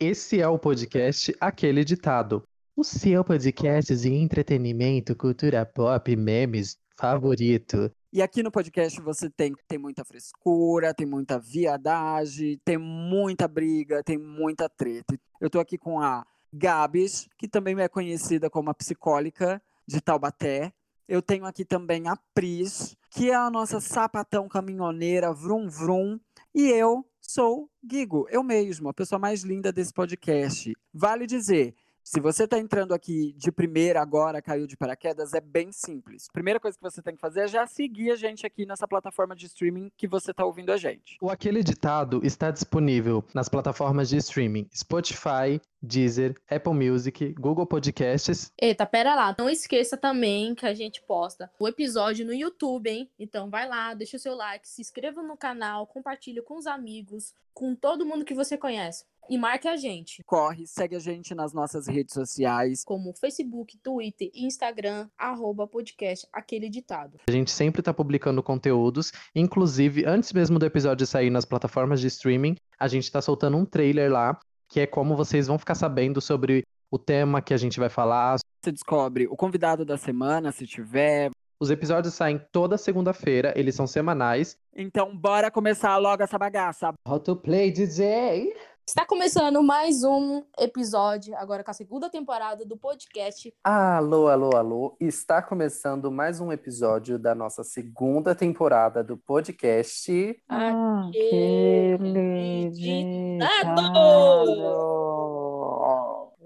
Esse é o podcast Aquele Ditado. O seu podcast de entretenimento, cultura pop, memes favorito. E aqui no podcast você tem, tem muita frescura, tem muita viadagem, tem muita briga, tem muita treta. Eu tô aqui com a Gabs, que também é conhecida como a psicólica de Taubaté. Eu tenho aqui também a Pris, que é a nossa sapatão caminhoneira, vrum vrum. E eu sou Guigo, eu mesmo, a pessoa mais linda desse podcast. Vale dizer, se você está entrando aqui de primeira agora, caiu de paraquedas, é bem simples. Primeira coisa que você tem que fazer é já seguir a gente aqui nessa plataforma de streaming que você está ouvindo a gente. O Aquele Ditado está disponível nas plataformas de streaming Spotify, Deezer, Apple Music, Google Podcasts. Eita, pera lá. Não esqueça também que a gente posta o episódio no YouTube, hein? Então vai lá, deixa o seu like, se inscreva no canal, compartilhe com os amigos, com todo mundo que você conhece. E marque a gente. Corre, segue a gente nas nossas redes sociais. Como Facebook, Twitter e Instagram, arroba podcast Aquele Ditado. A gente sempre está publicando conteúdos, inclusive antes mesmo do episódio sair nas plataformas de streaming, a gente está soltando um trailer lá, que é como vocês vão ficar sabendo sobre o tema que a gente vai falar. Você descobre o convidado da semana, se tiver. Os episódios saem toda segunda-feira, eles são semanais. Então bora começar logo essa bagaça. How to play DJ? Está começando mais um episódio, agora com a segunda temporada do podcast. Alô, alô, alô. Está começando mais um episódio da nossa segunda temporada do podcast. Aquele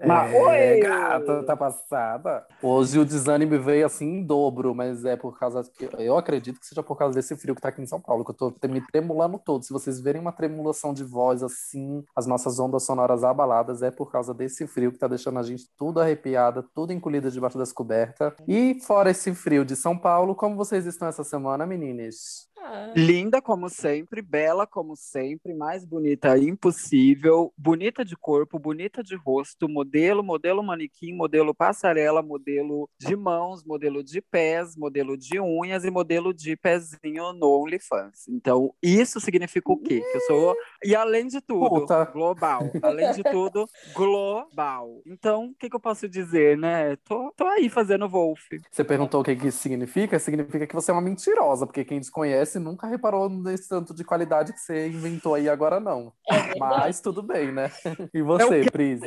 Mas, Oi, gata, tá passada. Hoje o desânimo veio assim em dobro, mas é por causa que eu acredito que seja por causa desse frio que tá aqui em São Paulo, que eu tô me tremulando todo. Se vocês verem uma tremulação de voz assim, as nossas ondas sonoras abaladas, é por causa desse frio que tá deixando a gente tudo arrepiada, tudo encolhida debaixo das cobertas. E fora esse frio de São Paulo, como vocês estão essa semana, meninas? Ah, Linda como sempre, bela como sempre, mais bonita impossível, bonita de corpo, bonita de rosto, modelo, modelo manequim, modelo passarela, modelo de mãos, modelo de pés, modelo de unhas e modelo de pezinho no OnlyFans. Então, isso significa o quê? Que eu sou. E além de tudo, Puta. global. Além de tudo, global. Então, o que, que eu posso dizer, né? Tô, tô aí fazendo Wolf. Você perguntou o que que isso significa? Significa que você é uma mentirosa, porque quem desconhece nunca reparou nesse tanto de qualidade que você inventou aí agora, não. é. Mas tudo bem, né? E você, Prise?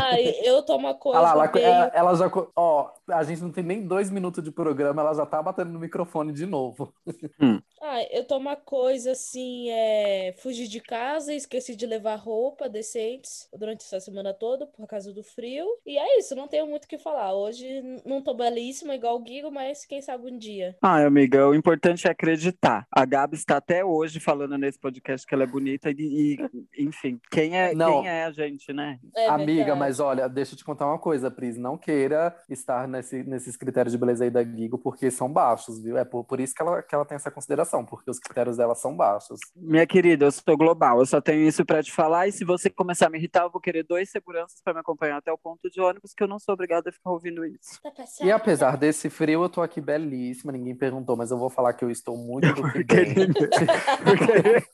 Ai, eu tô uma coisa Olha lá, ela, bem... ela, ela já. Ó, a gente não tem nem dois minutos de programa, ela já tá batendo no microfone de novo. Ai, eu tô uma coisa assim, é... Fugir de casa, esqueci de levar roupa decentes durante essa semana toda, por causa do frio. E é isso, não tenho muito o que falar. Hoje não tô belíssima igual o Guigo, mas quem sabe um dia. Ai, amiga, o importante é acreditar. A Gabi está até hoje falando nesse podcast que ela é bonita e, e, enfim, quem é, Não. quem é a gente, né? É Amiga, verdade. mas olha, deixa eu te contar uma coisa, Pris. Não queira estar nesse- nesses critérios de beleza aí da Gigo, porque são baixos, viu? É por, por isso que ela, que ela tem essa consideração, porque os critérios dela são baixos. Minha querida, eu sou global, eu só tenho isso pra te falar. E se você começar a me irritar, eu vou querer dois seguranças pra me acompanhar até o ponto de ônibus, que eu não sou obrigada a ficar ouvindo isso. Tá. E apesar desse frio, eu tô aqui belíssima, ninguém perguntou, mas eu vou falar que eu estou muito do que bem. Porque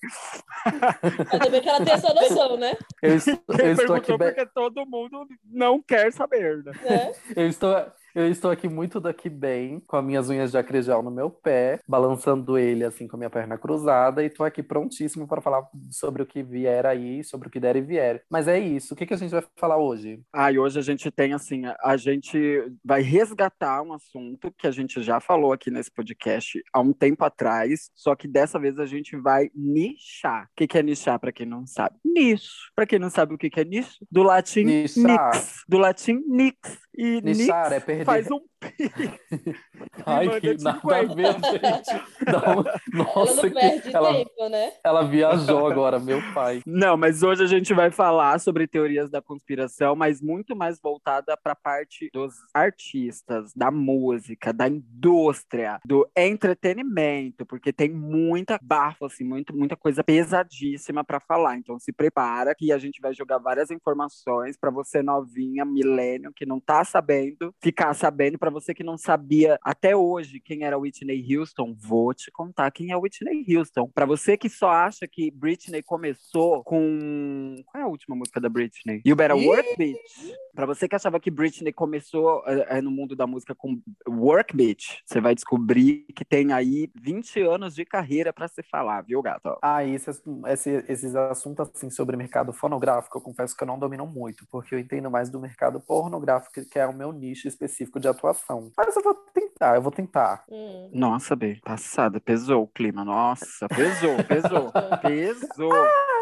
Ainda bem que ela tem essa noção, né? Eu eu estou aqui porque todo mundo não quer saber, né? né? Eu estou, eu estou aqui muito daqui bem, com as minhas unhas de acrejal no meu pé, balançando ele assim com a minha perna cruzada, e tô aqui prontíssimo para falar sobre o que vier aí, sobre o que der e vier. Mas é isso. O que, que a gente vai falar hoje? Ah, e hoje a gente tem assim, a- gente vai resgatar um assunto que a gente já falou aqui nesse podcast há um tempo atrás, só que dessa vez a gente vai nichar. O que, que é nichar, para quem não sabe? Nicho. Para quem não sabe o que, que é nicho, do latim Nichar. nix. Do latim nix. E Nichar nix é perder- faz um Ai, que nada a 50. ver, gente. Ela Nossa, não que... perde ela, tempo, né? ela viajou agora, meu pai. Não, mas hoje a gente vai falar sobre teorias da conspiração, mas muito mais voltada para a parte dos artistas, da música, da indústria, do entretenimento, porque tem muita bafo, assim, muito, muita coisa pesadíssima para falar. Então se prepara que a gente vai jogar várias informações para você novinha, milênio, que não tá sabendo, ficar sabendo para para você que não sabia até hoje quem era Whitney Houston, vou te contar quem é Whitney Houston. Para você que só acha que Britney começou com qual é a última música da Britney? You Better Work Bitch. Para você que achava que Britney começou é, no mundo da música com Work Bitch, você vai descobrir que tem aí 20 anos de carreira para se falar, viu, gato? Ah, isso, esse, esses assuntos assim sobre mercado fonográfico, eu confesso que eu não domino muito, porque eu entendo mais do mercado pornográfico, que é o meu nicho específico de atuação. Mas eu vou tentar, eu vou tentar. Hum. Nossa, B, passada, pesou o clima. Nossa, pesou, pesou, pesou.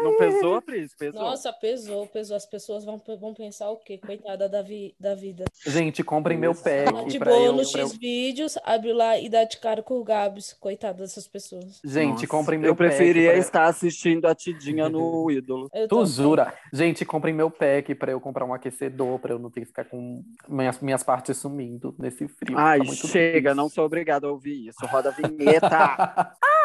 Não pesou, Pris? Pesou. Nossa, pesou, pesou. As pessoas vão, vão pensar o quê? Coitada da, vi, da vida. Gente, comprem meu pack. Tá de boa eu, no pra eu- X vídeos, abre lá e dá de cara com o Gabs. Coitada dessas pessoas. Gente, Nossa, comprem meu Eu preferia pack. pra- estar assistindo a Tidinha no ídolo. Eu Tu jura? Gente, comprem meu pack pra eu comprar um aquecedor, pra eu não ter que ficar com minhas, minhas partes sumindo nesse frio. Ai, Tá muito chega, triste. não sou obrigado a ouvir isso. Roda a vinheta.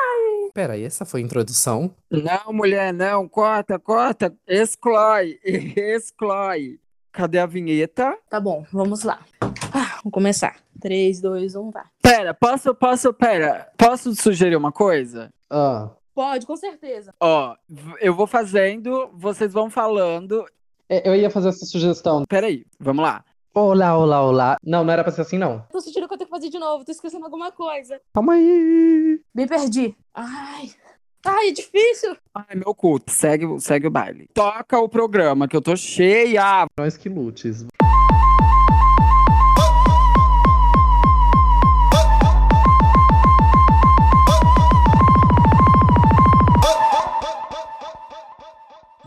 Peraí, essa foi a introdução? não, mulher, não. Corta, corta. Exclói, exclói. Cadê a vinheta? Tá bom, vamos lá. Ah, vamos começar. 3, 2, 1, vai. Pera, posso, posso, pera. Posso sugerir uma coisa? Ah, Pode, com certeza. Ó, eu vou fazendo, vocês vão falando. é, eu ia fazer essa sugestão. Peraí, vamos lá. Olá, olá, olá. Não, não era pra ser assim, não. Tô sentindo que eu tenho que fazer de novo, tô esquecendo alguma coisa. Calma aí. Me perdi. Ai. Ai, é difícil. Ai, meu culto. Segue, o- segue o baile. Toca o programa, que eu tô cheia. Nós que lutes.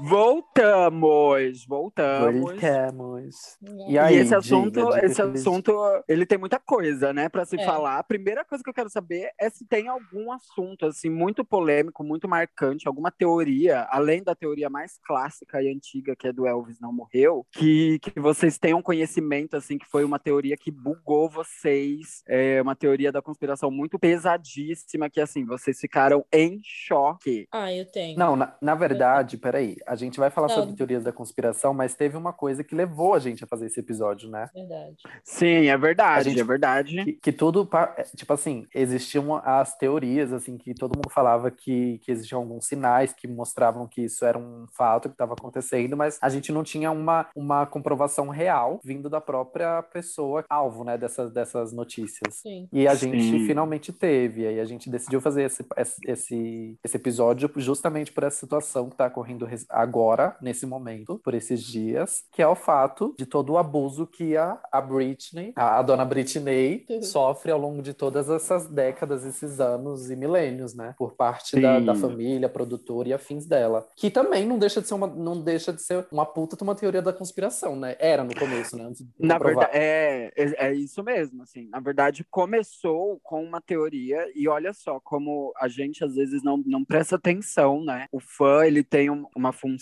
Voltamos, voltamos. Voltamos. E E aí, esse assunto, diga, diga esse assunto, ele tem muita coisa, né, para se É. falar. A primeira coisa que eu quero saber é se tem algum assunto assim muito polêmico, muito marcante, alguma teoria, além da teoria mais clássica e antiga que é do Elvis não morreu, que, que vocês tenham conhecimento assim que foi uma teoria que bugou vocês, é uma teoria da conspiração muito pesadíssima que assim vocês ficaram em choque. Ah, eu tenho. Não, na, na verdade, peraí, a gente vai falar Não. sobre teorias da conspiração, mas teve uma coisa que levou a gente a fazer esse episódio, né? Verdade. Sim, é verdade, A gente- é verdade. Que, que tudo, é, tipo assim, existiam as teorias, assim, que todo mundo falava que, que existiam alguns sinais que mostravam que isso era um fato que estava acontecendo, mas a gente não tinha uma, uma comprovação real vindo da própria pessoa alvo, né, dessas, dessas notícias. Sim. E a Sim. gente finalmente teve, e aí a gente decidiu fazer esse, esse, esse episódio justamente por essa situação que está ocorrendo res- agora, nesse momento, por esses dias, que é o fato de todo o abuso que a, a Britney, a, a dona Britney, Uhum. sofre ao longo de todas essas décadas, esses anos e milênios, né? Por parte da, da família, produtora e afins dela. Que também não deixa de ser uma, não deixa de ser uma puta de uma teoria da conspiração, né? Era no começo, né? Antes de Na verdade, é, é, é isso mesmo, assim. Na verdade, começou com uma teoria e olha só como a gente às vezes não, não presta atenção, né? O fã, ele tem um- uma função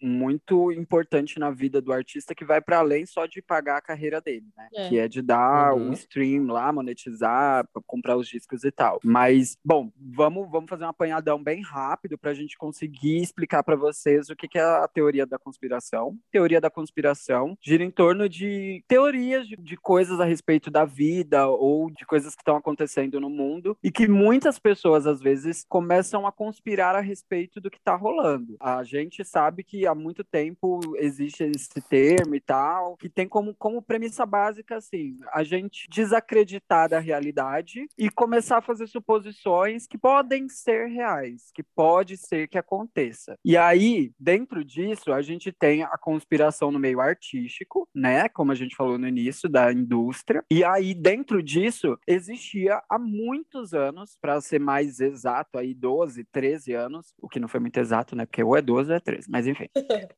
muito importante na vida do artista que vai para além só de pagar a carreira dele, né? É. Que é de dar Uhum. o stream lá, monetizar, pra comprar os discos e tal. Mas, bom, vamos, vamos fazer um apanhadão bem rápido para a gente conseguir explicar para vocês o que, que é a teoria da conspiração. Teoria da conspiração gira em torno de teorias de, de coisas a respeito da vida ou de coisas que estão acontecendo no mundo e que muitas pessoas, às vezes, começam a conspirar a respeito do que está rolando. A gente sabe que há muito tempo existe esse termo e tal, que tem como, como premissa básica, assim, a gente desacreditar da realidade e começar a fazer suposições que podem ser reais, que pode ser que aconteça. E aí, dentro disso, a gente tem a conspiração no meio artístico, né? Como a gente falou no início, da indústria. E aí, dentro disso, existia há muitos anos, para ser mais exato, aí 12, 13 anos, o que não foi muito exato, né? Porque ou é 12 ou é 13, mas enfim.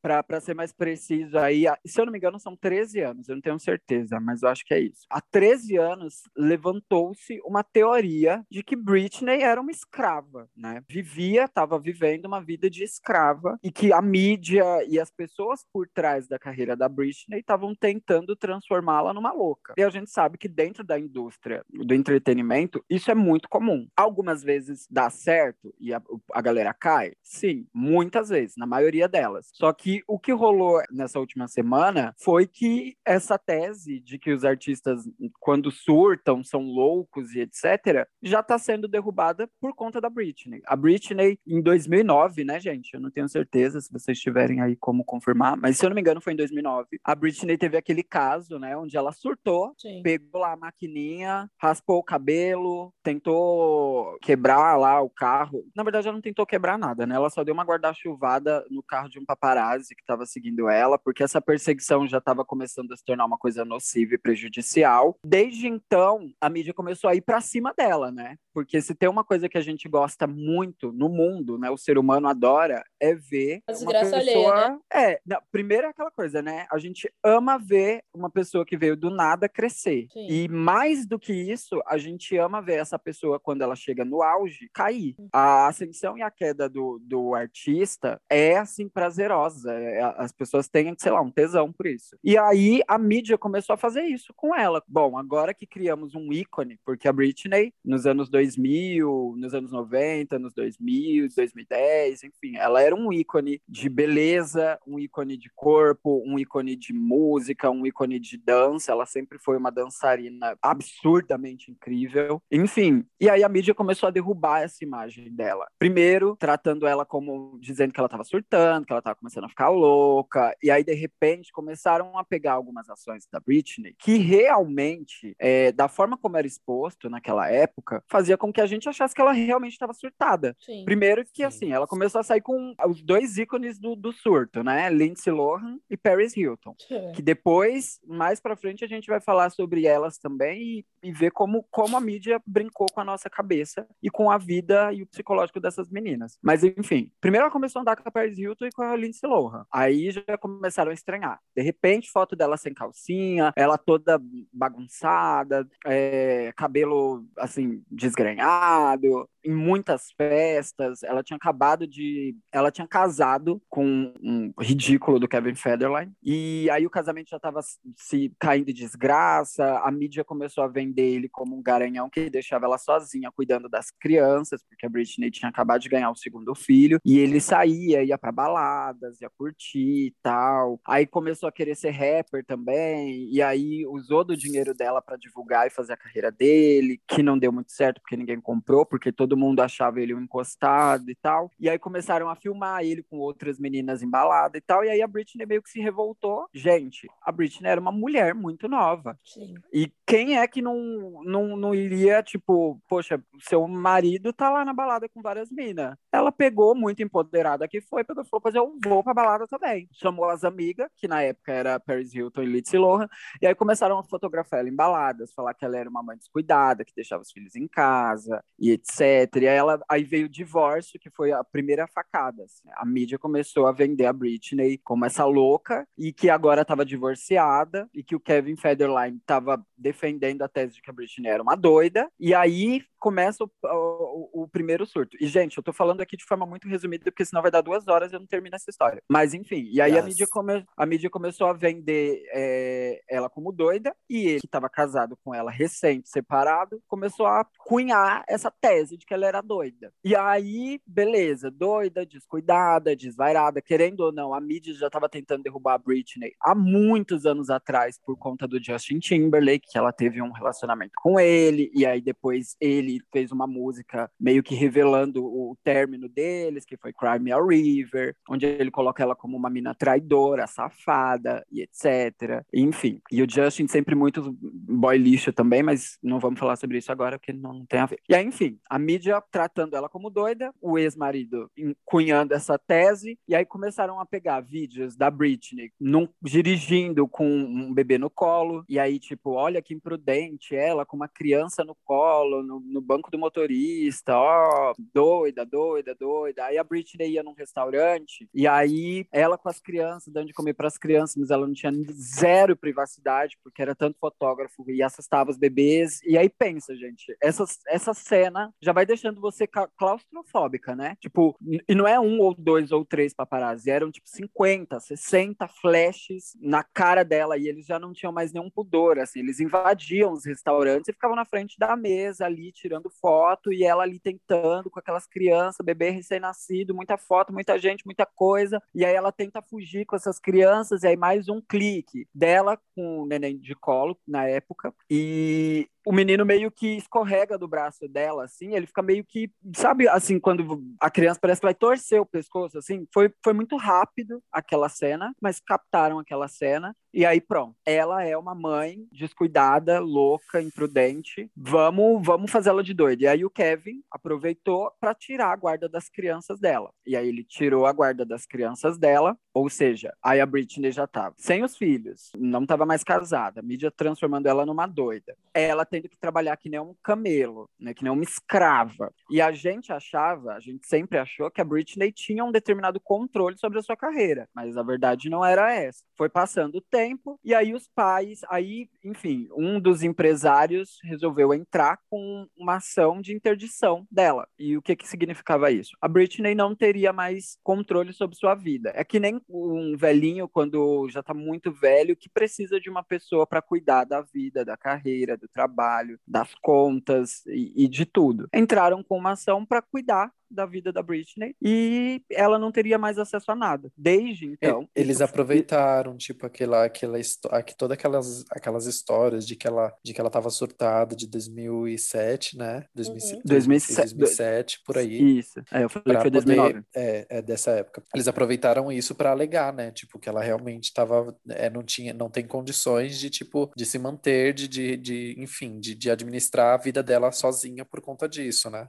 Para ser mais preciso aí, se eu não me engano, são 13 anos, eu não tenho certeza, mas eu acho que é isso. Há 13 anos levantou-se uma teoria de que Britney era uma escrava, né? Vivia, estava vivendo uma vida de escrava e que a mídia e as pessoas por trás da carreira da Britney estavam tentando transformá-la numa louca. E a gente sabe que dentro da indústria do entretenimento, isso é muito comum. Algumas vezes dá certo e a, a galera cai? Sim, muitas vezes, na maioria delas. Só que o que rolou nessa última semana foi que essa tese de que os artistas, quando surtam, são loucos e etc., já está sendo derrubada por conta da Britney. A Britney, em 2009, né, gente? Eu não tenho certeza se vocês tiverem aí como confirmar, mas se eu não me engano foi em 2009. A Britney teve aquele caso, né, onde ela surtou, Sim. pegou lá a maquininha, raspou o cabelo, tentou quebrar lá o carro. Na verdade, ela não tentou quebrar nada, né? Ela só deu uma guarda-chuvada no carro de um paparazzi que estava seguindo ela, porque essa perseguição já estava começando a se tornar uma coisa nociva e prejudicial. Desde então, a mídia começou a ir para cima dela, né? Porque se tem uma coisa que a gente gosta muito no mundo, né? O ser humano adora é ver A uma pessoa. alheia, né? É, não, primeiro é aquela coisa, né? A gente ama ver uma pessoa que veio do nada crescer. Sim. E mais do que isso, a gente ama ver essa pessoa quando ela chega no auge cair. A ascensão e a queda do, do artista é assim prazerosa. É, as pessoas têm, sei lá, um tesão por isso. E aí a mídia começou a fazer isso com ela. Bom, agora que criamos um ícone, porque a Britney, nos anos 2000, nos anos 90, nos 2000, 2010, enfim, ela era um ícone de beleza, um ícone de corpo, um ícone de música, um ícone de dança. Ela sempre foi uma dançarina absurdamente incrível. Enfim, e aí a mídia começou a derrubar essa imagem dela. Primeiro, tratando ela como dizendo que ela estava surtando, que ela estava começando a ficar louca. E aí, de repente, começaram a pegar algumas ações da Britney que realmente, é, da forma como era exposto naquela época, fazia com que a gente achasse que ela realmente estava surtada. Sim. Primeiro que, assim, ela começou a sair com os dois ícones do, do surto, né? Lindsay Lohan e Paris Hilton. Que depois, mais pra frente, a gente vai falar sobre elas também e, e ver como, como a mídia brincou com a nossa cabeça e com a vida e o psicológico dessas meninas. Mas, enfim, primeiro ela começou a andar com a Paris Hilton e com a Lindsay Lohan. Aí já começaram a estranhar. De repente, foto dela sem calcinha, ela toda bagunçada, é, cabelo, assim, desgrenhado, em muitas festas. Ela tinha acabado de. Ela tinha casado com um ridículo do Kevin Federline. E aí o casamento já estava se caindo em desgraça. A mídia começou a vender ele como um garanhão que deixava ela sozinha cuidando das crianças, porque a Britney tinha acabado de ganhar o segundo filho. E ele saía, ia para baladas, ia curtir e tal. Aí começou a querer ser rapper também. E aí usou do dinheiro dela para divulgar e fazer a carreira dele, que não deu muito certo porque ninguém comprou, porque todo mundo achava ele um encostado e tal. E aí começaram a filmar ele com outras meninas embaladas e tal. E aí a Britney meio que se revoltou. Gente, a Britney era uma mulher muito nova. Sim. E quem é que não, não, não iria, tipo, poxa, seu marido tá lá na balada com várias minas. Ela pegou, muito empoderada que foi, pegou e falou, pois eu vou pra balada também. Chamou as amigas, que na época era Paris Hilton e Lindsay Lohan, e aí começaram a fotografar ela em baladas, falar que ela era uma mãe descuidada, que deixava os filhos em casa, e etc. E aí, ela, aí veio o divórcio, que foi a primeira facada. assim. A mídia começou a vender a Britney como essa louca, e que agora estava divorciada, e que o Kevin Federline estava defendendo a tese de que a Britney era uma doida, e aí começa o, o, o primeiro surto. E, gente, eu tô falando aqui de forma muito resumida, porque senão vai dar duas horas e eu não termino essa história. Mas, enfim, e aí a, Yes. mídia come, a mídia começou a vender é, ela como doida, e ele, que estava casado com ela, recente, separado, começou a cunhar essa tese de que ela era doida. E aí, beleza, doida, descuidada, desvairada, querendo ou não, a mídia já estava tentando derrubar a Britney há muitos anos atrás por conta do Justin Timberlake, que ela teve um relacionamento com ele, e aí depois ele fez uma música meio que revelando o término deles, que foi Cry Me a River, onde ele coloca ela como uma mina traidora, safada e etc. Enfim, e o Justin sempre muito boy lixo também, mas não vamos falar sobre isso agora porque não tem a ver. E aí, enfim, a mídia tratando ela como doida, o ex-marido cunhando essa tese, e aí começaram a pegar vídeos da Britney num, dirigindo com um bebê no colo, e aí, tipo, olha que imprudente ela com uma criança no colo, no, no banco do motorista, ó, doida, doida, doida. Aí a Britney ia num restaurante, e aí ela com as crianças, dando de comer para as crianças, mas ela não tinha zero privacidade, porque era tanto fotógrafo e assustava os bebês. E aí pensa, gente, essa, essa cena já vai deixando você ca- claustrofóbica, né? Tipo, e não é um ou dois ou três paparazzi, eram tipo 50, 60 flashes na cara dela e eles já não tinham mais nenhum pudor, assim, eles invadiam os restaurantes e ficavam na frente da mesa ali, tirando foto e ela ali tentando com aquelas crianças, bebê recém-nascido, muita foto, muita gente, muita coisa. E aí ela tenta fugir com essas crianças, e aí mais um clique dela com o neném de colo na época. E o menino meio que escorrega do braço dela, assim, ele fica meio que, sabe, assim, quando a criança parece que vai torcer o pescoço, assim, foi, foi muito rápido aquela cena, mas captaram aquela cena, e aí pronto. Ela é uma mãe descuidada, louca, imprudente, vamos, vamos fazê-la de doida. E aí o Kevin aproveitou para tirar a guarda das crianças dela. E aí ele tirou a guarda das crianças dela, ou seja, aí a Britney já tava sem os filhos, não tava mais casada, a mídia transformando ela numa doida. Ela tem tendo que trabalhar que nem um camelo, né, que nem uma escrava. E a gente achava, a gente sempre achou que a Britney tinha um determinado controle sobre a sua carreira, mas a verdade não era essa. Foi passando o tempo e aí os pais, aí, enfim, um dos empresários resolveu entrar com uma ação de interdição dela. E o que que significava isso? A Britney não teria mais controle sobre sua vida. É que nem um velhinho quando já tá muito velho que precisa de uma pessoa para cuidar da vida, da carreira, do trabalho trabalho, das contas e, e de tudo. Entraram com uma ação para cuidar da vida da Britney e ela não teria mais acesso a nada. Desde então. Eles isso... aproveitaram, tipo, aquela, aquela história, todas aquelas, aquelas histórias de que ela de que ela estava surtada de 2007, né? 2007, uhum. 2007, 2007 por aí. Isso. É, eu falei que foi 2009. Poder, é, é, dessa época. Eles aproveitaram isso para alegar, né? Tipo, que ela realmente estava é, não tinha, não tem condições de tipo de se manter, de, de, de enfim, de, de administrar a vida dela sozinha por conta disso, né?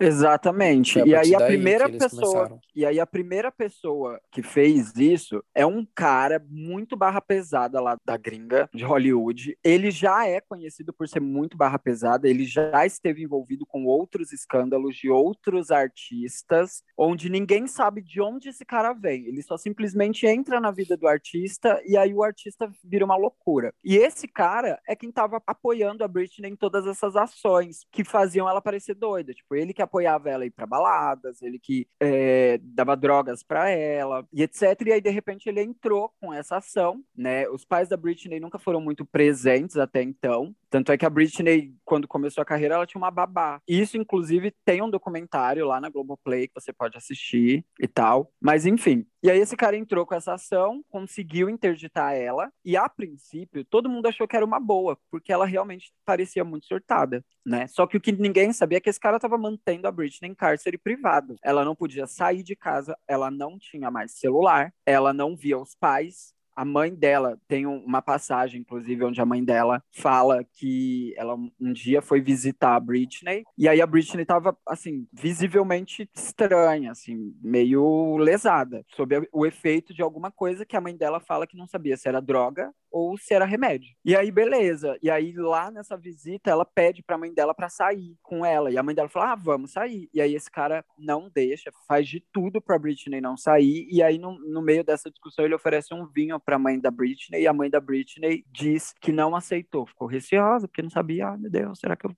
Exatamente. E aí a primeira pessoa, começaram. e aí a primeira pessoa que fez isso é um cara muito barra pesada lá da gringa de Hollywood. Ele já é conhecido por ser muito barra pesada, ele já esteve envolvido com outros escândalos de outros artistas, onde ninguém sabe de onde esse cara vem. Ele só simplesmente entra na vida do artista e aí o artista vira uma loucura. E esse cara é quem estava apoiando a Britney em todas essas ações que faziam ela parecer doida, tipo, ele que apoiava ela ir para baladas, ele que é, dava drogas para ela e etc. E aí, de repente, ele entrou com essa ação, né? Os pais da Britney nunca foram muito presentes até então. Tanto é que a Britney, quando começou a carreira, ela tinha uma babá. Isso, inclusive, tem um documentário lá na Globoplay que você pode assistir e tal. Mas, enfim. E aí, esse cara entrou com essa ação, conseguiu interditar ela. E, a princípio, todo mundo achou que era uma boa, porque ela realmente parecia muito surtada, né? Só que o que ninguém sabia é que esse cara estava mantendo a Britney em cárcere privado. Ela não podia sair de casa, ela não tinha mais celular, ela não via os pais, a mãe dela tem uma passagem, inclusive, onde a mãe dela fala que ela um dia foi visitar a Britney e aí a Britney estava assim visivelmente estranha, assim meio lesada, sob o efeito de alguma coisa que a mãe dela fala que não sabia se era droga ou se era remédio. E aí beleza. E aí lá nessa visita ela pede para a mãe dela para sair com ela e a mãe dela fala: "Ah, vamos sair". E aí esse cara não deixa, faz de tudo para Britney não sair e aí no, no meio dessa discussão ele oferece um vinho para a mãe da Britney e a mãe da Britney diz que não aceitou, ficou receosa porque não sabia, ah, meu Deus, será que eu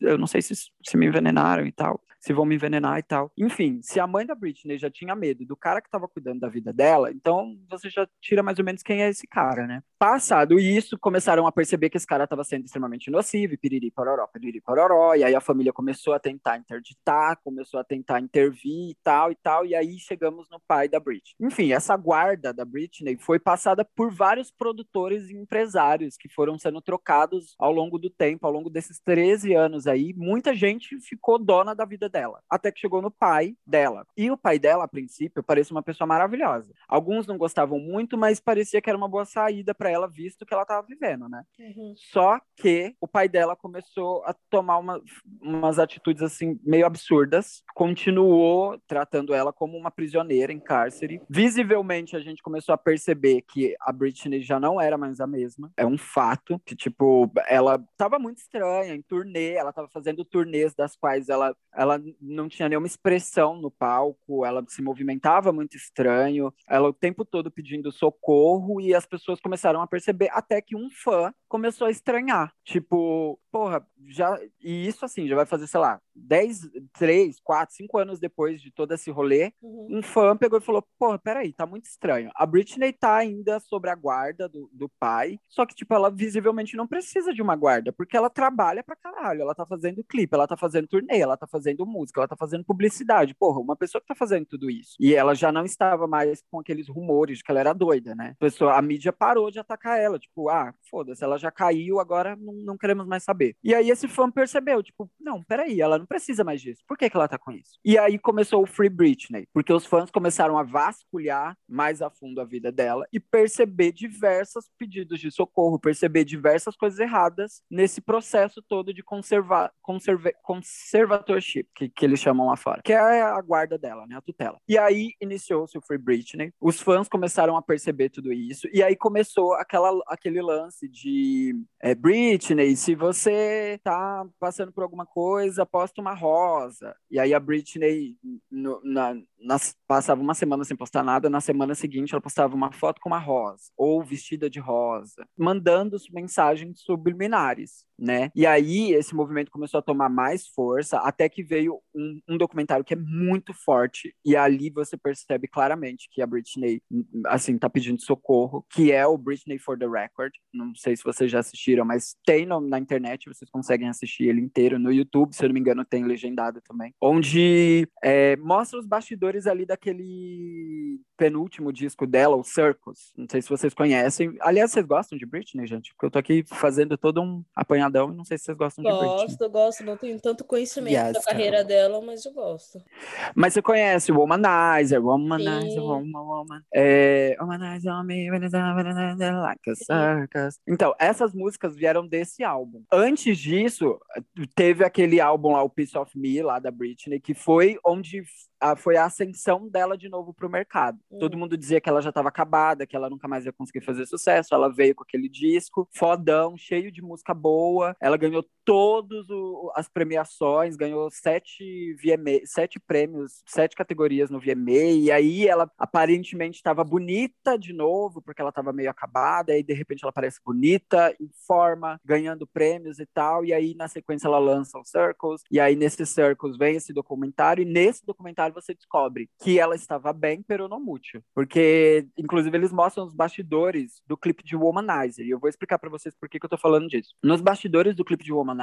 eu não sei se, se me envenenaram e tal, se vão me envenenar e tal. Enfim, se a mãe da Britney já tinha medo do cara que estava cuidando da vida dela, então você já tira mais ou menos quem é esse cara, né? Passado isso, começaram a perceber que esse cara estava sendo extremamente nocivo, e piriri pororó, piriri pororó, e aí a família começou a tentar interditar, começou a tentar intervir e tal e tal, e aí chegamos no pai da Britney. Enfim, essa guarda da Britney foi passada por vários produtores e empresários que foram sendo trocados ao longo do tempo, ao longo desses 13 anos aí. Muita gente ficou dona da vida dela, até que chegou no pai dela. E o pai dela, a princípio, parecia uma pessoa maravilhosa. Alguns não gostavam muito, mas parecia que era uma boa saída para ela, visto que ela estava vivendo, né? Uhum. Só que o pai dela começou a tomar uma, umas atitudes assim meio absurdas, continuou tratando ela como uma prisioneira em cárcere. Visivelmente a gente começou a perceber que a Britney já não era mais a mesma. É um fato que, tipo, ela tava muito estranha em turnê, ela tava fazendo turnês das quais ela, ela não tinha nenhuma expressão no palco, ela se movimentava muito estranho, ela o tempo todo pedindo socorro e as pessoas começaram a perceber até que um fã começou a estranhar. Tipo, porra, já. E isso assim, já vai fazer, sei lá, 10, 3, 4, 5 anos depois de todo esse rolê, uhum. um fã pegou e falou: porra, peraí, tá muito estranho. A Britney tá ainda sobre a guarda do, do pai, só que, tipo, ela visivelmente não precisa de uma guarda, porque ela trabalha pra caralho. Ela tá fazendo clipe, ela tá fazendo turnê, ela tá fazendo música, ela tá fazendo publicidade. Porra, uma pessoa que tá fazendo tudo isso. E ela já não estava mais com aqueles rumores de que ela era doida, né? A, pessoa, a mídia parou de atacar ela, tipo, ah, foda-se, ela já caiu, agora não, não queremos mais saber. E aí esse fã percebeu, tipo, não, peraí, ela não precisa mais disso. Por que, que ela tá com isso? E aí começou o Free Britney, porque os fãs começaram a vasculhar mais a fundo a vida dela e perceber diversos pedidos de socorro, perceber diversas coisas erradas nesse processo todo de conservar, conserve, conservatorship, que, que eles chamam lá fora, que é a guarda dela, né, a tutela. E aí iniciou-se o Free Britney, os fãs começaram a perceber tudo isso, e aí começou aquela, aquele lance de é, Britney, se você tá passando por alguma coisa, posta uma rosa. E aí a Britney, no, na, nas, passava uma semana sem postar nada, na semana seguinte ela postava uma foto com uma rosa, ou vestida de rosa, mandando mensagens subliminares, né? E aí esse movimento começou a tomar mais força, até que veio um, um documentário que é muito forte, e ali você percebe claramente que a Britney, assim, tá pedindo socorro, que é o Britney for the Record. Não sei se vocês já assistiram, mas tem no, na internet, vocês conseguem assistir ele inteiro no YouTube, se eu não me engano, tem legendado também, onde é, mostra os bastidores ali daquele penúltimo disco dela, o Circus. Não sei se vocês conhecem. Aliás, vocês gostam de Britney, gente? Porque eu tô aqui fazendo todo um apanhadão e não sei se vocês gostam gosto, de Britney. Gosto, gosto. Não tenho tanto conhecimento yes, da carreira dela, mas eu gosto. Mas você conhece o Womanizer, Womanizer, Woman, Woman. É, Womanizer, like a circus. Então, essas músicas vieram desse álbum. Antes disso, teve aquele álbum lá, o Piece of Me, lá da Britney, que foi onde a, foi a ascensão dela de novo para o mercado. Uhum. Todo mundo dizia que ela já estava acabada, que ela nunca mais ia conseguir fazer sucesso. Ela veio com aquele disco, fodão, cheio de música boa. Ela ganhou todas as premiações, ganhou sete, VMA, sete prêmios, sete categorias no VMA. E aí ela aparentemente estava bonita de novo, porque ela estava meio acabada. E aí, de repente, ela parece bonita, em forma, ganhando prêmios e tal. E aí, na sequência, ela lança o Circles. E aí, nesse Circles, vem esse documentário. E nesse documentário, você descobre que ela estava bem, pero não mútil. Porque, inclusive, eles mostram os bastidores do clipe de Womanizer. E eu vou explicar para vocês por que, que eu tô falando disso. Nos bastidores do clipe de Womanizer,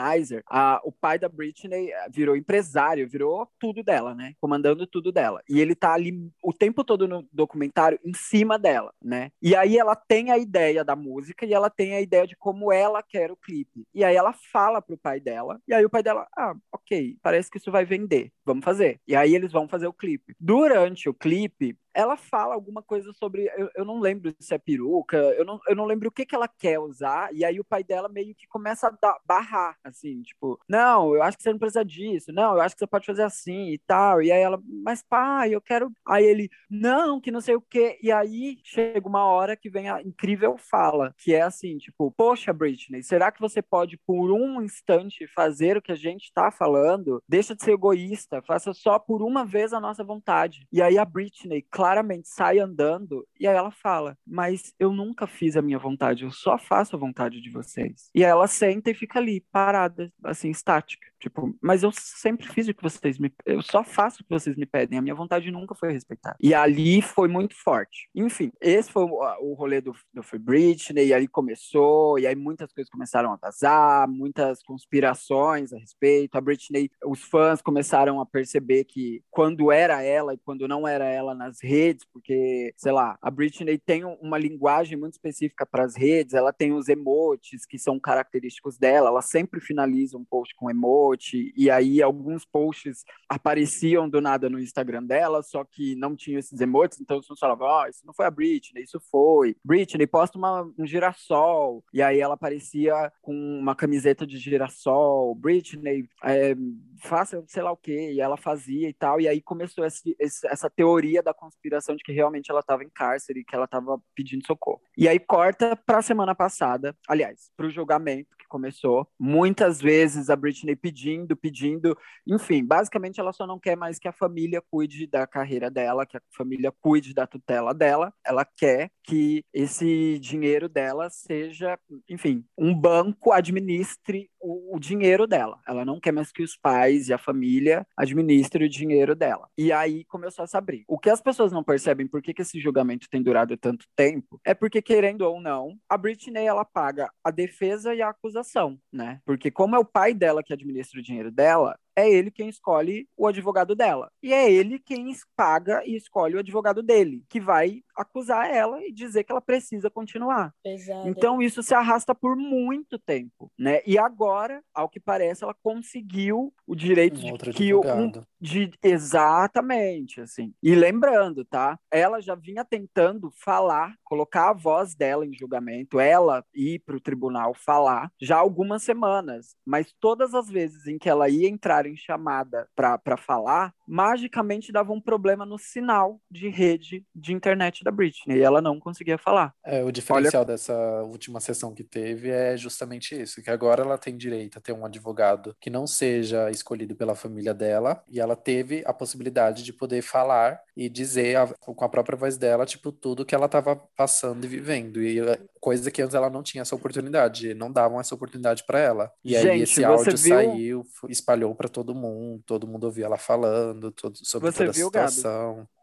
a, o pai da Britney eh, virou empresário, virou tudo dela, né? Comandando tudo dela. E ele tá ali o tempo todo no documentário em cima dela, né? E aí ela tem a ideia da música e ela tem a ideia de como ela quer o clipe. E aí ela fala pro pai dela, e aí o pai dela, ah, ok, parece que isso vai vender, vamos fazer. E aí eles vão fazer o clipe. Durante o clipe, ela fala alguma coisa sobre. Eu, eu não lembro se é peruca, eu não, eu não lembro o que, que ela quer usar, e aí o pai dela meio que começa a dar, barrar, assim, tipo, não, eu acho que você não precisa disso, não, eu acho que você pode fazer assim e tal. E aí ela, mas pai, eu quero. Aí ele, não, que não sei o quê. E aí chega uma hora que vem a incrível fala, que é assim, tipo, poxa, Britney, será que você pode, por um instante, fazer o que a gente tá falando? Deixa de ser egoísta, faça só por uma vez a nossa vontade. E aí a Britney, claro claramente sai andando e aí ela fala: Mas eu nunca fiz a minha vontade, eu só faço a vontade de vocês. E aí ela senta e fica ali, parada, assim, estática. Tipo, mas eu sempre fiz o que vocês me. Eu só faço o que vocês me pedem. A minha vontade nunca foi respeitada. E ali foi muito forte. Enfim, esse foi o, rolê do, do Free Britney. E aí começou. E aí muitas coisas começaram a vazar, muitas conspirações a respeito. A Britney, os fãs começaram a perceber que quando era ela e quando não era ela nas redes, porque, sei lá, a Britney tem uma linguagem muito específica para as redes. Ela tem os emotes que são característicos dela. Ela sempre finaliza um post com emote emote, e aí alguns posts apareciam do nada no Instagram dela, só que não tinham esses emotes, então você falava, ó, oh, isso não foi a Britney, isso foi. Britney, posta uma, um girassol, e aí ela aparecia com uma camiseta de girassol. Britney, é, faça sei lá o quê, e ela fazia e tal, e aí começou esse, esse, essa teoria da conspiração de que realmente ela estava em cárcere, que ela estava pedindo socorro. E aí corta para a semana passada, aliás, para o julgamento que começou, muitas vezes a Britney pedindo, pedindo, enfim, basicamente ela só não quer mais que a família cuide da carreira dela, que a família cuide da tutela dela, ela quer que esse dinheiro dela seja, enfim, um banco administre o, o dinheiro dela. Ela não quer mais que os pais e a família administrem o dinheiro dela. E aí começou essa briga. O que as pessoas não percebem por que, que esse julgamento tem durado tanto tempo é porque, querendo ou não, a Britney ela paga a defesa e a acusação, né? Porque como é o pai dela que administra o dinheiro dela, é ele quem escolhe o advogado dela. E é ele quem paga e escolhe o advogado dele, que vai acusar ela e dizer que ela precisa continuar. Pesado. Então isso se arrasta por muito tempo, né? E agora, ao que parece, ela conseguiu o direito Um outro de que o- um, de exatamente assim. E lembrando, tá? Ela já vinha tentando falar, colocar a voz dela em julgamento, ela ir para o tribunal falar já há algumas semanas, mas todas as vezes em que ela ia entrar em chamada para falar, magicamente dava um problema no sinal de rede de internet da Britney e ela não conseguia falar. É, o diferencial dessa última sessão que teve é justamente isso, que agora ela tem direito a ter um advogado que não seja escolhido pela família dela, e ela teve a possibilidade de poder falar e dizer a- com a própria voz dela, tipo, tudo que ela estava passando e vivendo, e é, coisa que antes ela não tinha essa oportunidade, não davam essa oportunidade para ela. E aí Gente, esse você áudio viu- saiu, espalhou para todo mundo, todo mundo ouvia ela falando todo, sobre Você toda a viu, Gabi?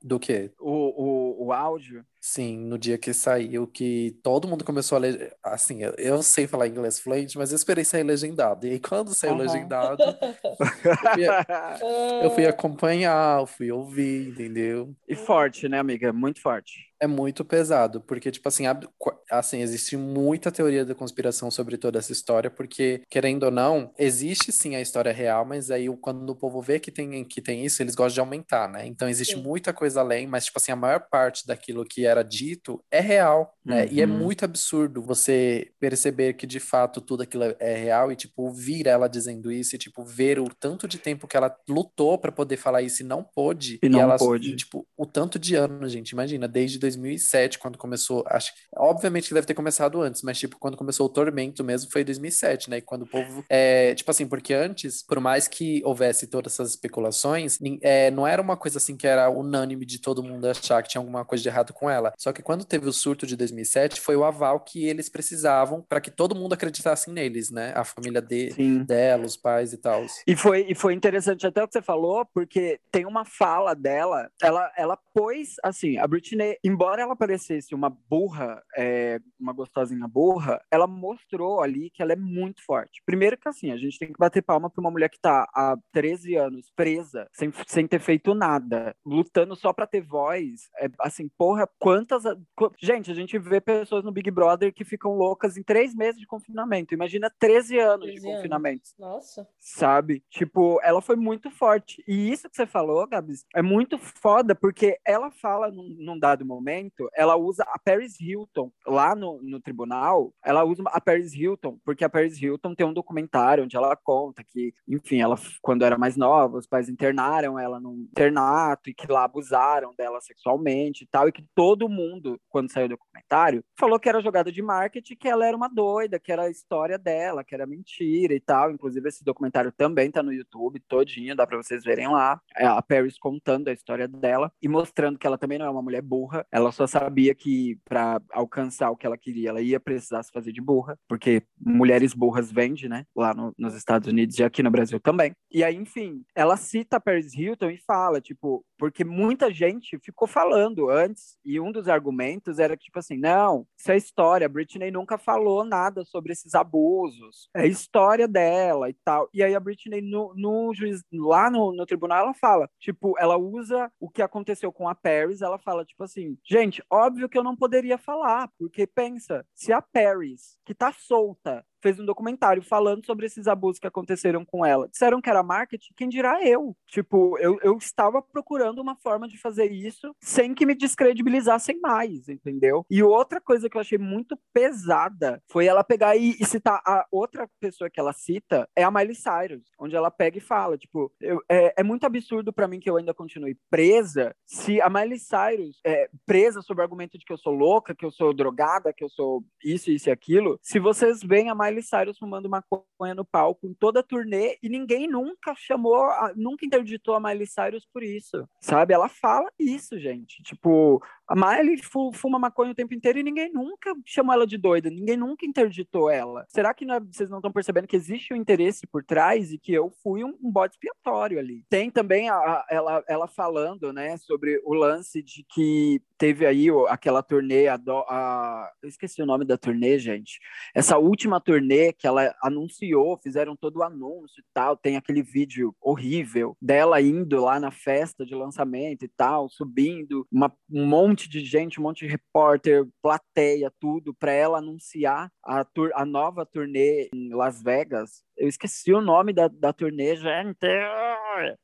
Do quê? O, o, o áudio Sim, no dia que saiu, que todo mundo começou a ler. Assim, eu, eu sei falar inglês fluente, mas eu esperei sair legendado. E aí, quando saiu Aham. legendado, eu fui, eu fui acompanhar, eu fui ouvir, entendeu? e forte, né, amiga? Muito forte. É muito pesado, porque, tipo assim, assim, existe muita teoria da conspiração sobre toda essa história, porque, querendo ou não, existe sim a história real, mas aí quando o povo vê que tem, que tem isso, eles gostam de aumentar, né? Então existe Sim. muita coisa além, mas, tipo assim, a maior parte daquilo que era dito é real, né? E é Uhum. muito absurdo você perceber que, de fato, tudo aquilo é- real e, tipo, ouvir ela dizendo isso e, tipo, ver o tanto de tempo que ela lutou pra poder falar isso e não pôde. E não ela, pôde. e, tipo, o tanto de anos, gente, imagina, desde 2007, quando começou, acho obviamente que deve ter começado antes, mas, tipo, quando começou o Tormento mesmo foi 2007, né, e quando o povo, é, tipo assim, porque antes, por mais que houvesse todas essas especulações, é, não era uma coisa assim que era unânime de todo mundo achar que tinha alguma coisa de errado com ela, só que quando teve o surto de 2007, foi o aval que eles precisavam para que todo mundo acreditasse neles, né, a família de, Sim. dela, os pais e tal. E foi, e foi interessante até o que você falou, porque tem uma fala dela, ela, ela pôs, assim, a Britney, embora ela parecesse uma burra, é, uma gostosinha burra, ela mostrou ali que ela é muito forte. Primeiro que, assim, a gente tem que bater palma pra uma mulher que tá há 13 anos presa, sem, sem ter feito nada, lutando só pra ter voz, é, assim, porra, quantas... qu- Gente, a gente vê pessoas no Big Brother que ficam loucas em três meses de confinamento, imagina 13 anos 13 de anos. confinamento Nossa. sabe? Tipo, ela foi muito forte. E isso que você falou, Gabs, é muito foda, porque ela fala num, num dado momento, ela usa a Paris Hilton lá no, no tribunal, ela usa a Paris Hilton, porque a Paris Hilton tem um documentário onde ela conta que, enfim, ela, quando era mais nova, os pais internaram ela num internato e que lá abusaram dela sexualmente e tal, e que todo mundo, quando saiu o documentário, falou que era jogada de marketing, que ela era uma doida, que era a história dela, que era mentira e tal. Inclusive, esse documentário também tá no YouTube, todinho, dá pra vocês verem lá. É a Paris contando a história dela e mostrando que ela também não é uma mulher burra. Ela só sabia que para alcançar o que ela queria, ela ia precisar se fazer de burra, porque mulheres burras vende, né? Lá no- nos Estados Unidos e aqui no Brasil também. E aí, enfim, ela cita a Paris Hilton e fala, tipo, porque muita gente ficou falando antes, e um dos argumentos era que, tipo assim, não, isso é história, a Britney nunca falou nada sobre esses abusos, é história dela e tal. E aí a Britney, no, no juiz, lá no, no tribunal, ela fala, tipo, ela usa o que aconteceu com a Paris, ela fala, tipo assim, gente, óbvio que eu não poderia falar, porque pensa, se a Paris, que tá solta, fez um documentário falando sobre esses abusos que aconteceram com ela. Disseram que era marketing, quem dirá eu? Tipo, eu, eu estava procurando uma forma de fazer isso sem que me descredibilizassem mais, entendeu? E outra coisa que eu achei muito pesada foi ela pegar e, e citar a outra pessoa que ela cita é a Miley Cyrus, onde ela pega e fala, tipo, eu, é, é muito absurdo para mim que eu ainda continue presa se a Miley Cyrus é presa sob o argumento de que eu sou louca, que eu sou drogada, que eu sou isso, isso e aquilo. Se vocês veem a Miley Cyrus fumando maconha no palco em toda a turnê e ninguém nunca chamou, nunca interditou a Miley Cyrus por isso, sabe? Ela fala isso, gente. Tipo, a Miley fuma maconha o tempo inteiro e ninguém nunca chamou ela de doida, ninguém nunca interditou ela. Será que não é, vocês não estão percebendo que existe um interesse por trás e que eu fui um, um bode expiatório ali? Tem também a, a, ela, ela falando, né, sobre o lance de que teve aí aquela turnê, a, a, eu esqueci o nome da turnê, gente. Essa última turnê que ela anunciou, fizeram todo o anúncio e tal, tem aquele vídeo horrível dela indo lá na festa de lançamento e tal, subindo, uma, um monte de gente, um monte de repórter, plateia, tudo, para ela anunciar a, a nova turnê em Las Vegas. Eu esqueci o nome da, da turnê, gente.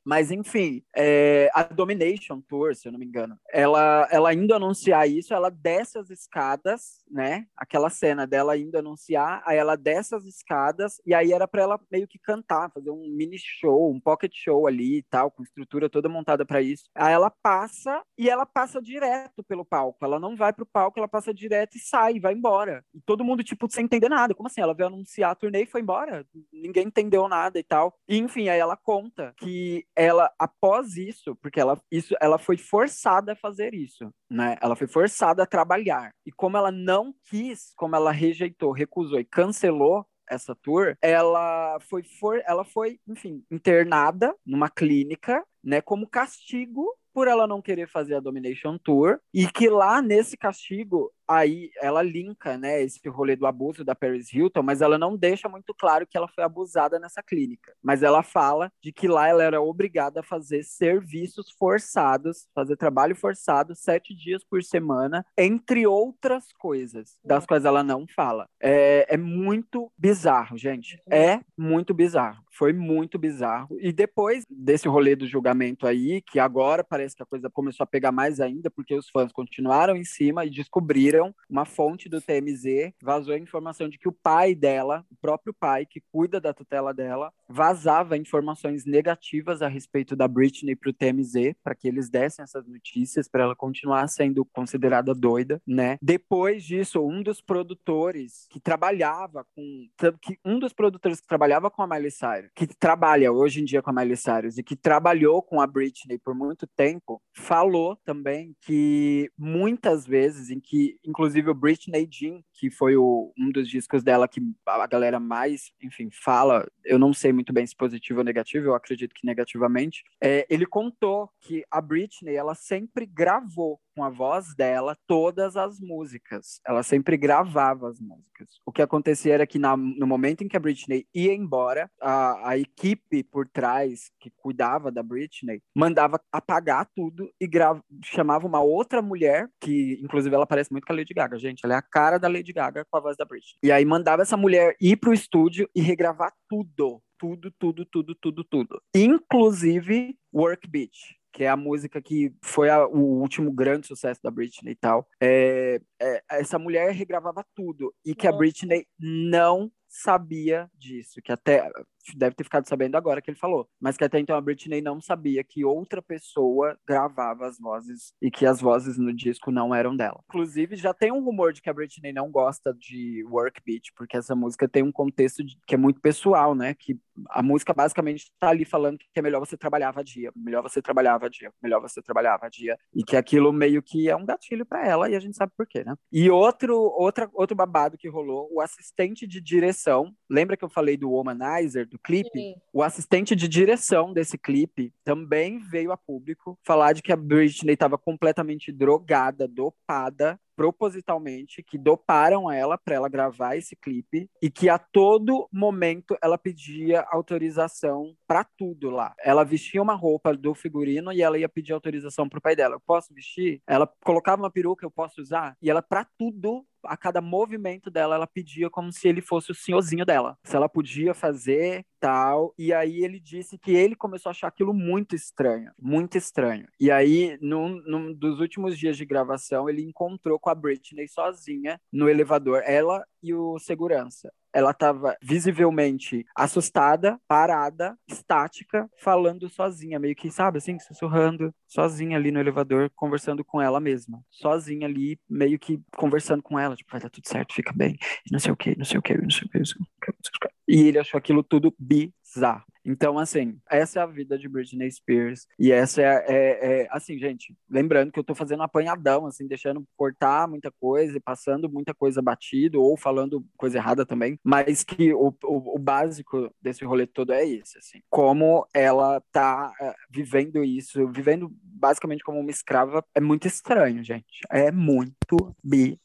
Mas, enfim, é, a Domination Tour, se eu não me engano, ela, ela indo anunciar isso, ela desce as escadas, né? Aquela cena dela indo anunciar, aí ela desce as escadas, e aí era para ela meio que cantar, fazer um mini show, um pocket show ali e tal, com estrutura toda montada para isso. Aí ela passa e ela passa direto pelo palco. Ela não vai pro palco, ela passa direto e sai, vai embora. E todo mundo, tipo, sem entender nada. Como assim? Ela veio anunciar a turnê e foi embora. Ninguém entendeu nada e tal. E, enfim, aí ela conta que ela, após isso, porque ela, isso, ela foi forçada a fazer isso, né? Ela foi forçada a trabalhar. E como ela não quis, como ela rejeitou, recusou e cancelou essa tour, ela foi, for, ela foi, enfim, internada numa clínica, né, como castigo por ela não querer fazer a Domination Tour, e que lá nesse castigo, aí ela linka, né, esse rolê do abuso da Paris Hilton, mas ela não deixa muito claro que ela foi abusada nessa clínica. Mas ela fala de que lá ela era obrigada a fazer serviços forçados, fazer trabalho forçado sete dias por semana, entre outras coisas, das quais ela não fala. É, é muito bizarro, gente. É muito bizarro. Foi muito bizarro. E depois desse rolê do julgamento aí, que agora parece que a coisa começou a pegar mais ainda, porque os fãs continuaram em cima e descobriram uma fonte do TMZ, vazou a informação de que o pai dela, o próprio pai, que cuida da tutela dela, vazava informações negativas a respeito da Britney para o TMZ, para que eles dessem essas notícias, para ela continuar sendo considerada doida, né? Depois disso, um dos produtores que trabalhava com. Que um dos produtores que trabalhava com a Miley Cyrus que trabalha hoje em dia com a Miley Cyrus e que trabalhou com a Britney por muito tempo, falou também que muitas vezes, em que, inclusive o Britney Jean, que foi o, um dos discos dela que a galera mais, enfim, fala, eu não sei muito bem se positivo ou negativo, eu acredito que negativamente, é, ele contou que a Britney, ela sempre gravou com a voz dela todas as músicas. Ela sempre gravava as músicas. O que acontecia era que na, no momento em que a Britney ia embora, a, a equipe por trás que cuidava da Britney mandava apagar tudo e grava, chamava uma outra mulher, que inclusive ela parece muito com a Lady Gaga, gente. Ela é a cara da Lady Gaga com a voz da Britney. E aí mandava essa mulher ir pro estúdio e regravar tudo. Tudo, tudo, tudo, tudo, tudo. Inclusive Work Beach que é a música que foi a, o último grande sucesso da Britney e tal. É, é, essa mulher regravava tudo e que a Britney não sabia disso, que até deve ter ficado sabendo agora que ele falou, mas que até então a Britney não sabia que outra pessoa gravava as vozes e que as vozes no disco não eram dela. Inclusive, já tem um rumor de que a Britney não gosta de Work Beat, porque essa música tem um contexto de, que é muito pessoal, né? Que a música basicamente tá ali falando que é melhor você trabalhar vadia, melhor você trabalhar vadia, melhor você trabalhar vadia, e que aquilo meio que é um gatilho para ela e a gente sabe por quê, né? E outro outra outro babado que rolou, o assistente de direção, lembra que eu falei do Womanizer do clipe, Sim. o assistente de direção desse clipe também veio a público falar de que a Britney estava completamente drogada, dopada propositalmente, que doparam ela para ela gravar esse clipe e que a todo momento ela pedia autorização para tudo lá. Ela vestia uma roupa do figurino e ela ia pedir autorização pro pai dela. Eu posso vestir? Ela colocava uma peruca, eu posso usar? E ela para tudo a cada movimento dela, ela pedia como se ele fosse o senhorzinho dela. Se ela podia fazer tal. E aí ele disse que ele começou a achar aquilo muito estranho, muito estranho. E aí, num, num dos últimos dias de gravação, ele encontrou com a Britney sozinha no elevador, ela e o segurança ela estava visivelmente assustada, parada, estática, falando sozinha, meio que, sabe, assim, sussurrando, sozinha ali no elevador, conversando com ela mesma. Sozinha ali, meio que conversando com ela, tipo, vai dar tudo certo, fica bem, não sei o que, não sei o que, não sei o que, não sei o que. E ele achou aquilo tudo bizarro. Então, assim, essa é a vida de Britney Spears. E essa é, é, é, assim, gente, lembrando que eu tô fazendo apanhadão, assim, deixando cortar muita coisa e passando muita coisa batido ou falando coisa errada também, mas que o, o, o básico desse rolê todo é esse, assim. Como ela tá é, vivendo isso, vivendo basicamente como uma escrava, é muito estranho, gente. É muito bizarro.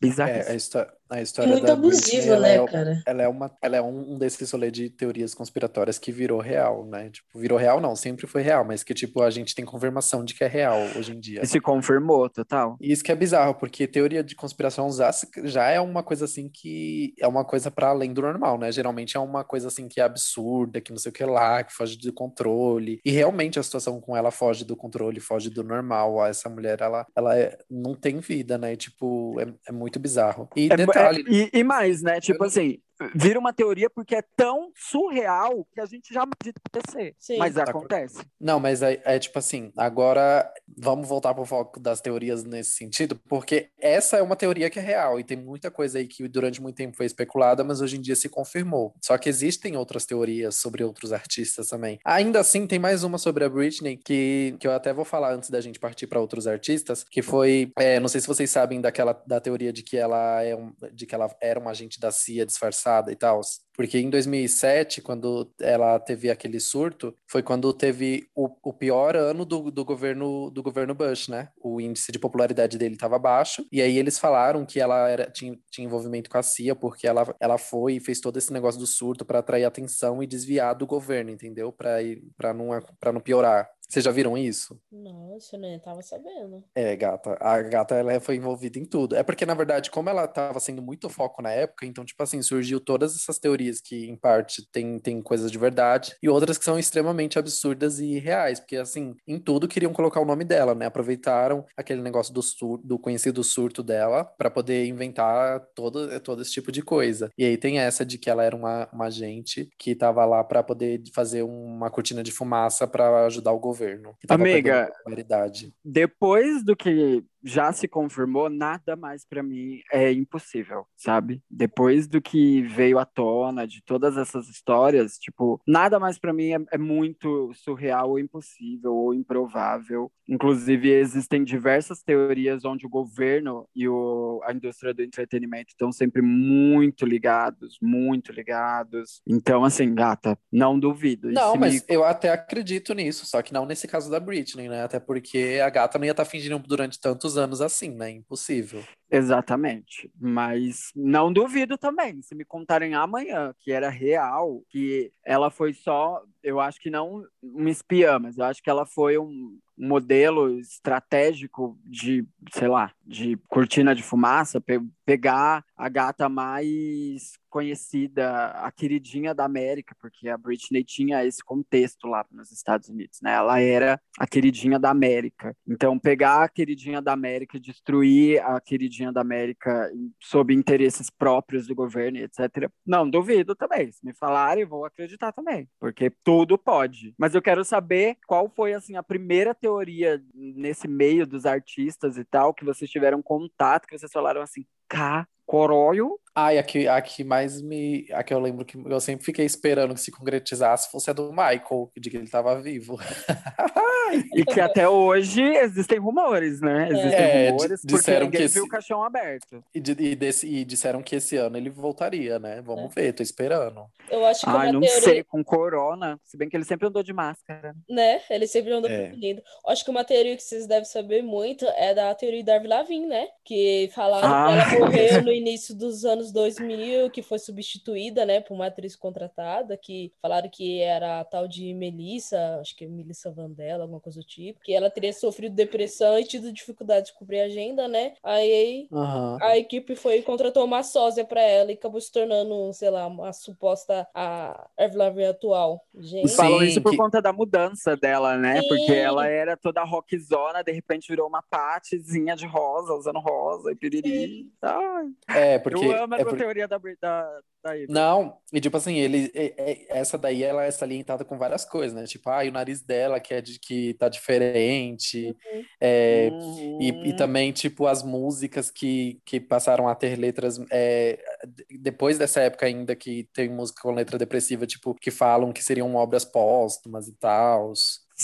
Bizarro. É, a, história, a história muito abusivo, Britney, né, é, cara? Ela é, uma, ela é um desses rolês de teorias conspiratórias que virou real, né? Tipo, virou real não, sempre foi real, mas que, tipo, a gente tem confirmação de que é real hoje em dia. E se confirmou, total. E isso que é bizarro, porque teoria de conspiração já, já é uma coisa assim que é uma coisa para além do normal, né? Geralmente é uma coisa assim que é absurda, que não sei o que lá, que foge do controle. E realmente a situação com ela foge do controle, foge do normal. Essa mulher, ela, ela é, não tem vida, né? E, tipo, é, é muito bizarro. E É- detalhe, é- e, e mais, né? Tipo assim, vira uma teoria porque é tão surreal que a gente já acredita acontecer. Sim. Mas Tá acontece. Não, mas é, é tipo assim, agora vamos voltar pro foco das teorias nesse sentido, porque essa é uma teoria que é real e tem muita coisa aí que durante muito tempo foi especulada, mas hoje em dia se confirmou. Só que existem outras teorias sobre outros artistas também. Ainda assim, tem mais uma sobre a Britney que, que eu até vou falar antes da gente partir para outros artistas, que foi, é, não sei se vocês sabem daquela da teoria de que ela é um, de que ela era uma agente da CIA disfarçada e tal. Porque em 2007, quando ela teve aquele surto, foi quando teve o, o pior ano do, do governo do governo Bush, né? O índice de popularidade dele estava baixo. E aí eles falaram que ela era, tinha, tinha envolvimento com a CIA, porque ela, ela foi e fez todo esse negócio do surto para atrair atenção e desviar do governo, entendeu? Para não, não piorar. Vocês já viram isso? Nossa, eu nem tava sabendo. É, gata. A gata, ela foi envolvida em tudo. É porque, na verdade, como ela tava sendo muito foco na época, então, tipo assim, surgiu todas essas teorias que, em parte, tem, tem coisas de verdade e outras que são extremamente absurdas e reais, porque, assim, em tudo queriam colocar o nome dela, né? Aproveitaram aquele negócio do, sur do conhecido surto dela para poder inventar todo, todo esse tipo de coisa. E aí tem essa de que ela era uma, uma agente que tava lá para poder fazer uma cortina de fumaça para ajudar o governo. Que tava Amiga. Depois do que já se confirmou, nada mais pra mim é impossível, sabe? Depois do que veio à tona de todas essas histórias, tipo, nada mais pra mim é, é muito surreal ou impossível ou improvável. Inclusive, existem diversas teorias onde o governo e o, a indústria do entretenimento estão sempre muito ligados, muito ligados. Então, assim, gata, não duvido. Não, mas me- eu até acredito nisso, só que não nesse caso da Britney, né? Até porque a gata não ia estar fingindo durante tantos anos assim, né? Impossível. Exatamente, mas não duvido também, se me contarem amanhã que era real, que ela foi só, eu acho que não uma espiã, mas eu acho que ela foi um modelo estratégico de, sei lá, de cortina de fumaça, pe- pegar a gata mais conhecida, a queridinha da América, porque a Britney tinha esse contexto lá nos Estados Unidos, né? Ela era a queridinha da América. Então, pegar a queridinha da América, e destruir a queridinha da América sob interesses próprios do governo, etc. Não, duvido também. Se me falarem, vou acreditar também, porque tudo pode. Mas eu quero saber qual foi assim a primeira teoria nesse meio dos artistas e tal que vocês tiveram contato, que vocês falaram assim, cá, coroio, Ai, a que, a que mais me. A que eu lembro que eu sempre fiquei esperando que se concretizasse fosse a do Michael, de que ele estava vivo. E que até hoje existem rumores, né? Existem É, rumores disseram ninguém que viu esse- o caixão aberto. E, e desse- e disseram que esse ano ele voltaria, né? Vamos ver, tô esperando. Eu acho que Ai, uma não teoria, sei, com corona. Se bem que ele sempre andou de máscara. né? Ele sempre andou É. prevenindo. Acho que uma teoria que vocês devem saber muito é da teoria da Avril Lavigne, né? Que falaram Ah. que ela morreu no início dos anos 2000, que foi substituída, né, por uma atriz contratada, que falaram que era a tal de Melissa, acho que é Melissa Vandella, alguma coisa do tipo, que ela teria sofrido depressão e tido dificuldade de cobrir a agenda, né? Aí Aham. a equipe foi e contratou uma sósia pra ela e acabou se tornando, sei lá, uma suposta a Avril atual. Gente, Sim, falam isso por que- conta da mudança dela, né? Sim. Porque ela era toda rockzona, de repente virou uma patezinha de rosa, usando rosa e piriri. Ai, É, porque. eu amo é por- teoria da, da, da Ivy. Não, e tipo assim, ele, essa daí ela é salientada com várias coisas, né? Tipo, ah, o nariz dela que é de que tá diferente, é, Uhum. e, e também, tipo, as músicas que, que passaram a ter letras é, depois dessa época ainda que tem música com letra depressiva, tipo, que falam que seriam obras póstumas e tal.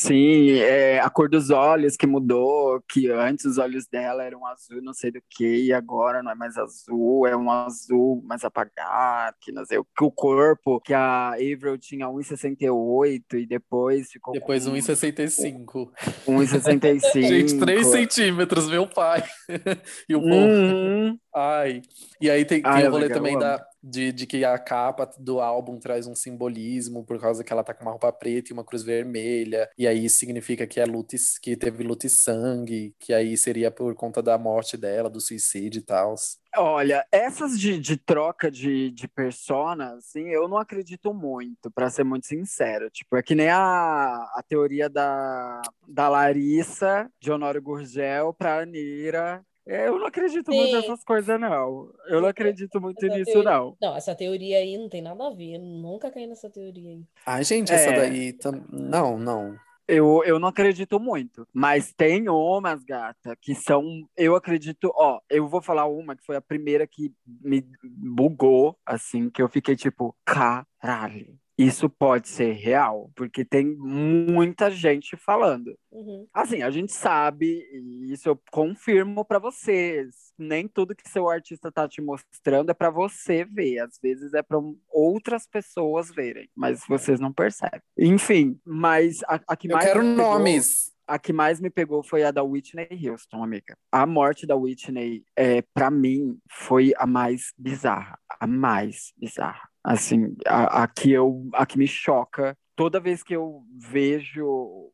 Sim, é, a cor dos olhos que mudou, que antes os olhos dela eram azul, não sei do que, e agora não é mais azul, é um azul mais apagado, que não sei o que o corpo, que a Avril tinha 1,68 e depois ficou Depois com 1,65. 1,65. Gente, 3 centímetros, meu pai. E o povo. Uhum. Ai. E aí tem, tem Ai, o rolê amiga, também da, de, de que a capa do álbum traz um simbolismo por causa que ela tá com uma roupa preta e uma cruz vermelha. E aí significa que é luta, que teve luta e sangue, que aí seria por conta da morte dela, do suicídio e tal. Olha, essas de, de troca de, de persona, assim, eu não acredito muito, pra ser muito sincero. Tipo, é que nem a, a teoria da, da Larissa, de Honório Gurgel, pra Anira. É, Eu não acredito muito Sim. nessas coisas, não. Eu não acredito muito Essa nisso, teoria- não. Não, essa teoria aí não tem nada a ver. Eu nunca caí nessa teoria aí. Ai, gente, essa É. daí. tam- Não, não. Eu, eu não acredito muito. Mas tem umas, gata, que são. Eu acredito. Ó, eu vou falar uma que foi a primeira que me bugou, assim, que eu fiquei tipo, caralho. Isso pode ser real, porque tem muita gente falando. Uhum. Assim, a gente sabe, e isso eu confirmo pra vocês. Nem tudo que seu artista tá te mostrando é pra você ver. Às vezes é pra outras pessoas verem, mas vocês não percebem. Enfim, mas a, a que Eu mais quero me pegou- nomes. a que mais me pegou foi a da Whitney Houston, amiga. A morte da Whitney, é, para mim, foi a mais bizarra. A mais bizarra. Assim, a, a que eu, a que me choca. Toda vez que eu vejo,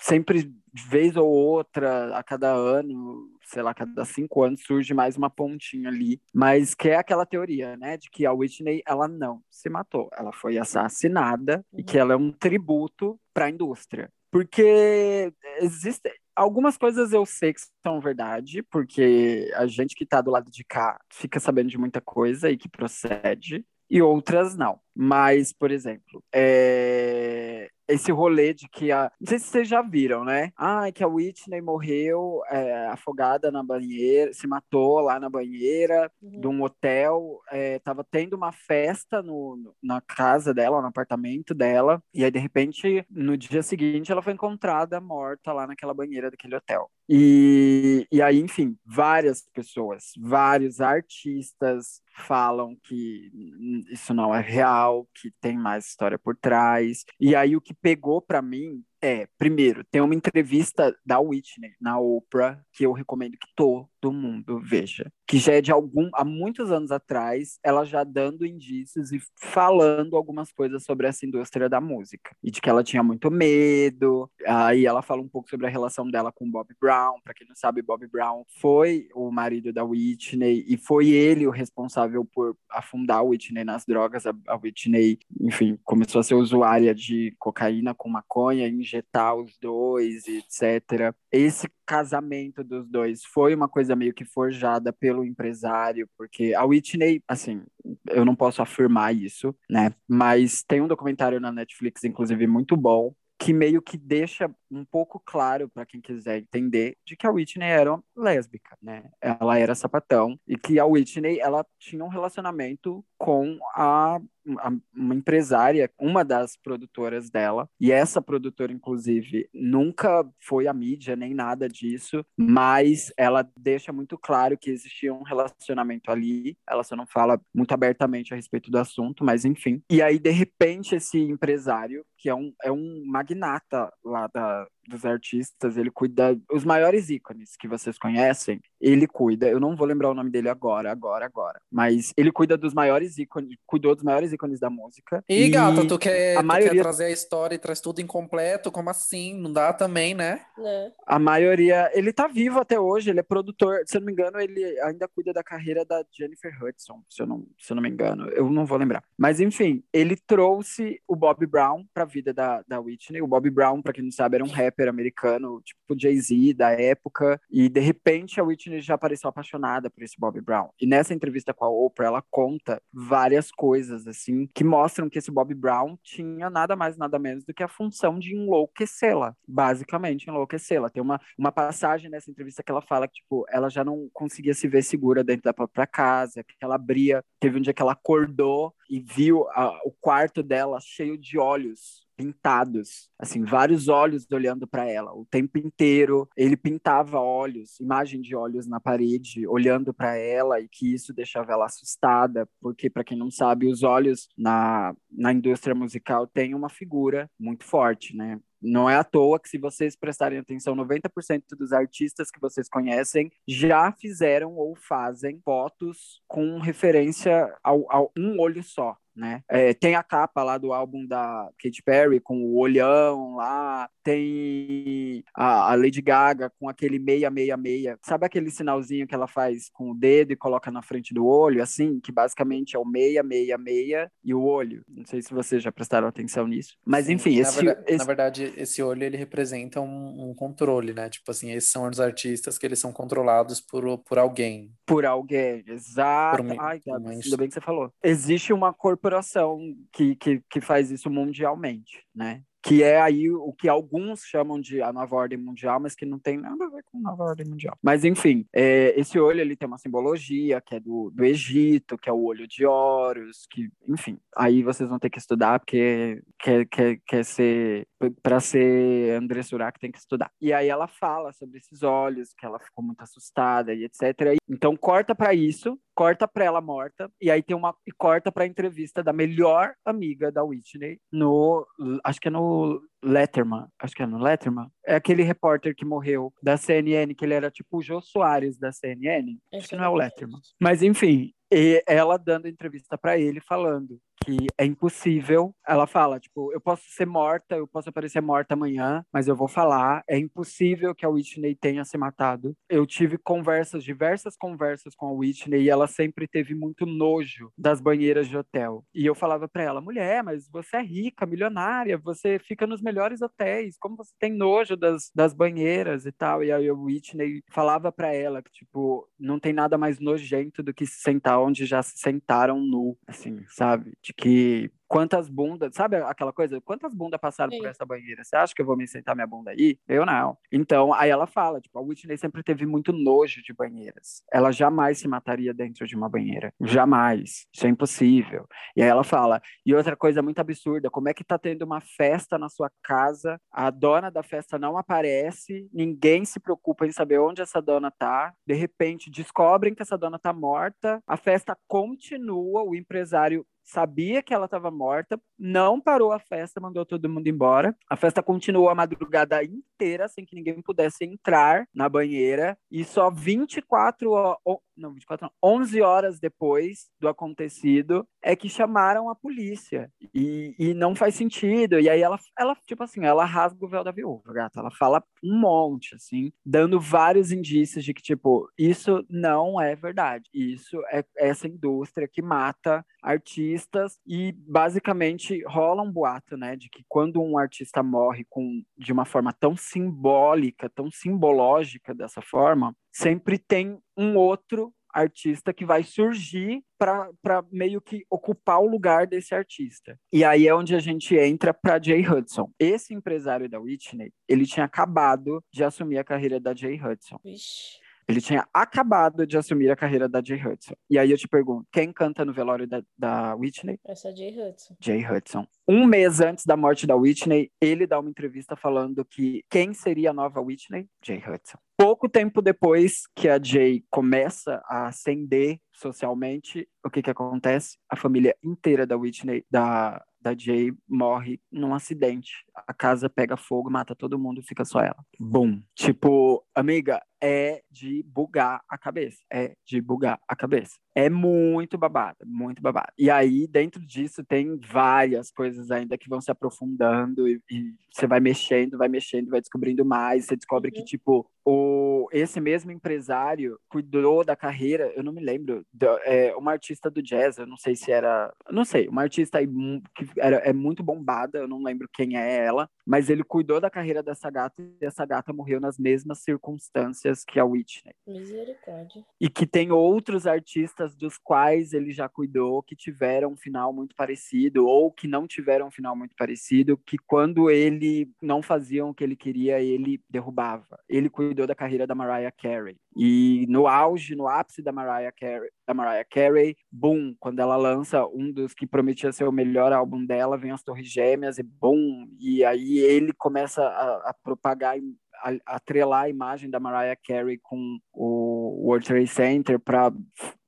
sempre vez ou outra, a cada ano, sei lá, cada cinco anos, surge mais uma pontinha ali. Mas que é aquela teoria, né? De que a Whitney, ela não se matou. Ela foi assassinada e Uhum. que ela é um tributo para a indústria. Porque existem algumas coisas eu sei que são verdade, porque a gente que tá do lado de cá fica sabendo de muita coisa e que procede, e outras não. Mas, por exemplo, é, esse rolê de que a. Não sei se vocês já viram, né? Ah, que a Whitney morreu é, afogada na banheira, se matou lá na banheira Uhum. de um hotel, é, tava tendo uma festa no, no- na casa dela, no apartamento dela, e aí de repente, no dia seguinte, ela foi encontrada morta lá naquela banheira daquele hotel. E, e aí, enfim, várias pessoas, vários artistas falam que isso não é real, que tem mais história por trás. E aí o que pegou pra mim é, primeiro, tem uma entrevista da Whitney na Oprah que eu recomendo que todo mundo veja, que já é de algum há muitos anos atrás, ela já dando indícios e falando algumas coisas sobre essa indústria da música e de que ela tinha muito medo. Aí ela fala um pouco sobre a relação dela com Bob Brown. Para quem não sabe, Bob Brown foi o marido da Whitney e foi ele o responsável por afundar a Whitney nas drogas. A, a Whitney, enfim, começou a ser usuária de cocaína com maconha, injetar os dois, etc. Esse casamento dos dois foi uma coisa meio que forjada pelo empresário, porque a Whitney, assim, eu não posso afirmar isso, né? Mas tem um documentário na Netflix, inclusive, muito bom, que meio que deixa um pouco claro para quem quiser entender de que a Whitney era lésbica, né? Ela era sapatão e que a Whitney ela tinha um relacionamento com a, uma empresária, uma das produtoras dela, e essa produtora, inclusive, nunca foi à mídia nem nada disso, mas ela deixa muito claro que existia um relacionamento ali, ela só não fala muito abertamente a respeito do assunto, mas enfim. E aí, de repente, esse empresário, que é um, é um magnata lá da, dos artistas, ele cuida os maiores ícones que vocês conhecem, ele cuida, eu não vou lembrar o nome dele agora, agora, agora, mas ele cuida dos maiores ícones, cuidou dos maiores ícones da música. E, e gata, tu quer, a tu maioria... quer trazer a história e traz tudo incompleto, como assim? Não dá também, né? É. A maioria, ele tá vivo até hoje, ele é produtor, se eu não me engano, ele ainda cuida da carreira da Jennifer Hudson, se eu não, se eu não me engano, eu não vou lembrar. Mas enfim, ele trouxe o Bob Brown pra vida da, da Whitney, o Bob Brown, pra quem não sabe, era um rapper rapper americano, tipo Jay-Z da época, e de repente a Whitney já apareceu apaixonada por esse Bob Brown. E nessa entrevista com a Oprah, ela conta várias coisas, assim, que mostram que esse Bob Brown tinha nada mais, nada menos do que a função de enlouquecê-la, basicamente enlouquecê-la. Tem uma, uma passagem nessa entrevista que ela fala que, tipo, ela já não conseguia se ver segura dentro da própria casa, que ela abria, teve um dia que ela acordou e viu a, o quarto dela cheio de olhos pintados, assim, vários olhos olhando para ela o tempo inteiro. Ele pintava olhos, imagem de olhos na parede, olhando para ela e que isso deixava ela assustada, porque para quem não sabe, os olhos na, na indústria musical têm uma figura muito forte, né? Não é à toa que, se vocês prestarem atenção, 90% dos artistas que vocês conhecem já fizeram ou fazem fotos com referência ao, ao um olho só né? É, tem a capa lá do álbum da Katy Perry com o olhão lá, tem a, a, Lady Gaga com aquele meia meia meia, sabe aquele sinalzinho que ela faz com o dedo e coloca na frente do olho, assim, que basicamente é o meia meia meia e o olho. Não sei se vocês já prestaram atenção nisso, mas Sim, enfim, na esse, verdade, esse... na verdade, esse olho ele representa um, um, controle, né? Tipo assim, esses são os artistas que eles são controlados por, por alguém. Por alguém, exato. Por Ai, Gabi, ainda bem que você falou. Existe uma corporação corporação que, que, que faz isso mundialmente, né? que é aí o que alguns chamam de a nova ordem mundial, mas que não tem nada a ver com a nova ordem mundial. Mas enfim, é, esse olho ele tem uma simbologia que é do, do Egito, que é o olho de Horus, que enfim, aí vocês vão ter que estudar porque quer, quer, quer ser para ser André Surak tem que estudar. E aí ela fala sobre esses olhos, que ela ficou muito assustada e etc. Então corta para isso, corta para ela morta e aí tem uma e corta para a entrevista da melhor amiga da Whitney no acho que é no Letterman, acho que é no Letterman, é aquele repórter que morreu da CNN, que ele era tipo o Jô Soares da CNN, acho que não é o Letterman. Mas enfim, e ela dando entrevista para ele falando que é impossível. Ela fala, tipo, eu posso ser morta, eu posso aparecer morta amanhã, mas eu vou falar. É impossível que a Whitney tenha se matado. Eu tive conversas, diversas conversas com a Whitney, e ela sempre teve muito nojo das banheiras de hotel. E eu falava para ela, mulher, mas você é rica, milionária, você fica nos melhores hotéis, como você tem nojo das, das banheiras e tal? E aí a Whitney falava para ela que, tipo, não tem nada mais nojento do que se sentar onde já se sentaram nu, assim, sabe? De que quantas bundas, sabe aquela coisa? Quantas bundas passaram Sim. por essa banheira? Você acha que eu vou me sentar minha bunda aí? Eu não. Então, aí ela fala, tipo, a Whitney sempre teve muito nojo de banheiras. Ela jamais se mataria dentro de uma banheira. Jamais. Isso é impossível. E aí ela fala, e outra coisa muito absurda, como é que tá tendo uma festa na sua casa, a dona da festa não aparece, ninguém se preocupa em saber onde essa dona tá, de repente descobrem que essa dona tá morta, a festa continua, o empresário sabia que ela estava morta, não parou a festa, mandou todo mundo embora. A festa continuou a madrugada inteira sem que ninguém pudesse entrar na banheira e só 24 horas, não, 24 não, 11 horas depois do acontecido é que chamaram a polícia. E, e não faz sentido. E aí ela, ela, tipo assim, ela rasga o véu da viúva, gata. Ela fala um monte, assim, dando vários indícios de que, tipo, isso não é verdade. Isso é essa indústria que mata artistas e basicamente rola um boato, né, de que quando um artista morre com de uma forma tão simbólica, tão simbológica dessa forma, sempre tem um outro artista que vai surgir para meio que ocupar o lugar desse artista. E aí é onde a gente entra para Jay Hudson. Esse empresário da Whitney, ele tinha acabado de assumir a carreira da Jay Hudson. Vixe. Ele tinha acabado de assumir a carreira da Jay Hudson. E aí eu te pergunto, quem canta no velório da, da Whitney? Essa é Jay Hudson. Jay Hudson. Um mês antes da morte da Whitney, ele dá uma entrevista falando que quem seria a nova Whitney? Jay Hudson. Pouco tempo depois que a Jay começa a ascender socialmente, o que que acontece? A família inteira da Whitney, da, da Jay, morre num acidente. A casa pega fogo, mata todo mundo, fica só ela. Bum. Tipo, amiga, é de bugar a cabeça. É de bugar a cabeça. É muito babado, muito babado. E aí, dentro disso, tem várias coisas ainda que vão se aprofundando e, e você vai mexendo, vai mexendo, vai descobrindo mais. Você descobre Uhum. que, tipo, o, esse mesmo empresário cuidou da carreira, eu não me lembro, é, uma artista do jazz, eu não sei se era, não sei, uma artista que era, é muito bombada, eu não lembro quem é ela, mas ele cuidou da carreira dessa gata e essa gata morreu nas mesmas circunstâncias que a Whitney. Misericórdia. E que tem outros artistas dos quais ele já cuidou que tiveram um final muito parecido ou que não tiveram um final muito parecido, que quando ele não faziam o que ele queria, ele derrubava. Ele cuidou da carreira da Mariah Carey. E no auge, no ápice da Mariah Carey, da Mariah Carey, boom, quando ela lança um dos que prometia ser o melhor álbum dela, vem as Torres Gêmeas e boom, e aí ele começa a, a propagar a, atrelar a imagem da Mariah Carey com o World Trade Center para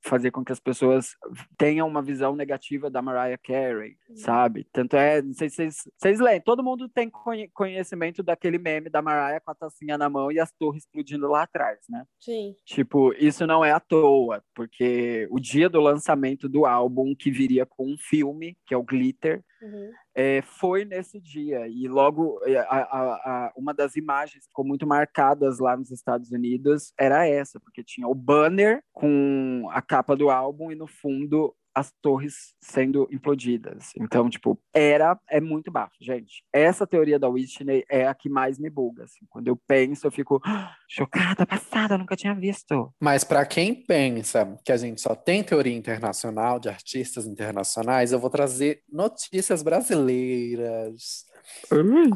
fazer com que as pessoas tenham uma visão negativa da Mariah Carey, sabe? Tanto é, não sei se vocês, vocês leem, todo mundo tem conhe- conhecimento daquele meme da Mariah com a tacinha na mão e as torres explodindo lá atrás, né? Sim. Tipo, isso não é à toa, porque o dia do lançamento do álbum, que viria com um filme, que é o Glitter, Uhum. é, foi nesse dia. E logo, é, a, a- a- uma das imagens que ficou muito marcadas lá nos Estados Unidos era essa, porque tinha o banner com a capa do álbum e no fundo as torres sendo implodidas. Então, tipo, era, é muito bafo, gente. Essa teoria da Whitney é a que mais me buga, assim. Quando eu penso, eu fico "Ah, chocada, passada, nunca tinha visto. Mas para quem pensa que a gente só tem teoria internacional de artistas internacionais, eu vou trazer notícias brasileiras.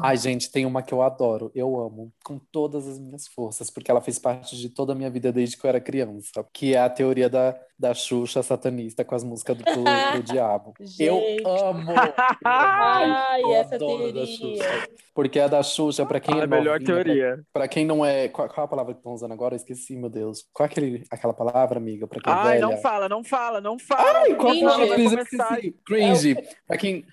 Ai, gente, tem uma que eu adoro, eu amo com todas as minhas forças, porque ela fez parte de toda a minha vida desde que eu era criança, que é a teoria da, da Xuxa satanista com as músicas do, do, do diabo. Eu Gente. amo! Ai, eu essa adoro da teoria. Xuxa. Porque a da Xuxa, pra quem a é melhor novinha, pra- teoria. Pra quem não é. Qual, qual é a palavra que estão usando agora? Eu esqueci, meu Deus. Qual é aquele, aquela palavra, amiga? Pra quem é Ai, velha? não fala, não fala, não fala. Ai, qual é a Cringe. palavra? Eu esqueci. Cringe. Pra quem.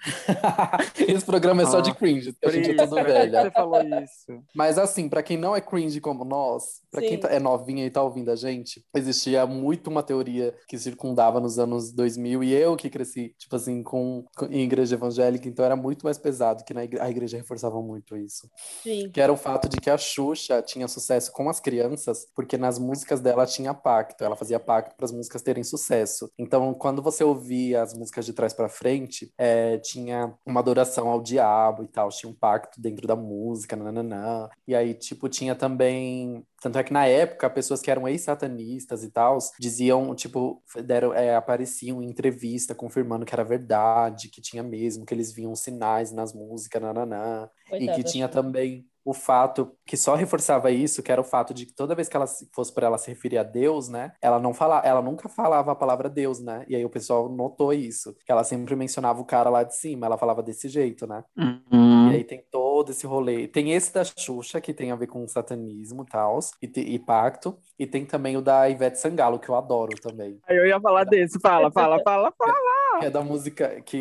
Esse programa é só de Ah, cringe, porque a gente que velha. Você falou isso. Mas assim, pra quem não é cringe como nós, pra quem tá- é novinha e tá ouvindo a gente, existia muito uma teoria que circundava nos anos 2000 e eu que cresci, tipo assim, com, com- em igreja evangélica, então era muito mais pesado, que na igre- a igreja reforçava muito isso. Sim. Que era o fato de que a Xuxa tinha sucesso com as crianças, porque nas músicas dela tinha pacto, ela fazia pacto para as músicas terem sucesso. Então, quando você ouvia as músicas de trás para frente, é, tinha uma adoração ao diabo e tal, tinha um pacto dentro da música, nananã. E aí, tipo, tinha também. Tanto é que na época, pessoas que eram ex-satanistas e tal, diziam, tipo, deram, é, apareciam em entrevista confirmando que era verdade, que tinha mesmo, que eles viam sinais nas músicas, nananã. E que tinha também o fato que só reforçava isso, que era o fato de que toda vez que ela se- fosse para ela se referir a Deus, né, ela não fala, ela nunca falava a palavra Deus, né? E aí o pessoal notou isso, que ela sempre mencionava o cara lá de cima, ela falava desse jeito, né? Uhum. E aí tem todo esse rolê. Tem esse da Xuxa, que tem a ver com satanismo e tal, e, e pacto. E tem também o da Ivete Sangalo, que eu adoro também. Aí eu ia falar desse. Fala, fala, fala, fala. Que é da música que.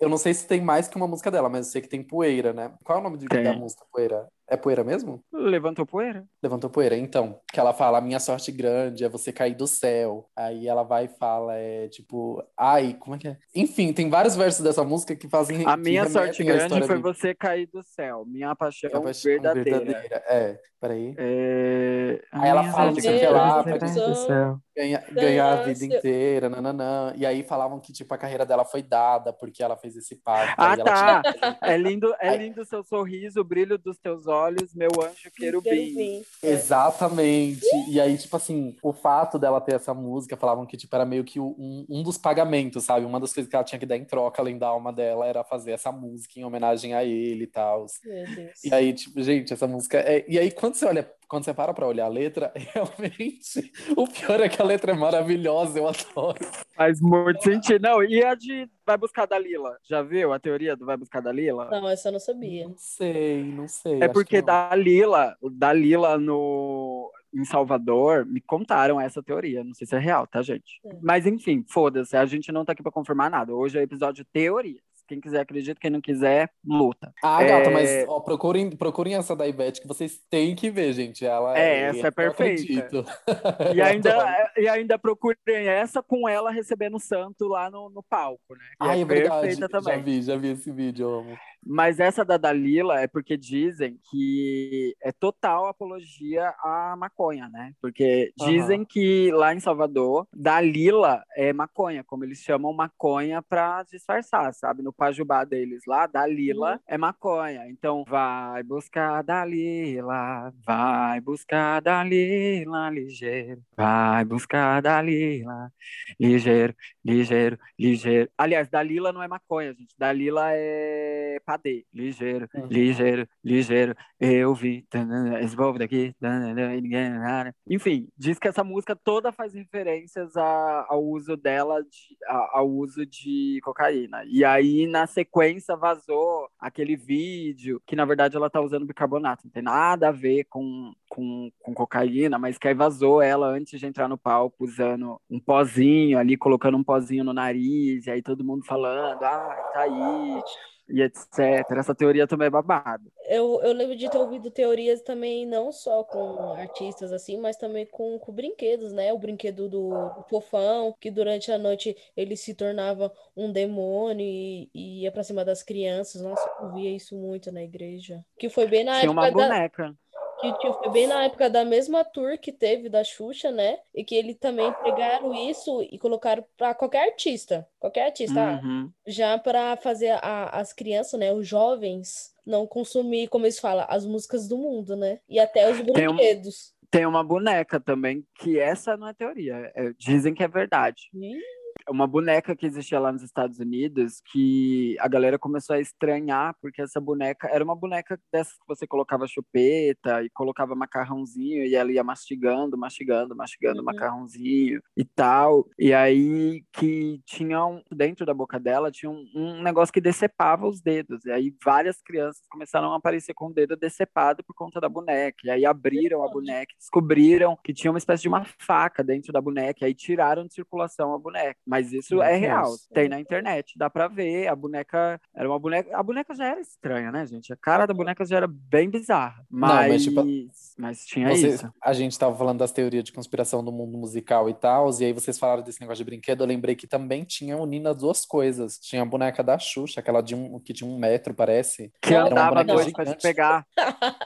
Eu não sei se tem mais que uma música dela, mas eu sei que tem Poeira, né? Qual é o nome de- da música Poeira? É Poeira mesmo? Levantou poeira? Levantou poeira, então. Que ela fala, a minha sorte grande é você cair do céu. Aí ela vai e fala, é tipo, ai, como é que é? Enfim, tem vários versos dessa música que fazem. A que minha sorte grande foi de- você cair do céu. Minha paixão, que é a paixão verdadeira. É, peraí. É... Aí ela minha fala sorte não sei o que grande lá, foi pra cair dizer- do céu. Ganha- ganhar a vida inteira, nananã. E aí falavam que, tipo, a carreira dela foi dada porque ela fez esse pacto. Ah, aí tá. tinha- É lindo, é Aí- lindo o seu sorriso, o brilho dos teus olhos, meu anjo querubim. Querubim. É. Exatamente. E aí, tipo assim, o fato dela ter essa música, falavam que, tipo, era meio que um, um dos pagamentos, sabe? Uma das coisas que ela tinha que dar em troca, além da alma dela, era fazer essa música em homenagem a ele e tal. Meu Deus. E aí, tipo, gente, essa música. É... E aí, quando você olha quando você para pra olhar a letra, realmente, o pior é que a letra é maravilhosa, eu adoro. Faz muito sentido. Não, e a de Vai Buscar Dalila? Já viu a teoria do Vai Buscar Dalila? Não, essa eu não sabia. Não sei, não sei. É porque. Dalila, Dalila no em Salvador, me contaram essa teoria. Não sei se é real, tá, gente? É. Mas enfim, foda-se, a gente não tá aqui pra confirmar nada. Hoje é episódio teoria. Quem quiser acredita, quem não quiser, luta. Ah, gata, É- mas ó, procurem, procurem essa da Ivete que vocês têm que ver, gente. Ela É, essa é perfeita. E ainda, adoro. e ainda procurem essa com ela recebendo o santo lá no, no palco, né? Ai, é é perfeita Já também. vi, já vi esse vídeo, amo. Mas essa da Dalila é porque dizem que é total apologia à maconha, né? Porque dizem Aham. que lá em Salvador, Dalila é maconha, como eles chamam maconha pra disfarçar, sabe? No pajubá deles lá, Dalila Uhum. é maconha. Então, vai buscar Dalila, vai buscar Dalila ligeiro, vai buscar Dalila ligeiro, ligeiro, ligeiro. Aliás, Dalila não é maconha, gente. Dalila é padê. Ligeiro, Uhum. ligeiro, ligeiro. Eu vi. Esse povo daqui. ninguém. Enfim, diz que essa música toda faz referências a- ao uso dela, de, a- ao uso de cocaína. E aí, na sequência, vazou aquele vídeo que, na verdade, ela tá usando bicarbonato. Não tem nada a ver com, com, com cocaína, mas que aí vazou ela antes de entrar no palco usando um pozinho ali, colocando um pozinho no nariz, e aí todo mundo falando, ah, tá aí, e etc. Essa teoria também é babado. Eu, eu lembro de ter ouvido teorias também, não só com artistas assim, mas também com, com brinquedos, né? O brinquedo do, do fofão, que durante a noite ele se tornava um demônio e, e ia pra cima das crianças. Nossa, eu via isso muito na igreja. Que foi bem na Tinha uma época da, boneca. Que que foi bem na época da mesma tour que teve da Xuxa, né? E que ele também pegaram isso e colocaram pra qualquer artista, qualquer artista, ah, Uhum. já para fazer a- as crianças, né, os jovens, não consumir, como eles falam, as músicas do mundo, né? E até os Tem um- brinquedos. Tem uma boneca também, que essa não é teoria, é- dizem que é verdade. Ih, uma boneca que existia lá nos Estados Unidos que a galera começou a estranhar porque essa boneca era uma boneca dessas que você colocava chupeta e colocava macarrãozinho e ela ia mastigando, mastigando, mastigando Uhum. macarrãozinho e tal. E aí que tinha um, dentro da boca dela tinha um, um negócio que decepava os dedos. E aí várias crianças começaram a aparecer com o dedo decepado por conta da boneca. E aí abriram a boneca, descobriram que tinha uma espécie de uma faca dentro da boneca, e aí tiraram de circulação a boneca. Mas isso Meu é Deus. real, tem na internet, dá pra ver. A boneca era uma boneca, a boneca já era estranha, né, gente? A cara da boneca já era bem bizarra, mas mas, tipo, mas tinha Vocês- isso. a gente tava falando das teorias de conspiração do mundo musical e tal, e aí vocês falaram desse negócio de brinquedo, eu lembrei que também tinha unindo as duas coisas. Tinha a boneca da Xuxa, aquela de um, que tinha um metro, parece. Que Era andava pra se gigante. pegar.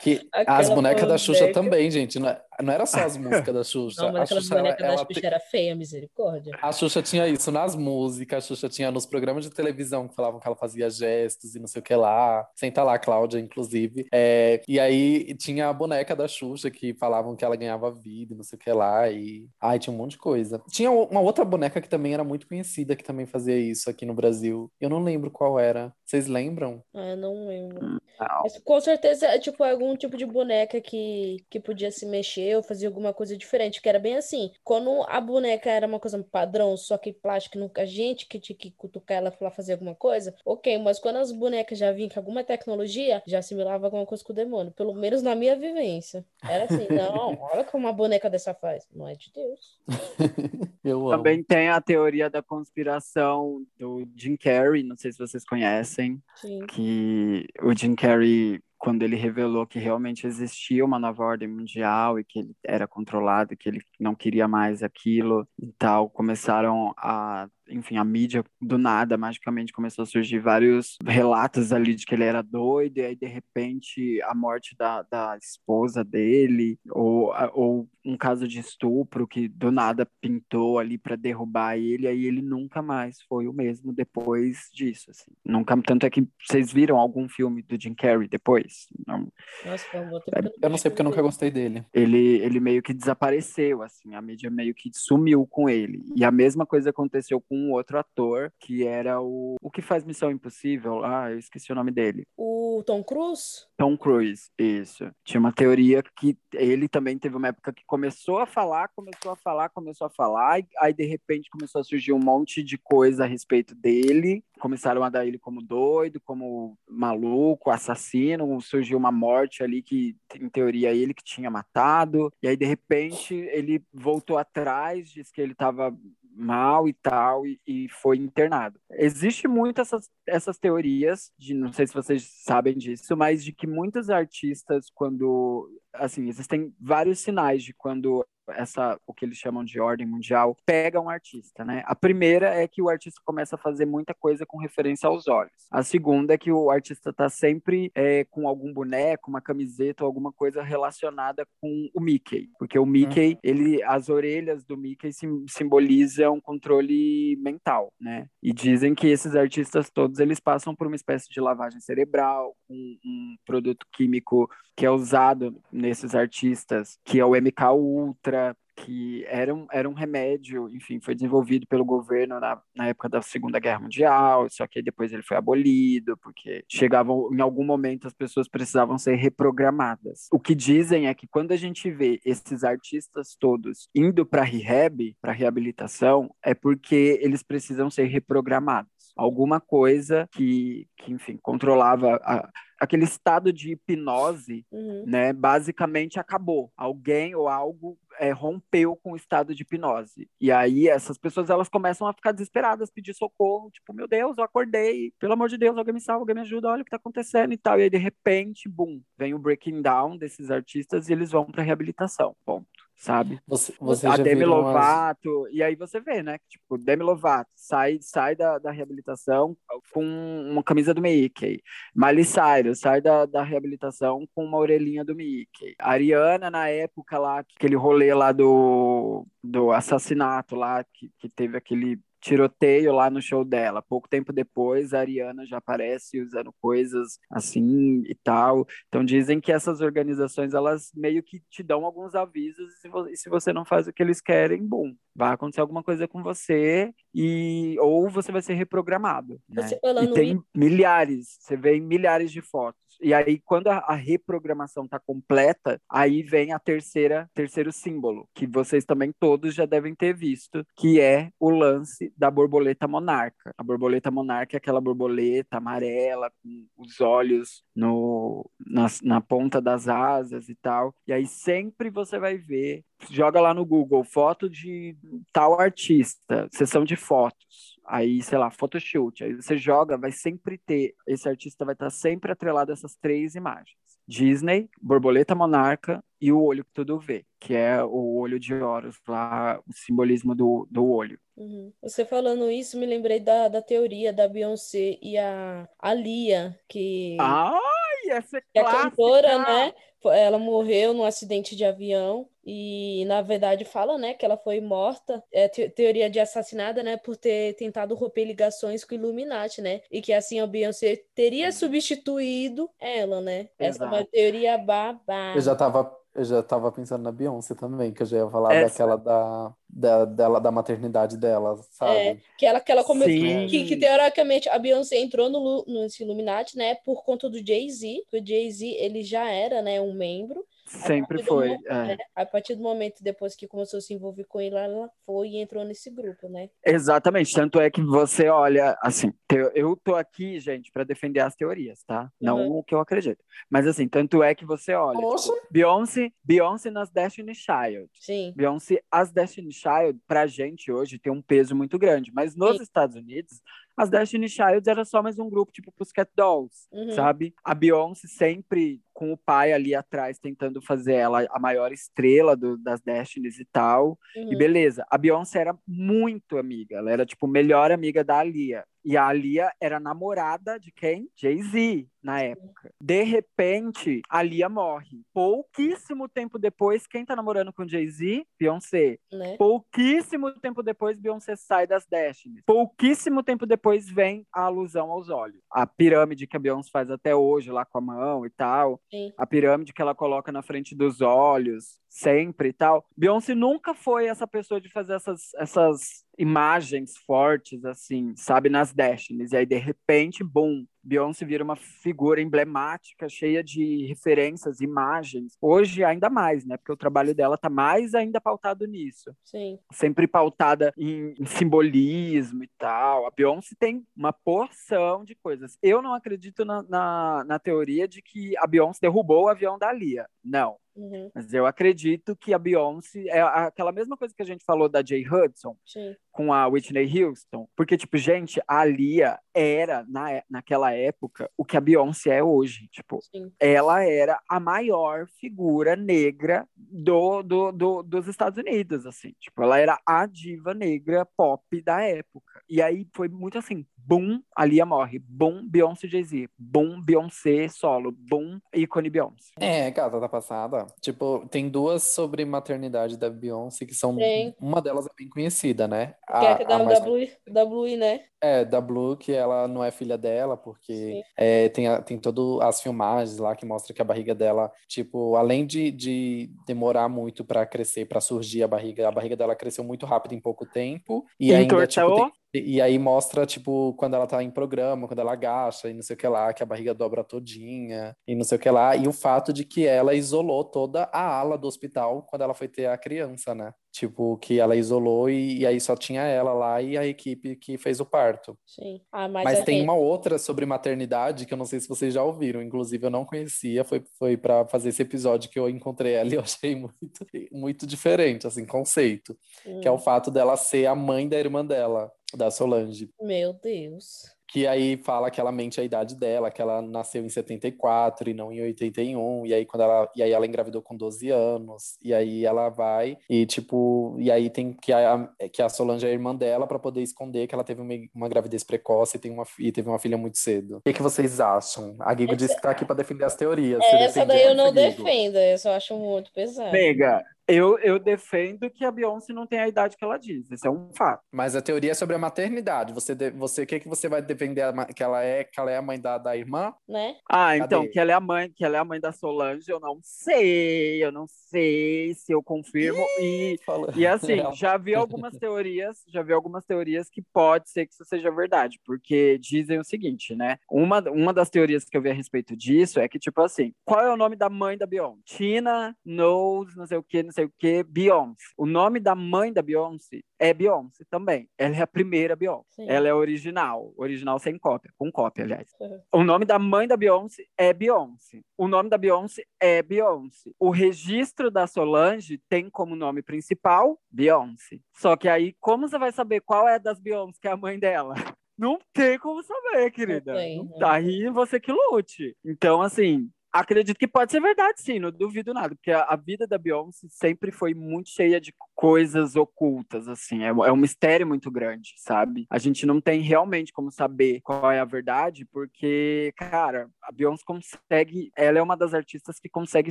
Que Aquela as bonecas da Xuxa também, gente. Não, é- não era só as músicas da Xuxa. Não, mas a aquela Xuxa, ela, boneca da ela Xuxa te- era feia, misericórdia. a Xuxa tinha isso nas músicas, a Xuxa tinha nos programas de televisão que falavam que ela fazia gestos e não sei o que lá. Senta lá, Cláudia, inclusive. É, e aí tinha a boneca da Xuxa que falavam que ela ganhava vida e não sei o que lá. E. Ai, tinha um monte de coisa. Tinha uma outra boneca que também era muito conhecida que também fazia isso aqui no Brasil. Eu não lembro qual era. Vocês lembram? Ah, eu não lembro. Não. Mas com certeza é tipo algum tipo de boneca que, que podia se mexer ou fazer alguma coisa diferente, que era bem assim. Quando a boneca era uma coisa padrão, só que plástico, não- a gente que tinha que cutucar ela pra fazer alguma coisa, ok, mas quando as bonecas já vinham com alguma tecnologia, já assimilava alguma coisa com o demônio. Pelo menos na minha vivência. Era assim, não, olha como uma boneca dessa faz. Não é de Deus. Eu amo. Também tem a teoria da conspiração do Jim Carrey, não sei se vocês conhecem, Sim. que o Jim Carrey, quando ele revelou que realmente existia uma nova ordem mundial e que ele era controlado, que ele não queria mais aquilo e tal, começaram a, enfim, a mídia do nada magicamente começou a surgir vários relatos ali de que ele era doido e aí de repente a morte da, da esposa dele ou, ou um caso de estupro que do nada pintou ali para derrubar ele, aí ele nunca mais foi o mesmo depois disso, assim. Nunca, tanto é que vocês viram algum filme do Jim Carrey depois? Não. Nossa, eu vou ter É, Eu não sei porque eu nunca gostei dele. Ele, ele meio que desapareceu, assim, a mídia meio que sumiu com ele. E a mesma coisa aconteceu com um outro ator, que era o, o que faz Missão Impossível. Ah, eu esqueci o nome dele. O Tom Cruise? Tom Cruise, isso. Tinha uma teoria que ele também teve uma época que começou a falar, começou a falar, começou a falar, e aí de repente começou a surgir um monte de coisa a respeito dele. Começaram a dar ele como doido, como maluco, assassino. Surgiu uma morte ali que, em teoria, ele que tinha matado. E aí, de repente, ele voltou atrás, disse que ele estava mal e tal, e, e, foi internado. Existe muito essas, essas teorias, de não sei se vocês sabem disso, mas de que muitos artistas, quando. Assim, existem vários sinais de quando essa o que eles chamam de ordem mundial pega um artista, né? A primeira é que o artista começa a fazer muita coisa com referência aos olhos. A segunda é que o artista está sempre é, com algum boneco, uma camiseta ou alguma coisa relacionada com o Mickey, porque o Mickey, hum. ele, as orelhas do Mickey sim, simbolizam controle mental, né? E dizem que esses artistas todos eles passam por uma espécie de lavagem cerebral, um, um produto químico que é usado nesses artistas, que é o MK Ultra, que era um, era um remédio, enfim, foi desenvolvido pelo governo na, na época da Segunda Guerra Mundial, só que depois ele foi abolido, porque chegavam, em algum momento, as pessoas precisavam ser reprogramadas. O que dizem é que quando a gente vê esses artistas todos indo para rehab, para reabilitação, é porque eles precisam ser reprogramados. Alguma coisa que, que enfim, controlava a, aquele estado de hipnose, uhum. né, basicamente acabou. Alguém ou algo é, rompeu com o estado de hipnose. E aí essas pessoas elas começam a ficar desesperadas, pedir socorro, tipo, meu Deus, eu acordei, pelo amor de Deus, alguém me salva, alguém me ajuda, olha o que tá acontecendo e tal. E aí de repente, bum, vem o breaking down desses artistas e eles vão para reabilitação. Ponto sabe? Você, você a Demi Lovato, as... e aí você vê, né? Tipo, Demi Lovato sai, sai da, da reabilitação com uma camisa do Mickey. Miley Cyrus sai da, da reabilitação com uma orelhinha do Mickey. A Ariana, na época lá, aquele rolê lá do, do assassinato lá, que, que teve aquele tiroteio lá no show dela. Pouco tempo depois, a Ariana já aparece usando coisas assim e tal. Então dizem que essas organizações elas meio que te dão alguns avisos e se você não faz o que eles querem, bum, vai acontecer alguma coisa com você e ou você vai ser reprogramado. Né? e tem milhares, você vê milhares de fotos. E aí, quando a, a reprogramação está completa, aí vem a terceira, terceiro símbolo, que vocês também todos já devem ter visto, que é o lance da borboleta monarca. A borboleta monarca é aquela borboleta amarela, com os olhos no, na, na ponta das asas e tal. E aí sempre você vai ver, joga lá no Google, foto de tal artista, sessão de fotos Aí, sei lá, photoshoot. Aí você joga, vai sempre ter. Esse artista vai estar sempre atrelado a essas três imagens: Disney, Borboleta Monarca e o olho que tudo vê, que é o olho de Horus, lá, o simbolismo do, do olho. Uhum. Você falando isso, me lembrei da, da teoria da Beyoncé e a, a Lia, que. Ai, essa é, é a cantora, né? ela morreu num acidente de avião e na verdade fala, né, que ela foi morta, é te teoria de assassinada, né, por ter tentado romper ligações com o Illuminati, né, e que assim a Beyoncé teria substituído ela, né. Exato. Essa é uma teoria babá. Eu já tava eu já tava pensando na Beyoncé também, que eu já ia falar Essa... daquela da, da, dela, da maternidade dela, sabe? É, que ela, que ela começou. Que, que, teoricamente a Beyoncé entrou no, no Illuminati, né? Por conta do Jay-Z. O Jay-Z, ele já era, né, um membro. Sempre foi. Momento, é. né? A partir do momento depois que começou a se envolver com ele, ela foi e entrou nesse grupo, né? Exatamente. Tanto é que você olha, assim, eu tô aqui, gente, para defender as teorias, tá? Não uhum. o que eu acredito. Mas assim, tanto é que você olha, tipo, Beyoncé, Beyoncé nas Destiny Child. Sim. Beyoncé, as Destiny Child, pra gente hoje, tem um peso muito grande. Mas nos Sim. Estados Unidos, as Destiny Childs era só mais um grupo, tipo Pussycat Dolls, uhum. sabe? A Beyoncé sempre com o pai ali atrás tentando fazer ela a maior estrela do, das Destinies e tal. Uhum. E beleza, a Beyoncé era muito amiga, ela era tipo melhor amiga da Alia. E a Alia era namorada de quem? Jay-Z, na época. De repente, a Lia morre. Pouquíssimo tempo depois, quem tá namorando com Jay-Z? Beyoncé. Né? Pouquíssimo tempo depois, Beyoncé sai das Destiny. Pouquíssimo tempo depois vem a alusão aos olhos. A pirâmide que a Beyoncé faz até hoje, lá com a mão e tal. Sim. A pirâmide que ela coloca na frente dos olhos, sempre e tal. Beyoncé nunca foi essa pessoa de fazer essas, essas imagens fortes, assim, sabe, nas Destinies. E aí, de repente, boom, Beyoncé vira uma figura emblemática, cheia de referências, imagens. Hoje, ainda mais, né? Porque o trabalho dela tá mais ainda pautado nisso. Sim. Sempre pautada em, em simbolismo e tal. A Beyoncé tem uma porção de coisas. Eu não acredito na, na, na teoria de que a Beyoncé derrubou o avião da Lia. Não. Uhum. Mas eu acredito que a Beyoncé é aquela mesma coisa que a gente falou da Jay Hudson Sim. com a Whitney Houston. Porque, tipo, gente, a Lia era, na, naquela época, o que a Beyoncé é hoje. Tipo, Sim. ela era a maior figura negra do, do, do, dos Estados Unidos, assim. Tipo, ela era a diva negra pop da época. E aí foi muito assim, boom, a Lia morre, boom, Beyoncé Jay-Z, boom, Beyoncé solo, boom, ícone Beyoncé. É, gata, tá passada. Tipo, tem duas sobre maternidade da Beyoncé que são. Tem. Uma delas é bem conhecida, né? Que é da, a mais- da, Blue, da Blue, né? É, da Blue, que ela não é filha dela, porque é, tem, a- tem todas as filmagens lá que mostra que a barriga dela, tipo, além de, de demorar muito pra crescer, pra surgir a barriga, a barriga dela cresceu muito rápido em pouco tempo. E ainda, tipo, Entortou? tem- e aí mostra, tipo, quando ela tá em programa, quando ela agacha e não sei o que lá, que a barriga dobra todinha e não sei o que lá. E o fato de que ela isolou toda a ala do hospital quando ela foi ter a criança, né? Tipo, que ela isolou e, e aí só tinha ela lá e a equipe que fez o parto. Sim. Ah, mas, Mas tem gente- uma outra sobre maternidade que eu não sei se vocês já ouviram, inclusive eu não conhecia, foi, foi para fazer esse episódio que eu encontrei ela e eu achei muito, muito diferente, assim, conceito, que é o Hum, fato dela ser a mãe da irmã dela, da Solange. Meu Deus. Que aí fala que ela mente a idade dela, que ela nasceu em 74 e não em 81, e aí quando ela e aí ela engravidou com 12 anos, e aí ela vai e tipo, e aí tem que a, que a Solange é a irmã dela para poder esconder que ela teve uma, uma gravidez precoce e, tem uma, e teve uma filha muito cedo. O que, que vocês acham? A Gigo disse que tá aqui para defender as teorias. Você Essa daí eu essa, não defendo, eu só acho muito pesado. Nega, eu, eu defendo que a Beyoncé não tem a idade que ela diz. Isso é um fato. Mas a teoria é sobre a maternidade. Você, você, o que que você vai defender que ela é, que ela é a mãe da, da irmã? Né? Ah, então, Cadê? que ela é a mãe, que ela é a mãe da Solange, eu não sei, eu não sei se eu confirmo. E, Fala- e assim, já vi algumas teorias, já vi algumas teorias que pode ser que isso seja verdade, porque dizem o seguinte, né? Uma, uma das teorias que eu vi a respeito disso é que, tipo assim, qual é o nome da mãe da Beyoncé? Tina Knows, não sei o que, não sei o que, Beyoncé. O nome da mãe da Beyoncé é Beyoncé também. Ela é a primeira Beyoncé. Sim. Ela é original, original sem cópia, com cópia, aliás. Uhum. O nome da mãe da Beyoncé é Beyoncé. O nome da Beyoncé é Beyoncé. O registro da Solange tem como nome principal Beyoncé. Só que aí, como você vai saber qual é das Beyoncé que é a mãe dela? Não tem como saber, querida. tem, Não não tá aí você que lute. Então, assim, acredito que pode ser verdade, sim, não duvido nada, porque a, a vida da Beyoncé sempre foi muito cheia de coisas ocultas, assim, é, é um mistério muito grande, sabe? A gente não tem realmente como saber qual é a verdade, porque, cara, a Beyoncé consegue, ela é uma das artistas que consegue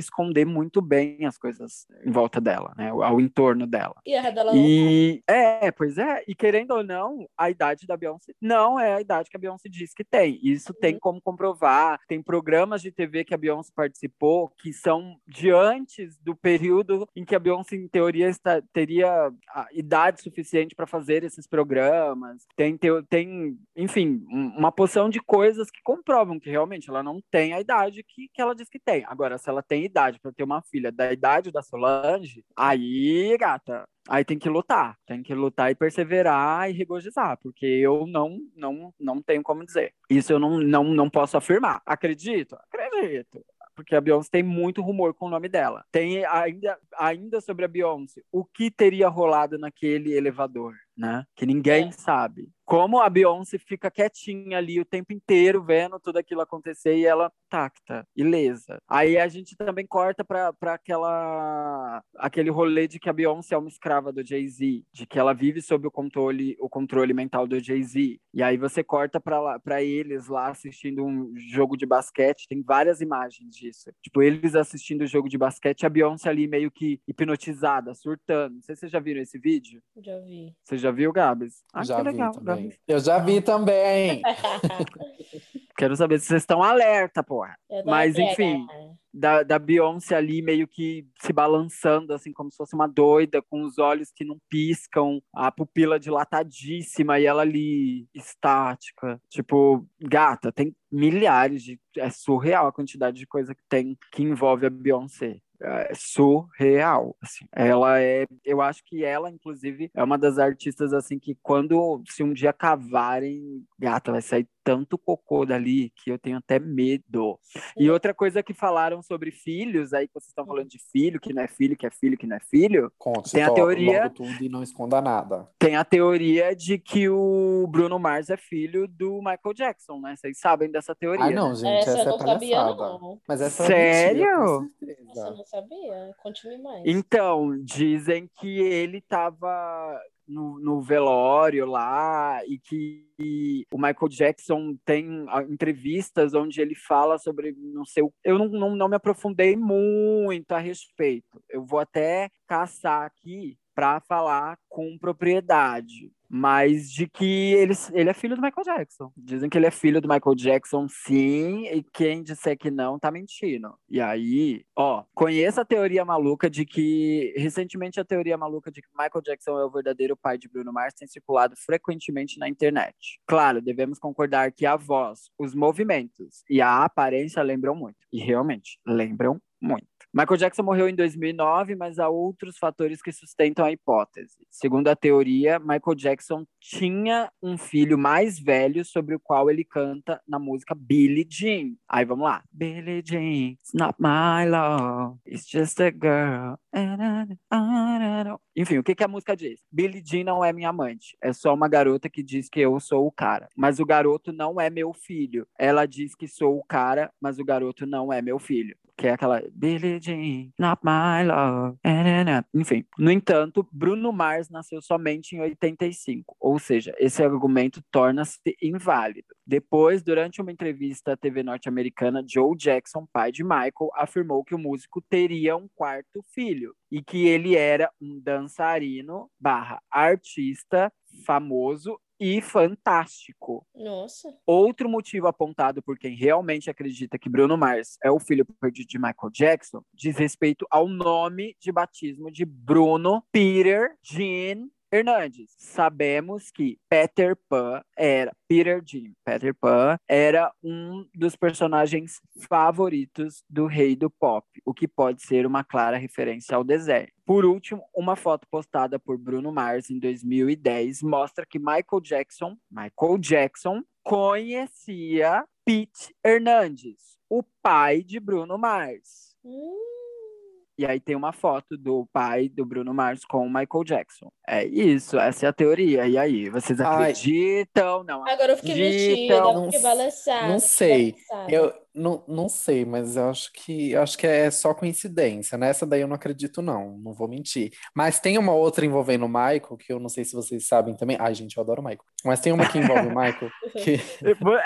esconder muito bem as coisas em volta dela, né, ao, entorno dela. E a dela não. E é, pois é, e querendo ou não, a idade da Beyoncé não é a idade que a Beyoncé diz que tem. Isso tem Uhum. como comprovar. Tem programas de TV que a Beyoncé participou que são de antes do período em que a Beyoncé, em teoria, está- teria idade suficiente para fazer esses programas. Tem, teo- tem enfim, um- uma porção de coisas que comprovam que realmente ela não tem a idade que, que ela diz que tem. Agora, se ela tem idade para ter uma filha da idade da Solange, aí, gata, Aí tem que lutar, tem que lutar e perseverar e regozijar, porque eu não não não tenho como dizer. Isso eu não não, não posso afirmar. Acredito? Acredito. Porque a Beyoncé tem muito rumor com o nome dela. Tem ainda, ainda sobre a Beyoncé, o que teria rolado naquele elevador, né? Que ninguém É. sabe. Como a Beyoncé fica quietinha ali o tempo inteiro vendo tudo aquilo acontecer e ela tacta, ilesa. Aí a gente também corta para aquela aquele rolê de que a Beyoncé é uma escrava do Jay-Z, de que ela vive sob o controle o controle mental do Jay-Z. E aí você corta para eles lá assistindo um jogo de basquete, tem várias imagens disso. Tipo, eles assistindo o jogo de basquete, a Beyoncé ali meio que hipnotizada, surtando. Não sei se vocês já viram esse vídeo. Já vi. Você já viu, Gabs? Ah, já que vi legal, também. Gabs. Eu já vi também. Quero saber se vocês estão alerta, porra. Mas, enfim. da, da Beyoncé ali meio que se balançando, assim, como se fosse uma doida, com os olhos que não piscam, a pupila dilatadíssima e ela ali estática. Tipo, gata, tem milhares de. É surreal a quantidade de coisa que tem que envolve a Beyoncé surreal. Assim. Ela é, eu acho que ela, inclusive, é uma das artistas assim que quando se um dia cavarem, gata, vai sair tanto cocô dali que eu tenho até medo. E outra coisa que falaram sobre filhos, aí que vocês estão falando de filho, que não é filho, que é filho, que não é filho. Conte, tem a teoria tudo e não esconda nada. Tem a teoria de que o Bruno Mars é filho do Michael Jackson, né? Vocês sabem dessa teoria? Ah, não, gente, essa, essa é palhaçada. Não. Mas essa Sério? É mentira, Essa eu não sabia. Continue mais. Então, dizem que ele tava no, no, velório lá e que o Michael Jackson tem entrevistas onde ele fala sobre não sei eu não, não, não me aprofundei muito a respeito. Eu vou até caçar aqui para falar com propriedade mas de que ele, ele é filho do Michael Jackson. Dizem que ele é filho do Michael Jackson, sim, e quem disser que não, tá mentindo. E aí, ó, conheça a teoria maluca de que, recentemente, a teoria maluca de que Michael Jackson é o verdadeiro pai de Bruno Mars tem circulado frequentemente na internet. Claro, devemos concordar que a voz, os movimentos e a aparência lembram muito. E realmente, lembram muito. Michael Jackson morreu em 2009, mas há outros fatores que sustentam a hipótese. Segundo a teoria, Michael Jackson tinha um filho mais velho sobre o qual ele canta na música Billie Jean. Aí vamos lá. Billie Jean, it's not my love, it's just a girl. Enfim, o que, que a música diz? Billie Jean não é minha amante, é só uma garota que diz que eu sou o cara. Mas o garoto não é meu filho. Ela diz que sou o cara, mas o garoto não é meu filho que é aquela Billie Jean, not my love. Enfim, no entanto, Bruno Mars nasceu somente em 85, ou seja, esse argumento torna-se inválido. Depois, durante uma entrevista à TV norte-americana, Joe Jackson, pai de Michael, afirmou que o músico teria um quarto filho e que ele era um dançarino barra artista famoso e fantástico. Nossa. Outro motivo apontado por quem realmente acredita que Bruno Mars é o filho perdido de Michael Jackson diz respeito ao nome de batismo de Bruno Peter Jean Hernandes, sabemos que Peter Pan era Peter Jim. Peter Pan era um dos personagens favoritos do rei do pop, o que pode ser uma clara referência ao deserto. Por último, uma foto postada por Bruno Mars em 2010 mostra que Michael Jackson, Michael Jackson conhecia Pete Hernandes, o pai de Bruno Mars. Hum. E aí tem uma foto do pai do Bruno Mars com o Michael Jackson. É isso, essa é a teoria. E aí, vocês acreditam? Ai. Não Agora eu fiquei metida, fiquei balançada. Não sei. Eu, não, não sei, mas eu acho que eu acho que é só coincidência. Nessa daí eu não acredito, não. Não vou mentir. Mas tem uma outra envolvendo o Michael, que eu não sei se vocês sabem também. Ai, gente, eu adoro o Michael. Mas tem uma que envolve o Michael. Que...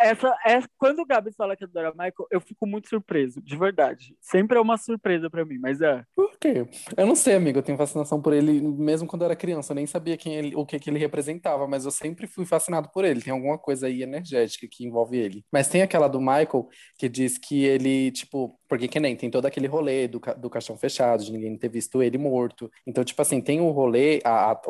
Essa, essa, quando o Gabi fala que adora o Michael, eu fico muito surpreso, de verdade. Sempre é uma surpresa para mim, mas é. Por quê? Eu não sei, amigo. Eu tenho fascinação por ele, mesmo quando eu era criança. Eu nem sabia quem ele, o que, que ele representava, mas eu sempre fui fascinado por ele. Tem alguma coisa aí energética que envolve ele. Mas tem aquela do Michael que diz diz que ele, tipo, porque que nem tem todo aquele rolê do, do caixão fechado, de ninguém ter visto ele morto. Então, tipo assim, tem o rolê, a, a,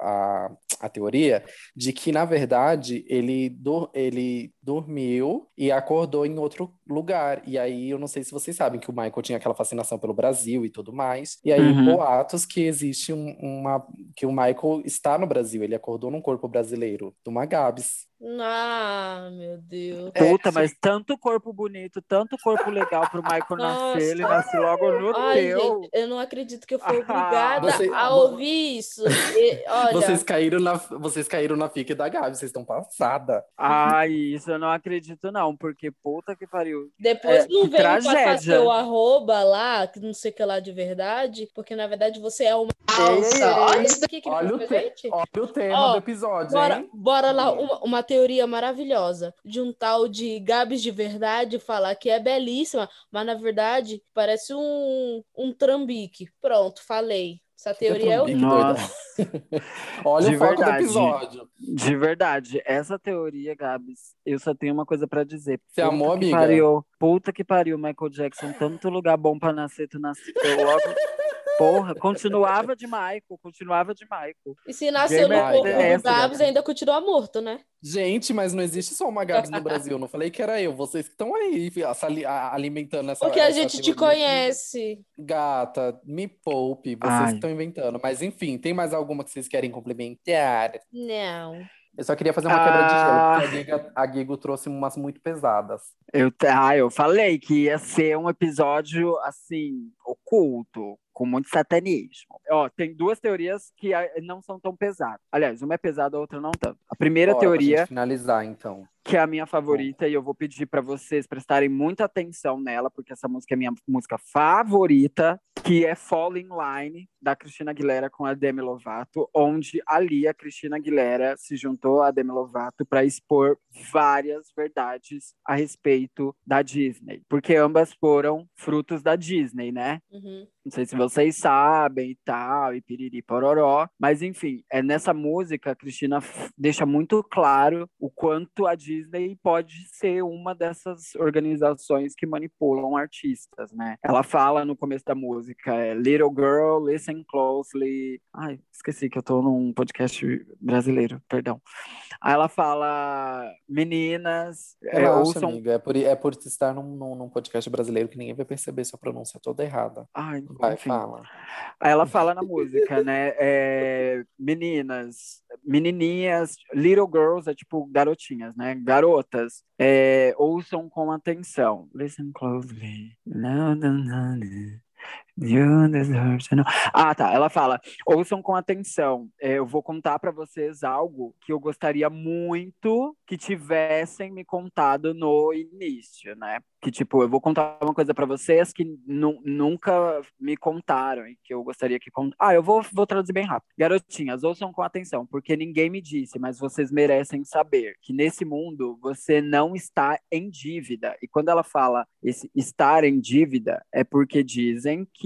a, a teoria de que, na verdade, ele, do, ele dormiu e acordou em outro lugar. E aí, eu não sei se vocês sabem que o Michael tinha aquela fascinação pelo Brasil e tudo mais. E aí, uhum. boatos que existe um, uma. que o Michael está no Brasil, ele acordou num corpo brasileiro, do Magabs. Ah, meu Deus. Puta, mas tanto corpo bonito, tanto corpo legal pro Michael nascer, ele nasceu logo no Ai, teu. Gente, eu não acredito que eu fui obrigada Você... a ouvir isso. E, olha... Vocês caíram na, vocês caíram na fica da Gabi, vocês estão passada. Ai, isso eu não acredito não, porque puta que pariu. Depois é, não vem passar seu arroba lá, que não sei o que lá de verdade, porque na verdade você é uma falsa. Olha isso daqui que olha, o te... olha o tema Ó, do episódio, bora, hein? Bora lá, uma, uma teoria maravilhosa de um tal de Gabs de verdade falar que é belíssima, mas na verdade parece um, um trambique. Pronto, falei. Essa teoria é o Big Nossa. Olha De o foco verdade. do episódio. De verdade, essa teoria, Gabs, eu só tenho uma coisa pra dizer. Você Puta amou, que amiga? Pariu, puta que pariu, Michael Jackson. Tanto lugar bom pra nascer, tu nasceu logo. Porra, continuava de Michael, continuava de Michael. E se nasceu no Gamer corpo do Gabs, ainda continua morto, né? Gente, mas não existe só uma Gabs no Brasil. Não falei que era eu. Vocês que estão aí alimentando essa. Porque a essa gente te conhece. Gata, me poupe. Vocês estão inventando. Mas enfim, tem mais alguma que vocês querem complementar? Não. Eu só queria fazer uma quebra de gelo, Ah. porque a Giga, a Gigo trouxe umas muito pesadas. Eu, te- ah, eu falei que ia ser um episódio, assim, oculto, com muito satanismo. Ó, tem duas teorias que ah, não são tão pesadas. Aliás, uma é pesada, a outra não tanto. A primeira Bora, pra teoria gente finalizar, então. Que é a minha favorita, e eu vou pedir para vocês prestarem muita atenção nela, porque essa música é minha música favorita, que é Fall in Line, da Cristina Aguilera com a Demi Lovato, onde ali a Cristina Aguilera se juntou a Demi Lovato para expor várias verdades a respeito da Disney, porque ambas foram frutos da Disney, né? Uhum. Não sei se vocês sabem e tal, e piriri pororó. Mas, enfim, é nessa música, a Cristina deixa muito claro o quanto a Disney pode ser uma dessas organizações que manipulam artistas, né? Ela fala no começo da música, é, Little Girl, listen closely. Ai, esqueci que eu tô num podcast brasileiro, perdão. Aí ela fala, meninas, é, Relaxa, ouçam... amiga. É por, é por estar num, num, num podcast brasileiro que ninguém vai perceber sua pronúncia toda errada. Ai, Vai, enfim. fala. Aí ela fala na música, né? é, meninas, menininhas, little girls é tipo garotinhas, né? Garotas, é, ouçam com atenção. Listen closely. No, no, no. Ah, tá. Ela fala: ouçam com atenção. É, eu vou contar para vocês algo que eu gostaria muito que tivessem me contado no início, né? Que tipo, eu vou contar uma coisa para vocês que nu- nunca me contaram e que eu gostaria que cont... Ah, eu vou, vou traduzir bem rápido. Garotinhas, ouçam com atenção, porque ninguém me disse, mas vocês merecem saber que nesse mundo você não está em dívida. E quando ela fala esse estar em dívida, é porque dizem que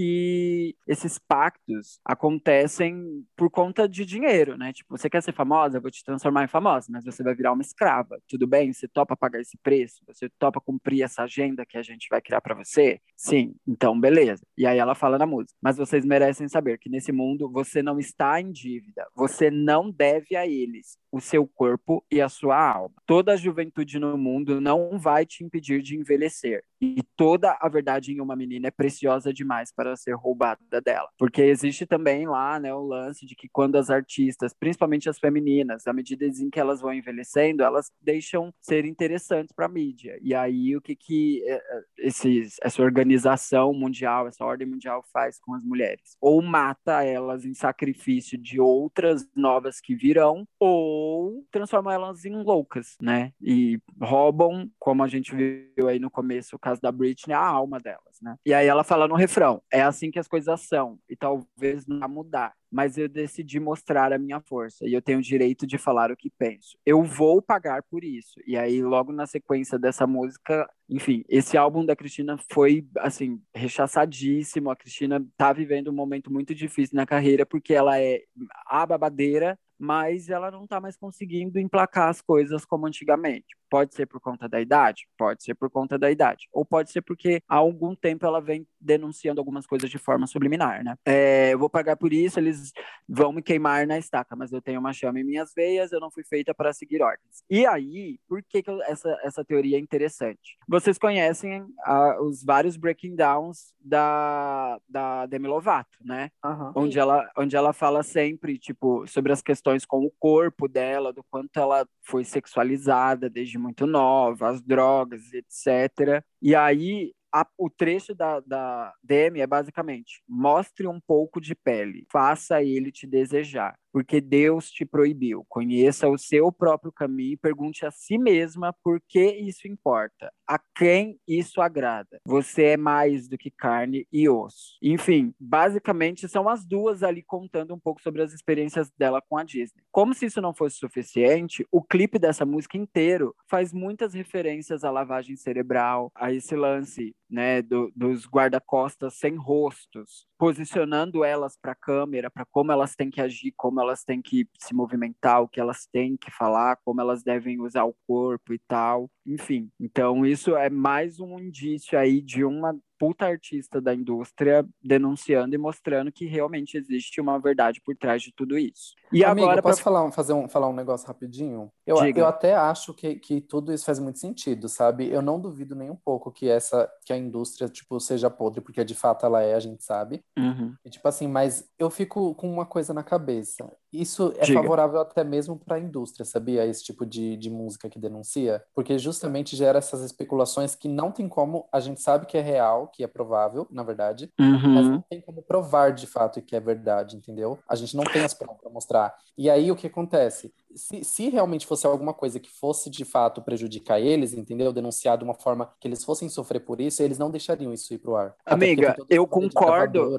esses pactos acontecem por conta de dinheiro, né? Tipo, você quer ser famosa, eu vou te transformar em famosa, mas você vai virar uma escrava. Tudo bem? Você topa pagar esse preço? Você topa cumprir essa agenda que a gente vai criar para você? Sim, então beleza. E aí ela fala na música: Mas vocês merecem saber que nesse mundo você não está em dívida, você não deve a eles o seu corpo e a sua alma. Toda a juventude no mundo não vai te impedir de envelhecer. E toda a verdade em uma menina é preciosa demais para ser roubada dela. Porque existe também lá, né, o lance de que quando as artistas, principalmente as femininas, à medida em que elas vão envelhecendo, elas deixam ser interessantes para a mídia. E aí o que que eh, eh, esses, essa organização mundial, essa ordem mundial faz com as mulheres? Ou mata elas em sacrifício de outras novas que virão, ou transforma elas em loucas, né? E roubam, como a gente viu aí no começo, o caso da Britney, a alma delas, né? E aí ela fala no refrão: é assim que as coisas são, e talvez não vá mudar. Mas eu decidi mostrar a minha força e eu tenho o direito de falar o que penso. Eu vou pagar por isso. E aí, logo na sequência dessa música, enfim, esse álbum da Cristina foi, assim, rechaçadíssimo. A Cristina tá vivendo um momento muito difícil na carreira porque ela é a babadeira, mas ela não tá mais conseguindo emplacar as coisas como antigamente. Pode ser por conta da idade? Pode ser por conta da idade. Ou pode ser porque há algum tempo ela vem denunciando algumas coisas de forma subliminar, né? É, eu vou pagar por isso, eles vão me queimar na estaca, mas eu tenho uma chama em minhas veias, eu não fui feita para seguir ordens. E aí, por que, que eu- essa, essa teoria é interessante? Vocês conhecem ah, os vários breaking downs da, da Demi Lovato, né? Aham. onde ela, onde ela fala sempre, tipo, sobre as questões com o corpo dela, do quanto ela foi sexualizada desde muito nova, as drogas, etc. E aí, a- o trecho da, da Demi é basicamente: mostre um pouco de pele, faça ele te desejar, porque Deus te proibiu. Conheça o seu próprio caminho e pergunte a si mesma por que isso importa, a quem isso agrada. Você é mais do que carne e osso. Enfim, basicamente são as duas ali contando um pouco sobre as experiências dela com a Disney. Como se isso não fosse suficiente, o clipe dessa música inteiro faz muitas referências à lavagem cerebral, a esse lance né, do, dos guarda-costas sem rostos, posicionando elas para a câmera, para como elas têm que agir, como elas têm que se movimentar, o que elas têm que falar, como elas devem usar o corpo e tal. Enfim, então isso é mais um indício aí de uma puta artista da indústria denunciando e mostrando que realmente existe uma verdade por trás de tudo isso. E Amigo, agora posso pra... falar, fazer um, falar um negócio rapidinho? Eu, eu até acho que, que tudo isso faz muito sentido, sabe? Eu não duvido nem um pouco que essa que a indústria tipo seja podre, porque de fato ela é, a gente sabe. Uhum. E, tipo assim, mas eu fico com uma coisa na cabeça. Isso é Diga. favorável até mesmo para a indústria, sabia? Esse tipo de, de música que denuncia, porque justamente gera essas especulações que não tem como, a gente sabe que é real, que é provável, na verdade, mas Uhum. não tem como provar de fato que é verdade, entendeu? A gente não tem as provas para mostrar. E aí o que acontece? Se, se realmente fosse alguma coisa que fosse de fato prejudicar eles, entendeu? Denunciar de uma forma que eles fossem sofrer por isso, eles não deixariam isso ir pro ar. Amiga, eu concordo.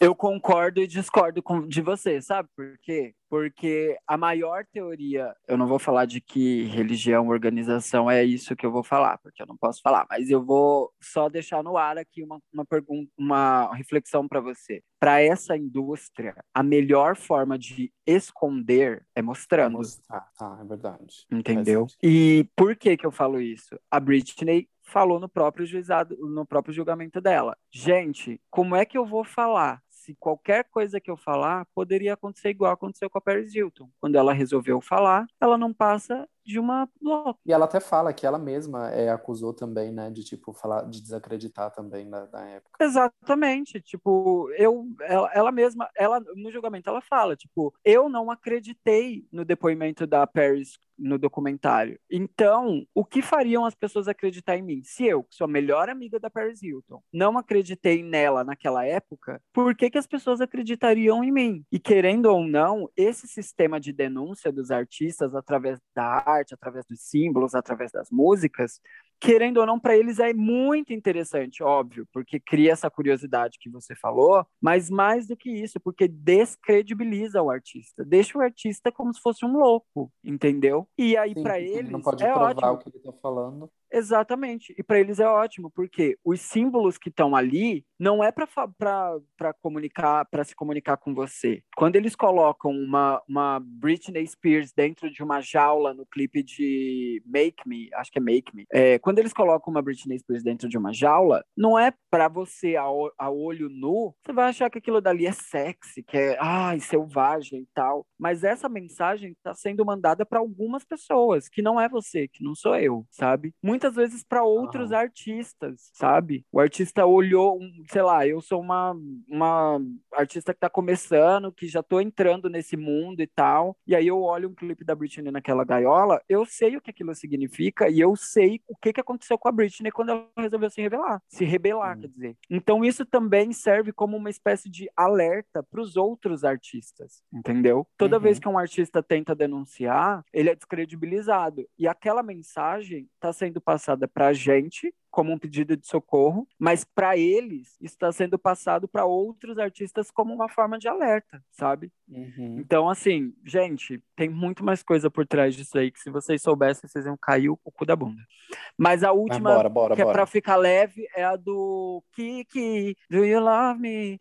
Eu concordo e discordo com, de você, sabe por quê? Porque a maior teoria, eu não vou falar de que religião, organização é isso que eu vou falar, porque eu não posso falar, mas eu vou só deixar no ar aqui uma, uma pergunta, uma reflexão para você. Para essa indústria, a melhor forma de esconder é mostrando. Ah, tá, é verdade. Entendeu? Sentido. E por que que eu falo isso? A Britney falou no próprio juizado, no próprio julgamento dela. Gente, como é que eu vou falar se qualquer coisa que eu falar poderia acontecer igual aconteceu com a Paris Hilton? Quando ela resolveu falar, ela não passa de uma louca. E ela até fala que ela mesma é, acusou também, né, de tipo falar, de desacreditar também na, na época. Exatamente, tipo, eu, ela, ela mesma, ela no julgamento ela fala, tipo, eu não acreditei no depoimento da Paris no documentário. Então, o que fariam as pessoas acreditar em mim? Se eu, que sou a melhor amiga da Paris Hilton, não acreditei nela naquela época, por que, que as pessoas acreditariam em mim? E querendo ou não, esse sistema de denúncia dos artistas através da arte, através dos símbolos, através das músicas, querendo ou não, para eles é muito interessante, óbvio, porque cria essa curiosidade que você falou, mas mais do que isso, porque descredibiliza o artista, deixa o artista como se fosse um louco, entendeu? E aí, para eles, não pode é provar ótimo. o que ele tá falando. Exatamente. E para eles é ótimo, porque os símbolos que estão ali não é para comunicar, para se comunicar com você. Quando eles colocam uma, uma Britney Spears dentro de uma jaula no clipe de Make Me, acho que é Make Me, é, quando eles colocam uma Britney Spears dentro de uma jaula, não é para você a, a olho nu, você vai achar que aquilo dali é sexy, que é ai, selvagem e tal. Mas essa mensagem está sendo mandada para algumas pessoas, que não é você, que não sou eu, sabe? Muitas vezes para outros artistas, sabe? O artista olhou, um, sei lá, eu sou uma, uma artista que tá começando, que já tô entrando nesse mundo e tal, e aí eu olho um clipe da Britney naquela gaiola, eu sei o que aquilo significa e eu sei o que, que aconteceu com a Britney quando ela resolveu se revelar, se rebelar, Hum. quer dizer. Então isso também serve como uma espécie de alerta para os outros artistas, entendeu? Toda Uhum. vez que um artista tenta denunciar, ele é descredibilizado e aquela mensagem está sendo passada para a gente como um pedido de socorro, mas para eles está sendo passado para outros artistas como uma forma de alerta, sabe? Uhum. Então, assim, gente, tem muito mais coisa por trás disso aí que se vocês soubessem, vocês iam cair o cu da bunda. Mas a Mas última, bora, bora, que é bora. pra ficar leve, é a do Kiki, Do You Love Me?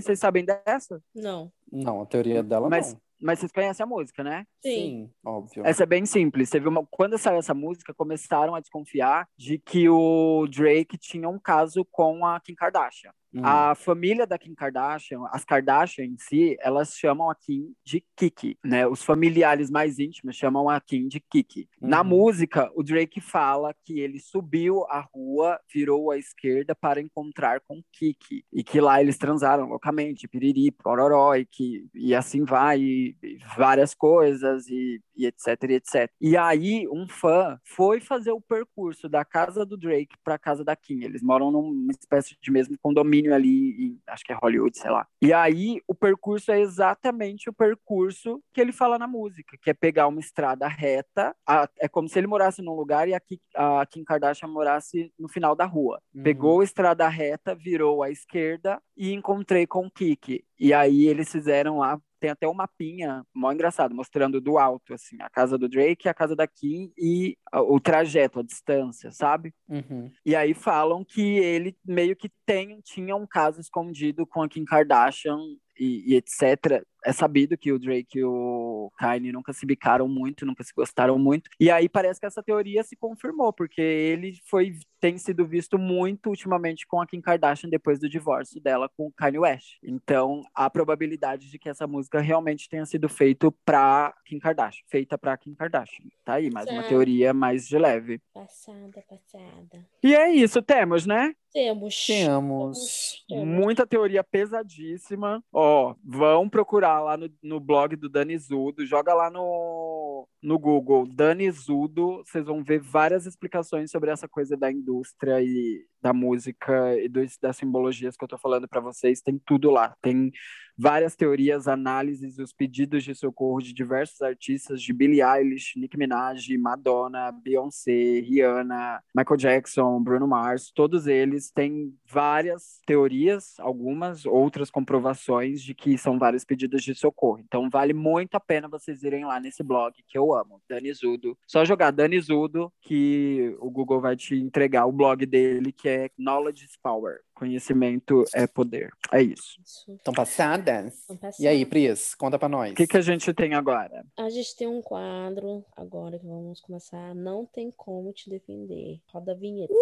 Vocês sabem dessa? Não. Não, a teoria dela Mas, não. Mas vocês conhecem a música, né? Sim. óbvio. Essa é bem simples. Teve uma... Quando saiu essa música, começaram a desconfiar de que o Drake tinha um caso com a Kim Kardashian. Hum. A família da Kim Kardashian, as Kardashian em si, elas chamam a Kim de Kiki, né? Os familiares mais íntimos chamam a Kim de Kiki. Na Uhum. música, o Drake fala que ele subiu a rua, virou à esquerda para encontrar com Kiki e que lá eles transaram loucamente, piriri, pororó e que e assim vai, e, e várias coisas e, e etc, e etc. E aí um fã foi fazer o percurso da casa do Drake para a casa da Kim. Eles moram numa espécie de mesmo condomínio ali, em, acho que é Hollywood, sei lá. E aí o percurso é exatamente o percurso que ele fala na música, que é pegar uma estrada reta, a- é como se ele morasse num lugar e a, Ki- a Kim Kardashian morasse no final da rua. Uhum. Pegou a estrada reta, virou à esquerda e encontrei com o Kiki. E aí eles fizeram lá tem até um mapinha mó engraçado, mostrando do alto, assim, a casa do Drake, a casa da Kim e o trajeto, a distância, sabe? Uhum. E aí falam que ele meio que tem, tinha um caso escondido com a Kim Kardashian e, e etc. É sabido que o Drake e o Kanye nunca se bicaram muito, nunca se gostaram muito. E aí parece que essa teoria se confirmou, porque ele foi tem sido visto muito ultimamente com a Kim Kardashian depois do divórcio dela com o Kanye West. Então, há probabilidade de que essa música realmente tenha sido feita para Kim Kardashian, feita para Kim Kardashian. Tá aí, mais uma teoria mais de leve. Passada, passada. E é isso, temos, né? Temos. Temos. Temos. Muita teoria pesadíssima. Ó, vão procurar lá no, no blog do Dani Zudo, joga lá no, no Google Dani Zudo, vocês vão ver várias explicações sobre essa coisa da indústria e da música e dos, das simbologias que eu tô falando para vocês. Tem tudo lá. Tem várias teorias, análises, os pedidos de socorro de diversos artistas, de Billie Eilish, Nicki Minaj, Madonna, Beyoncé, Rihanna, Michael Jackson, Bruno Mars, todos eles têm várias teorias, algumas, outras comprovações de que são vários pedidos de socorro. Então vale muito a pena vocês irem lá nesse blog que eu amo, Dani Zudo. Só jogar Dani Zudo que o Google vai te entregar o blog dele que é Knowledge Power. Conhecimento é poder. É isso. Estão passadas? Passar. E aí, Pris, conta pra nós. O que, que a gente tem agora? A gente tem um quadro agora que vamos começar. Não tem como te defender. Roda a vinheta.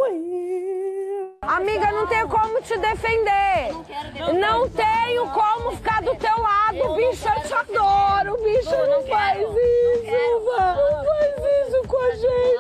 Amiga, não tenho como te defender. Não tenho como ficar do teu lado, bicho. Eu te adoro, bicho. Não faz isso, não faz isso com a gente.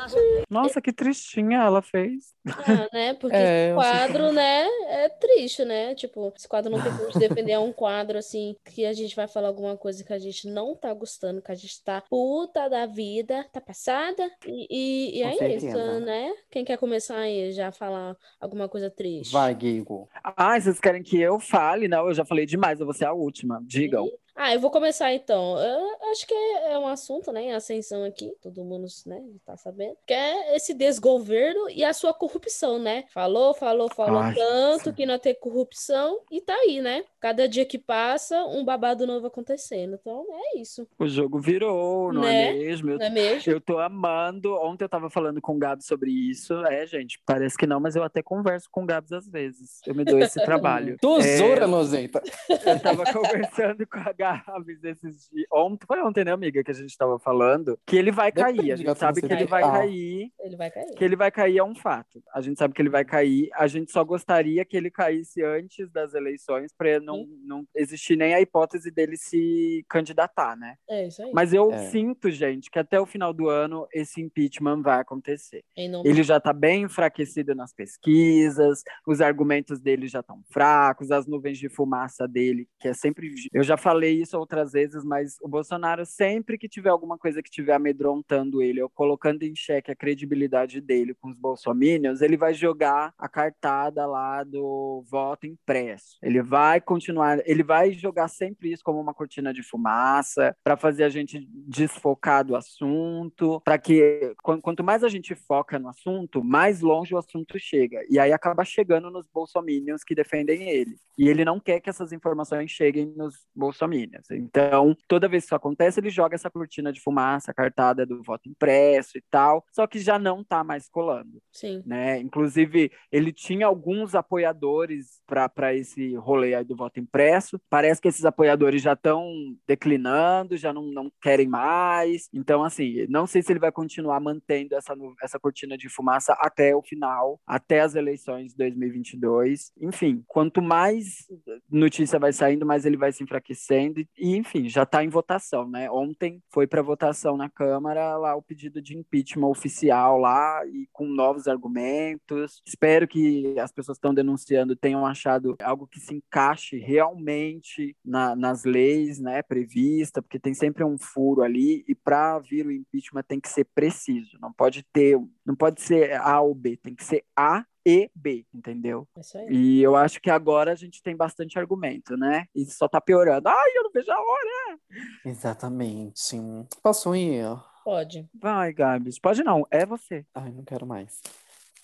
Nossa, que tristinha ela fez. Ah, né? Porque É, esse quadro, né, é triste, né? Tipo, esse quadro não tem como te defender. É um quadro, assim, que a gente vai falar alguma coisa que a gente não tá gostando, que a gente tá puta da vida, tá passada. E, e, e é certeza. isso, né? Quem quer começar aí já a falar alguma coisa triste? Vai, Guigo. Ah, vocês querem que eu fale? Não, eu já falei demais, eu vou ser a última. Digam. Ah, eu vou começar então. Eu acho que é um assunto, né, em ascensão aqui, todo mundo, né, tá sabendo, que é esse desgoverno e a sua corrupção, né? Falou, falou, falou Ai, tanto que não tem corrupção e tá aí, né? Cada dia que passa, um babado novo acontecendo. Então, é isso, O jogo virou, não Né? é mesmo? Eu, não é mesmo? eu tô amando. Ontem eu tava falando com o Gabs sobre isso. É, gente, parece que não, mas eu até converso com o Gabs às vezes. Eu me dou esse trabalho. Tesoura É, nojenta. Eu tava conversando com a Gabs esses dias. Ontem, foi ontem, né, amiga, que a gente tava falando que ele vai cair. Depende A de gente sabe que ele tá. vai cair. Ele vai cair. Que ele vai cair é um fato. A gente sabe que ele vai cair. A gente só gostaria que ele caísse antes das eleições para não, não existir nem a hipótese dele se candidatar, né? É isso aí. Mas eu É. sinto, gente, que até o final do ano esse impeachment vai acontecer. Ele já está bem enfraquecido nas pesquisas, os argumentos dele já estão fracos, as nuvens de fumaça dele, que é sempre. Eu já falei isso outras vezes, mas o Bolsonaro, sempre que tiver alguma coisa que estiver amedrontando ele ou colocando em xeque a credibilidade dele com os bolsominions, ele vai jogar a cartada lá do voto impresso. Ele vai continuar, ele vai jogar sempre isso como uma cortina de fumaça para fazer a gente desfocar do assunto, para que qu- quanto mais a gente foca no assunto, mais longe o assunto chega. E aí acaba chegando nos bolsominions que defendem ele. E ele não quer que essas informações cheguem nos bolsominions. Então, toda vez que isso acontece, ele joga essa cortina de fumaça, cartada do voto impresso e tal, só que já não tá mais colando Sim. né? Inclusive, ele tinha alguns apoiadores para esse rolê aí do voto impresso. Parece que esses apoiadores já estão declinando, já não, não querem mais. Então, assim, não sei se ele vai continuar mantendo essa, essa cortina de fumaça até o final, até as eleições de 2022. Enfim, quanto mais notícia vai saindo, mais ele vai se enfraquecendo. E, enfim, já está em votação, né? Ontem foi para votação na Câmara lá o pedido de impeachment oficial lá e com novos argumentos. Espero que as pessoas que estão denunciando tenham achado algo que se encaixe realmente na- nas leis, né, prevista, porque tem sempre um furo ali e para vir o impeachment tem que ser preciso, não pode ter, não pode ser A ou B, tem que ser A e B, entendeu? É isso aí. E eu acho que agora a gente tem bastante argumento, né? E só tá piorando. Ai, eu não vejo a hora. Exatamente. Posso ir? Pode. Vai, Gabs. Pode não, é você. Ai, não quero mais.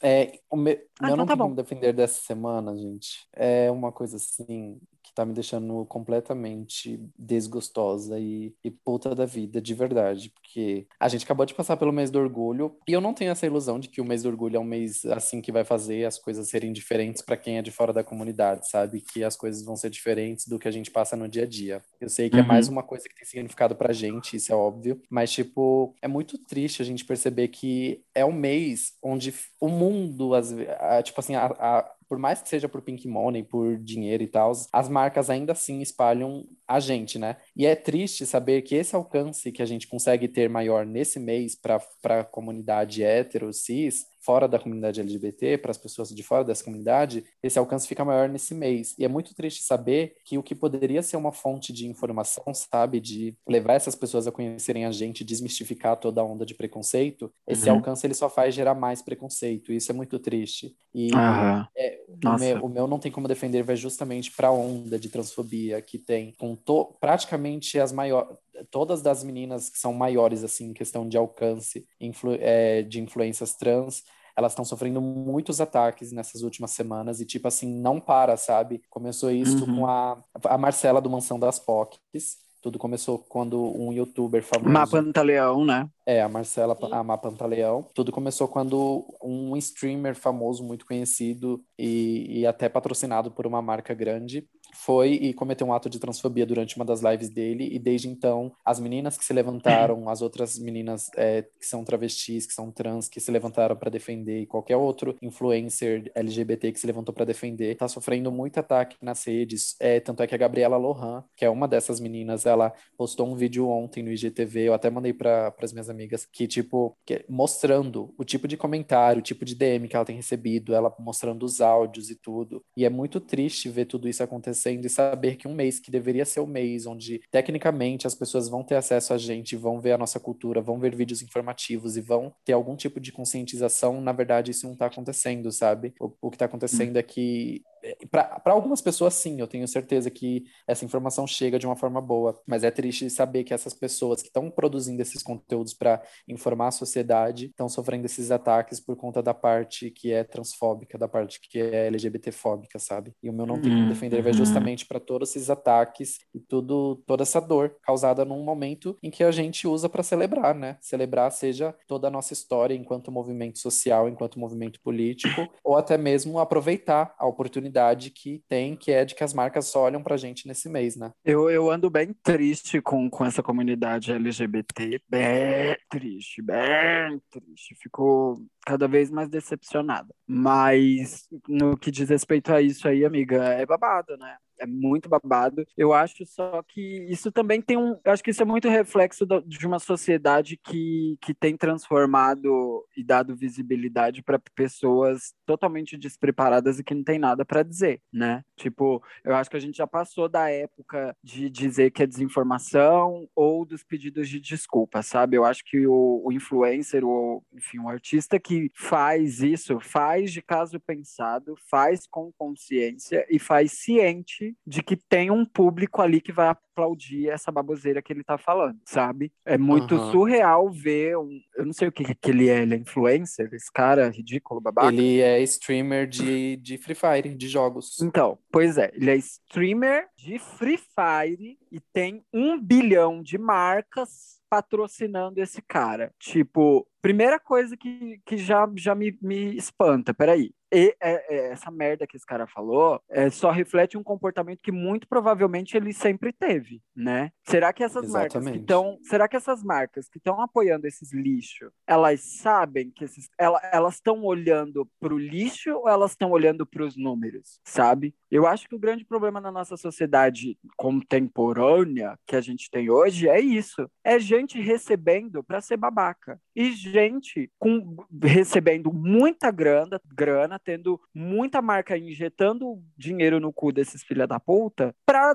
É, o me- Ah, meu então não tá tem bom. como defender dessa semana, gente. É uma coisa assim tá me deixando completamente desgostosa e, e puta da vida, de verdade. Porque a gente acabou de passar pelo mês do orgulho e eu não tenho essa ilusão de que o mês do orgulho é um mês assim que vai fazer as coisas serem diferentes para quem é de fora da comunidade, sabe? Que as coisas vão ser diferentes do que a gente passa no dia a dia. Eu sei que uhum. é mais uma coisa que tem significado pra gente, isso é óbvio, mas, tipo, é muito triste a gente perceber que é um mês onde o mundo, as, a, tipo assim, a, a por mais que seja por pink money, por dinheiro e tal, as marcas ainda assim espalham a gente, né? E é triste saber que esse alcance que a gente consegue ter maior nesse mês para a comunidade hétero, cis, fora da comunidade LGBT, para as pessoas de fora dessa comunidade, esse alcance fica maior nesse mês. E é muito triste saber que o que poderia ser uma fonte de informação, sabe, de levar essas pessoas a conhecerem a gente, desmistificar toda a onda de preconceito, esse uhum. alcance ele só faz gerar mais preconceito. E isso é muito triste. E uhum. é, o, meu, o, meu, não tem como defender vai justamente para a onda de transfobia que tem com to, praticamente as maiores todas das meninas que são maiores assim em questão de alcance influ, é, de influências trans elas estão sofrendo muitos ataques nessas últimas semanas e, tipo assim, não para, sabe? Começou isso uhum. com a, a Marcela do Mansão das POCs. Tudo começou quando um youtuber famoso. Mapantaleão, né? É, a Marcela, a Mapantaleão. Tudo começou quando um streamer famoso, muito conhecido e, e até patrocinado por uma marca grande, foi e cometeu um ato de transfobia durante uma das lives dele, e desde então, as meninas que se levantaram, as outras meninas é, que são travestis, que são trans, que se levantaram para defender, e qualquer outro influencer LGBT que se levantou para defender, tá sofrendo muito ataque nas redes. É, tanto é que a Gabriela Lohan, que é uma dessas meninas, ela postou um vídeo ontem no IGTV, eu até mandei para as minhas amigas, que, tipo, que, mostrando o tipo de comentário, o tipo de DM que ela tem recebido, ela mostrando os áudios e tudo. E é muito triste ver tudo isso acontecer acontecendo e saber que um mês que deveria ser o mês onde tecnicamente as pessoas vão ter acesso a gente, vão ver a nossa cultura, vão ver vídeos informativos e vão ter algum tipo de conscientização, na verdade isso não está acontecendo, sabe? O, o que está acontecendo hum. é que para algumas pessoas, sim, eu tenho certeza que essa informação chega de uma forma boa, mas é triste saber que essas pessoas que estão produzindo esses conteúdos para informar a sociedade estão sofrendo esses ataques por conta da parte que é transfóbica, da parte que é LGBTfóbica, sabe? E o meu não tem como defender vai uhum. justamente para todos esses ataques e tudo, toda essa dor causada num momento em que a gente usa para celebrar, né? Celebrar seja toda a nossa história enquanto movimento social, enquanto movimento político, ou até mesmo aproveitar a oportunidade oportunidade que tem, que é de que as marcas só olham pra gente nesse mês, né? Eu, eu ando bem triste com, com essa comunidade LGBT, bem triste, bem triste. Ficou cada vez mais decepcionada. Mas no que diz respeito a isso aí, amiga, é babado, né? É muito babado. Eu acho só que isso também tem um. Eu acho que isso é muito reflexo de uma sociedade que, que tem transformado e dado visibilidade para pessoas totalmente despreparadas e que não tem nada para dizer, né? Tipo, eu acho que a gente já passou da época de dizer que é desinformação ou dos pedidos de desculpa, sabe? Eu acho que o, o influencer, ou enfim, o artista que faz isso, faz de caso pensado, faz com consciência e faz ciente de que tem um público ali que vai aplaudir essa baboseira que ele tá falando, sabe? É muito uhum. surreal ver um. Eu não sei o que, que ele é, ele é influencer, esse cara ridículo, babaca. Ele é streamer de, de Free Fire, de jogos. Então, pois é, ele é streamer de Free Fire e tem um bilhão de marcas patrocinando esse cara. Tipo, primeira coisa que, que já, já me, me espanta, peraí. E é, é, essa merda que esse cara falou é, só reflete um comportamento que muito provavelmente ele sempre teve, né? Será que essas Exatamente. marcas que estão, será que essas marcas que estão apoiando esses lixos, elas sabem que esses, elas estão olhando para o lixo ou elas estão olhando para os números, sabe? Eu acho que o grande problema na nossa sociedade contemporânea que a gente tem hoje é isso, é gente recebendo para ser babaca e gente com recebendo muita grana, grana tendo muita marca injetando dinheiro no cu desses filha da puta para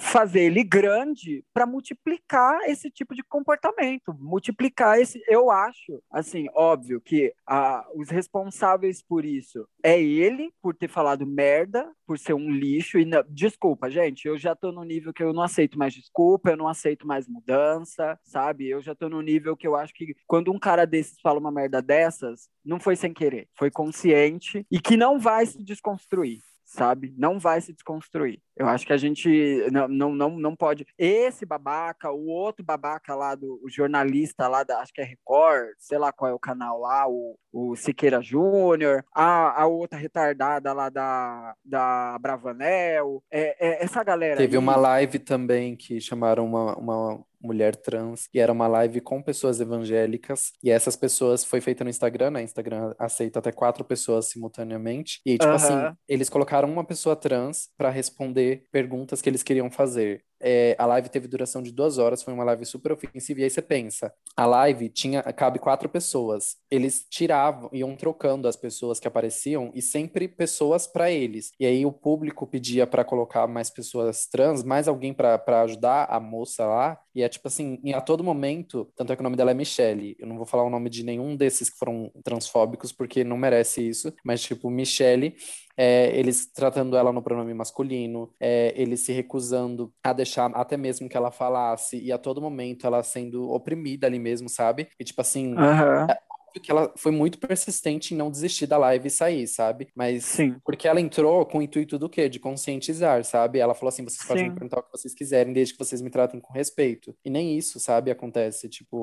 fazer ele grande, para multiplicar esse tipo de comportamento, multiplicar esse. Eu acho, assim, óbvio que a, os responsáveis por isso é ele, por ter falado merda, por ser um lixo. E não, desculpa, gente, eu já tô no nível que eu não aceito mais desculpa, eu não aceito mais mudança, sabe? Eu já tô no nível que eu acho que quando um cara desses fala uma merda dessas, não foi sem querer, foi consciente e que não vai se desconstruir sabe? Não vai se desconstruir. Eu acho que a gente não, não, não, não pode. Esse babaca, o outro babaca lá, do o jornalista lá da, acho que é Record, sei lá qual é o canal lá, o, o Siqueira Júnior, a, a outra retardada lá da, da Bravanel, é, é essa galera. Teve aí... uma live também que chamaram uma, uma mulher trans, e era uma live com pessoas evangélicas, e essas pessoas foi feita no Instagram, né? Instagram aceita até quatro pessoas simultaneamente. E, tipo assim, eles colocaram uma pessoa trans para responder perguntas que eles queriam fazer. É, a live teve duração de duas horas, foi uma live super ofensiva. E aí você pensa, a live tinha cabe quatro pessoas. Eles tiravam, iam trocando as pessoas que apareciam e sempre pessoas para eles. E aí o público pedia para colocar mais pessoas trans, mais alguém para ajudar a moça lá. E é tipo assim, a todo momento, tanto é que o nome dela é Michelle. Eu não vou falar o nome de nenhum desses que foram transfóbicos porque não merece isso, mas tipo Michelle é, eles tratando ela no pronome masculino, é, eles se recusando a deixar até mesmo que ela falasse, e a todo momento ela sendo oprimida ali mesmo, sabe? E tipo assim, uhum. é, que ela foi muito persistente em não desistir da live e sair, sabe? Mas Sim. porque ela entrou com o intuito do quê? De conscientizar, sabe? Ela falou assim: vocês podem me perguntar o que vocês quiserem, desde que vocês me tratem com respeito. E nem isso, sabe, acontece. Tipo,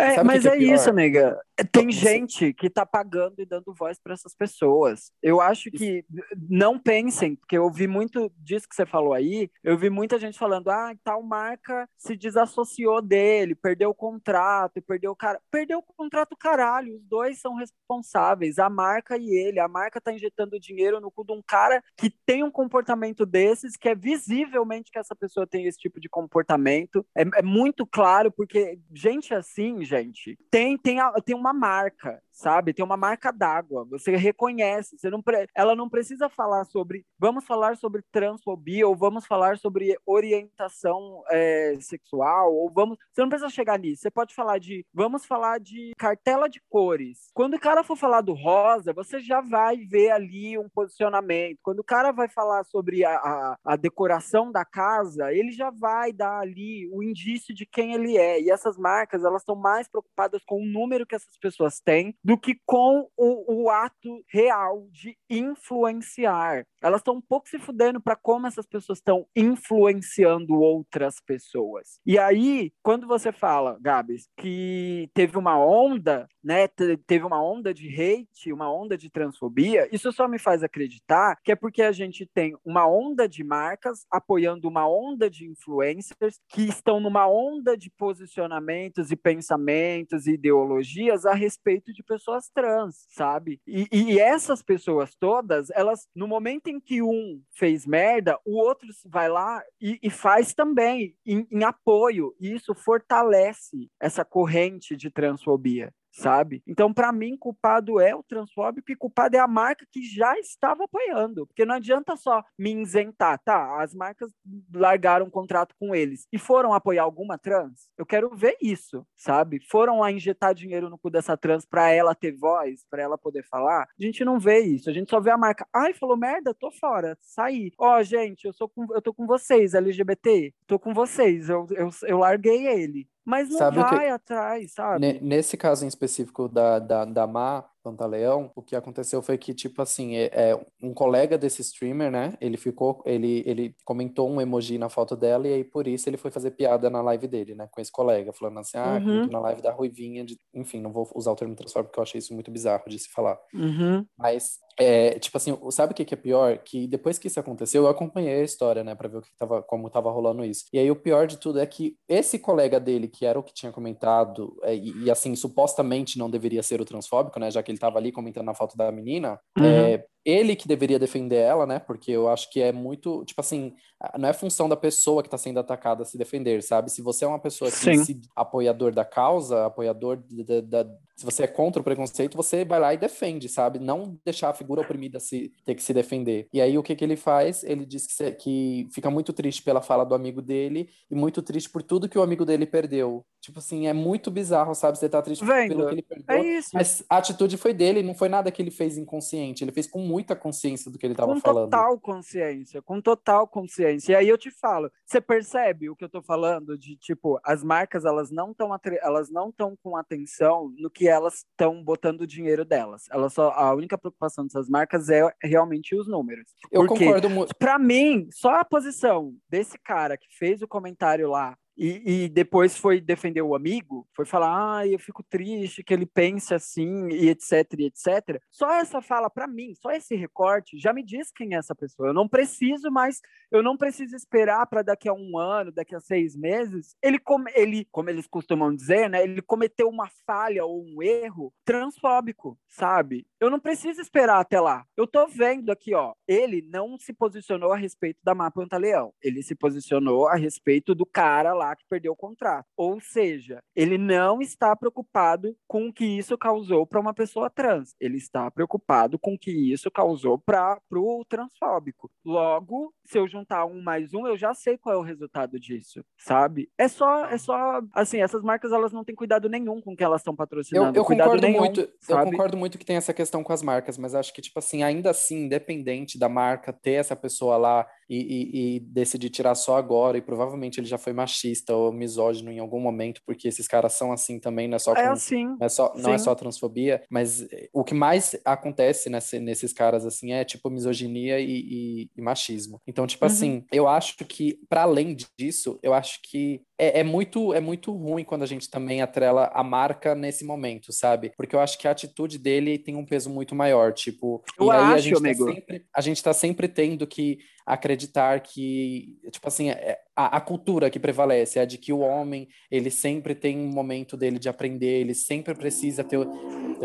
é, mas é, é isso, nega. Tem gente que tá pagando e dando voz para essas pessoas. Eu acho que não pensem, porque eu ouvi muito disso que você falou aí. Eu vi muita gente falando: ah, tal marca se desassociou dele, perdeu o contrato, perdeu o cara. Perdeu o contrato, caralho. Os dois são responsáveis, a marca e ele. A marca tá injetando dinheiro no cu de um cara que tem um comportamento desses, que é visivelmente que essa pessoa tem esse tipo de comportamento. É, é muito claro, porque gente assim, gente, tem, tem, tem uma marca sabe? Tem uma marca d'água, você reconhece, você não pre... ela não precisa falar sobre, vamos falar sobre transfobia, ou vamos falar sobre orientação é, sexual, ou vamos, você não precisa chegar nisso, você pode falar de, vamos falar de cartela de cores. Quando o cara for falar do rosa, você já vai ver ali um posicionamento. Quando o cara vai falar sobre a, a, a decoração da casa, ele já vai dar ali o indício de quem ele é. E essas marcas, elas mais preocupadas com o número que essas pessoas têm do que com o, o ato real de influenciar. Elas estão um pouco se fudendo para como essas pessoas estão influenciando outras pessoas. E aí, quando você fala, Gabs, que teve uma onda, né, teve uma onda de hate, uma onda de transfobia, isso só me faz acreditar que é porque a gente tem uma onda de marcas apoiando uma onda de influencers que estão numa onda de posicionamentos e pensamentos e ideologias a respeito de pessoas trans, sabe? E, e, essas pessoas todas, elas, no momento em que um fez merda, o outro vai lá e, e faz também, em, em apoio. E isso fortalece essa corrente de transfobia sabe? Então, para mim, culpado é o transfóbico e culpado é a marca que já estava apoiando, porque não adianta só me isentar, tá? As marcas largaram um contrato com eles e foram apoiar alguma trans. Eu quero ver isso, sabe? Foram lá injetar dinheiro no cu dessa trans para ela ter voz, para ela poder falar. A gente não vê isso, a gente só vê a marca. Ai, falou merda, tô fora, saí. Ó, oh, gente, eu sou com, eu tô com vocês, LGBT, tô com vocês, eu, eu, eu larguei ele. Mas não sabe vai que... atrás, sabe? Nesse caso em específico da, da, da Má, Pantaleão, o que aconteceu foi que, tipo assim, é, é, um colega desse streamer, né? Ele ficou, ele, ele comentou um emoji na foto dela e aí por isso ele foi fazer piada na live dele, né? Com esse colega, falando assim, ah, uhum. na live da Ruivinha, de... enfim, não vou usar o termo transform porque eu achei isso muito bizarro de se falar. Uhum. Mas, é, tipo assim, sabe o que, que é pior? Que depois que isso aconteceu, eu acompanhei a história, né? Pra ver o que tava, como tava rolando isso. E aí o pior de tudo é que esse colega dele, que era o que tinha comentado, é, e, e assim, supostamente não deveria ser o transfóbico, né? Já que que ele estava ali comentando na foto da menina, uhum. é, ele que deveria defender ela, né? Porque eu acho que é muito, tipo assim, não é função da pessoa que está sendo atacada se defender, sabe? Se você é uma pessoa que se apoiador da causa, apoiador da, se você é contra o preconceito, você vai lá e defende, sabe? Não deixar a figura oprimida se ter que se defender. E aí o que que ele faz? Ele diz que, que fica muito triste pela fala do amigo dele e muito triste por tudo que o amigo dele perdeu. Tipo assim, é muito bizarro, sabe? Você tá triste Vendo? pelo que ele perdeu. É isso. Mas a atitude foi dele, não foi nada que ele fez inconsciente. Ele fez com muita consciência do que ele estava com falando. total consciência, com total consciência. E aí eu te falo, você percebe o que eu tô falando de tipo, as marcas elas não estão elas não estão com atenção no que elas estão botando o dinheiro delas. Elas só a única preocupação dessas marcas é realmente os números. Eu Porque, concordo muito. Para mim, só a posição desse cara que fez o comentário lá e, e, depois foi defender o amigo, foi falar, ah, eu fico triste que ele pense assim, e etc, e etc. Só essa fala para mim, só esse recorte já me diz quem é essa pessoa. Eu não preciso mais, eu não preciso esperar para daqui a um ano, daqui a seis meses, ele, come, ele, como eles costumam dizer, né, ele cometeu uma falha ou um erro transfóbico, sabe? Eu não preciso esperar até lá. Eu tô vendo aqui, ó, ele não se posicionou a respeito da Má Pantaleão. Ele se posicionou a respeito do cara lá que perdeu o contrato. Ou seja, ele não está preocupado com o que isso causou para uma pessoa trans. Ele está preocupado com o que isso causou para o transfóbico. Logo, se eu juntar um mais um, eu já sei qual é o resultado disso, sabe? É só, é só, assim, essas marcas elas não têm cuidado nenhum com o que elas estão patrocinando. Eu, eu concordo nenhum, muito. Sabe? Eu concordo muito que tem essa questão com as marcas, mas acho que tipo assim, ainda assim, independente da marca ter essa pessoa lá e, e, e, decidir tirar só agora, e provavelmente ele já foi machista ou misógino em algum momento, porque esses caras são assim também, não é só, com, é assim, não é só, não é só transfobia, mas eh, o que mais acontece nesse, nesses caras assim é tipo misoginia e, e machismo. Então, tipo uhum. assim, eu acho que, para além disso, eu acho que é, é, muito, é muito ruim quando a gente também atrela a marca nesse momento, sabe? Porque eu acho que a atitude dele tem um peso muito maior, tipo, eu e aí acho, a gente, amigo. tá sempre, a gente tá sempre tendo que acreditar que, tipo assim, é, a, a, cultura que prevalece é a de que o homem, ele sempre tem um momento dele de aprender, ele sempre precisa ter o,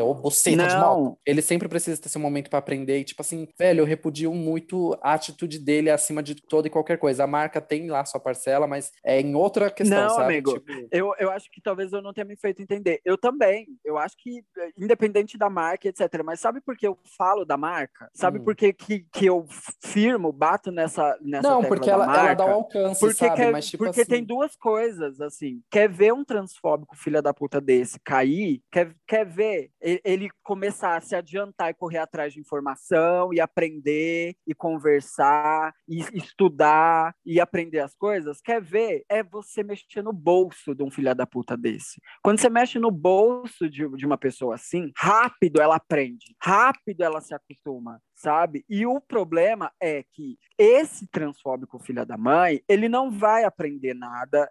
o boceta de moto. Ele sempre precisa ter seu momento para aprender. E, tipo assim, velho, eu repudio muito a atitude dele acima de toda e qualquer coisa. A marca tem lá sua parcela, mas é em outra questão, não, sabe? amigo, tipo... eu, eu acho que talvez eu não tenha me feito entender. Eu também. Eu acho que, independente da marca, etc. Mas sabe por que eu falo da marca? Sabe hum. por que, que, que eu firmo, bato nessa, nessa Não, porque ela, ela dá um alcance, porque sabe? Quer, Mas, tipo porque assim... tem duas coisas, assim. Quer ver um transfóbico filha da puta desse cair? Quer, quer ver ele começar a se adiantar e correr atrás de informação e aprender e conversar e estudar e aprender as coisas? Quer ver? É você mexer no bolso de um filha da puta desse. Quando você mexe no bolso de, de uma pessoa assim, rápido ela aprende, rápido ela se acostuma sabe? E o problema é que esse transfóbico filha da mãe, ele não vai aprender nada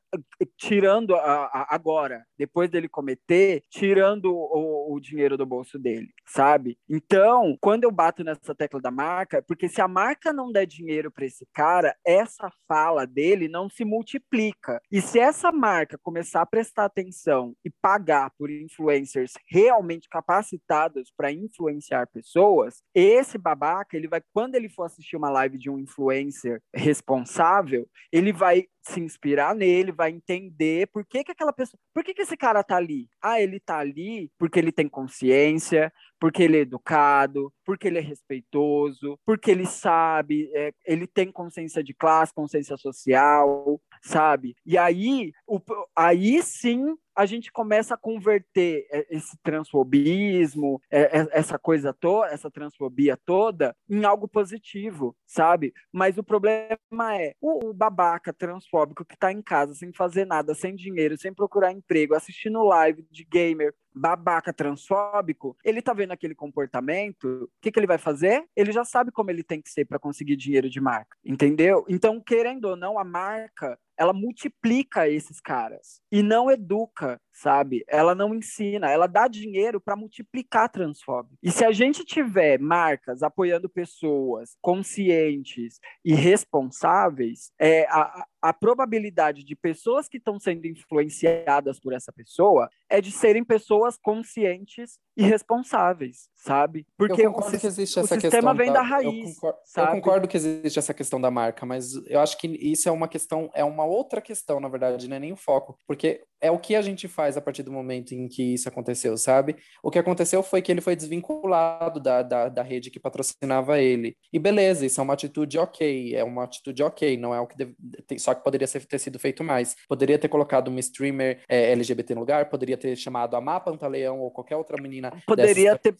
tirando a, a, agora, depois dele cometer, tirando o, o, dinheiro do bolso dele, sabe? Então, quando eu bato nessa tecla da marca, porque se a marca não der dinheiro para esse cara, essa fala dele não se multiplica. E se essa marca começar a prestar atenção e pagar por influencers realmente capacitados para influenciar pessoas, esse babaca, ele vai, quando ele for assistir uma live de um influencer responsável, ele vai se inspirar nele, vai entender por que, que aquela pessoa. Por que, que esse cara tá ali? Ah, ele tá ali porque ele tem consciência, porque ele é educado, porque ele é respeitoso, porque ele sabe, é, ele tem consciência de classe, consciência social, sabe? E aí, o, aí sim a gente começa a converter é, esse transfobismo, é, é, essa coisa toda, essa transfobia toda, em algo positivo, sabe? Mas o problema é o, babaca transfóbico que está em casa sem fazer nada, sem dinheiro, sem procurar emprego, assistindo live de gamer, babaca transfóbico, ele tá vendo aquele comportamento, o que, que ele vai fazer? Ele já sabe como ele tem que ser para conseguir dinheiro de marca, entendeu? Então, querendo ou não, a marca ela multiplica esses caras e não educa, her. Sabe? Ela não ensina, ela dá dinheiro para multiplicar transfóbico. E se a gente tiver marcas apoiando pessoas conscientes e responsáveis, é, a, a probabilidade de pessoas que estão sendo influenciadas por essa pessoa é de serem pessoas conscientes e responsáveis, sabe? Porque eu concordo o, que existe essa sistema questão vem da, da raiz. Eu concordo, eu concordo, que existe essa questão da marca, mas eu acho que isso é uma questão, é uma outra questão, na verdade, não é nem o foco, porque é o que a gente faz faz a partir do momento em que isso aconteceu, sabe? O que aconteceu foi que ele foi desvinculado da, da, da rede que patrocinava ele. E beleza, isso é uma atitude ok, é uma atitude ok, não é o que deve, só que poderia ser, ter sido feito mais. Poderia ter colocado uma streamer é, LGBT no lugar, poderia ter chamado a Má Pantaleão ou qualquer outra menina. Poderia ter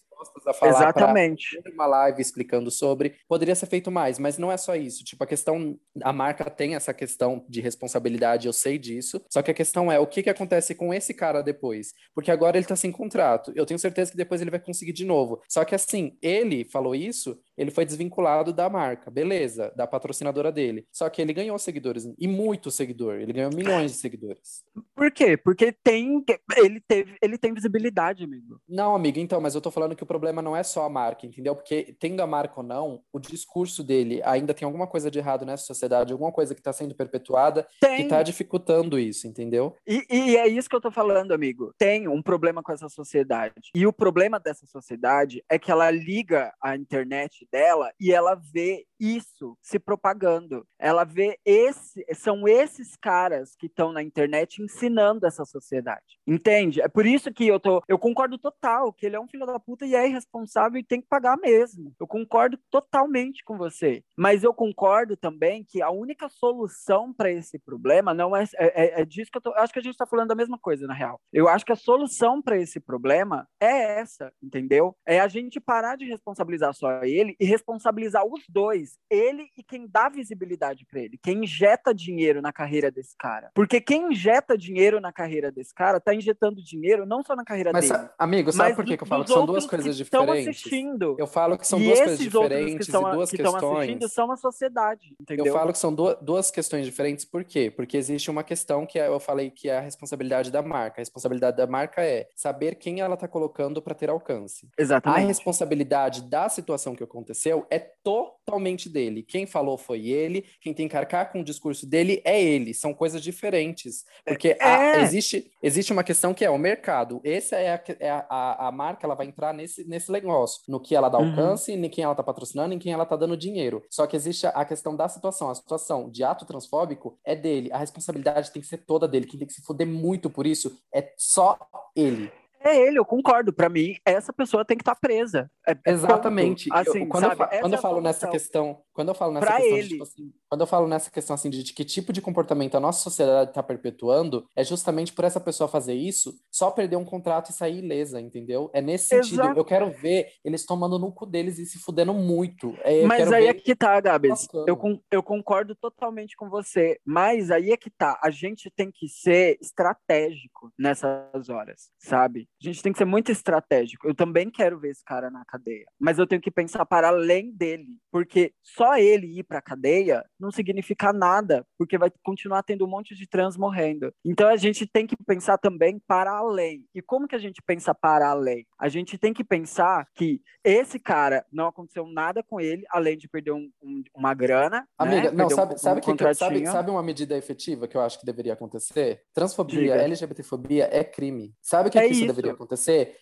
Exatamente. uma live explicando sobre. Poderia ser feito mais, mas não é só isso. Tipo, a questão, a marca tem essa questão de responsabilidade, eu sei disso. Só que a questão é o que, que acontece com esse cara depois? Porque agora ele tá sem contrato. Eu tenho certeza que depois ele vai conseguir de novo. Só que assim, ele falou isso, ele foi desvinculado da marca, beleza, da patrocinadora dele. Só que ele ganhou seguidores e muito seguidor. Ele ganhou milhões de seguidores. Por quê? Porque tem ele teve, ele tem visibilidade, amigo. Não, amigo, então, mas eu tô falando que o problema não é só a marca, entendeu? Porque tendo a marca ou não, o discurso dele ainda tem alguma coisa de errado nessa sociedade, alguma coisa que está sendo perpetuada tem. que está dificultando isso, entendeu? E, e é isso que eu tô falando, amigo. Tem um problema com essa sociedade. E o problema dessa sociedade é que ela liga a internet dela e ela vê isso se propagando. Ela vê esse, são esses caras que estão na internet ensinando essa sociedade. Entende? É por isso que eu tô, eu concordo total que ele é um filho da puta e é irresponsável e tem que pagar mesmo. Eu concordo totalmente com você. Mas eu concordo também que a única solução para esse problema não é, é, é, é disso que eu tô, acho que a gente está falando da mesma coisa na real. Eu acho que a solução para esse problema é essa, entendeu? É a gente parar de responsabilizar só ele e responsabilizar os dois ele e quem dá visibilidade para ele, quem injeta dinheiro na carreira desse cara. Porque quem injeta dinheiro na carreira desse cara tá injetando dinheiro não só na carreira mas, dele. Amigo, sabe por que, eu falo que são duas coisas diferentes? Assistindo. Eu falo que são e duas coisas diferentes são, e duas que questões. assistindo são a sociedade, entendeu? Eu falo que são duas, duas questões diferentes, por quê? Porque existe uma questão que é, eu falei que é a responsabilidade da marca. A responsabilidade da marca é saber quem ela tá colocando para ter alcance. Exatamente. A responsabilidade da situação que aconteceu é totalmente dele. Quem falou foi ele, quem tem que arcar com o discurso dele é ele. São coisas diferentes. Porque é. a, existe, existe uma questão que é o mercado. Essa é a, é a, a, marca, ela vai entrar nesse, nesse negócio. No que ela dá uhum. alcance, em quem ela tá patrocinando, em quem ela tá dando dinheiro. Só que existe a questão da situação. A situação de ato transfóbico é dele. A responsabilidade tem que ser toda dele. Quem tem que se fuder muito por isso é só ele. É ele, eu concordo. Para mim, essa pessoa tem que estar tá presa. É, é Exatamente. Assim, eu, quando, eu, quando eu falo nessa questão, quando eu falo nessa pra questão, ele. Tipo assim, quando eu falo nessa questão assim de, de, que tipo de comportamento a nossa sociedade está perpetuando, é justamente por essa pessoa fazer isso, só perder um contrato e sair ilesa, entendeu? É nesse sentido. Exato. Eu quero ver eles tomando no cu deles e se fudendo muito. É, mas aí é que tá, Gabs. Eu, eu concordo totalmente com você. Mas aí é que tá. A gente tem que ser estratégico nessas horas, sabe? A gente tem que ser muito estratégico. Eu também quero ver esse cara na cadeia, mas eu tenho que pensar para além dele, porque só ele ir para a cadeia não significa nada, porque vai continuar tendo um monte de trans morrendo. Então a gente tem que pensar também para além. E como que a gente pensa para além? A gente tem que pensar que esse cara não aconteceu nada com ele, além de perder um, um, uma grana. Né? Amiga, né? não, sabe, um, sabe, que, sabe, sabe uma medida efetiva que eu acho que deveria acontecer? Transfobia, Diga. LGBTfobia é crime. Sabe o que, é que isso deveria acontecer?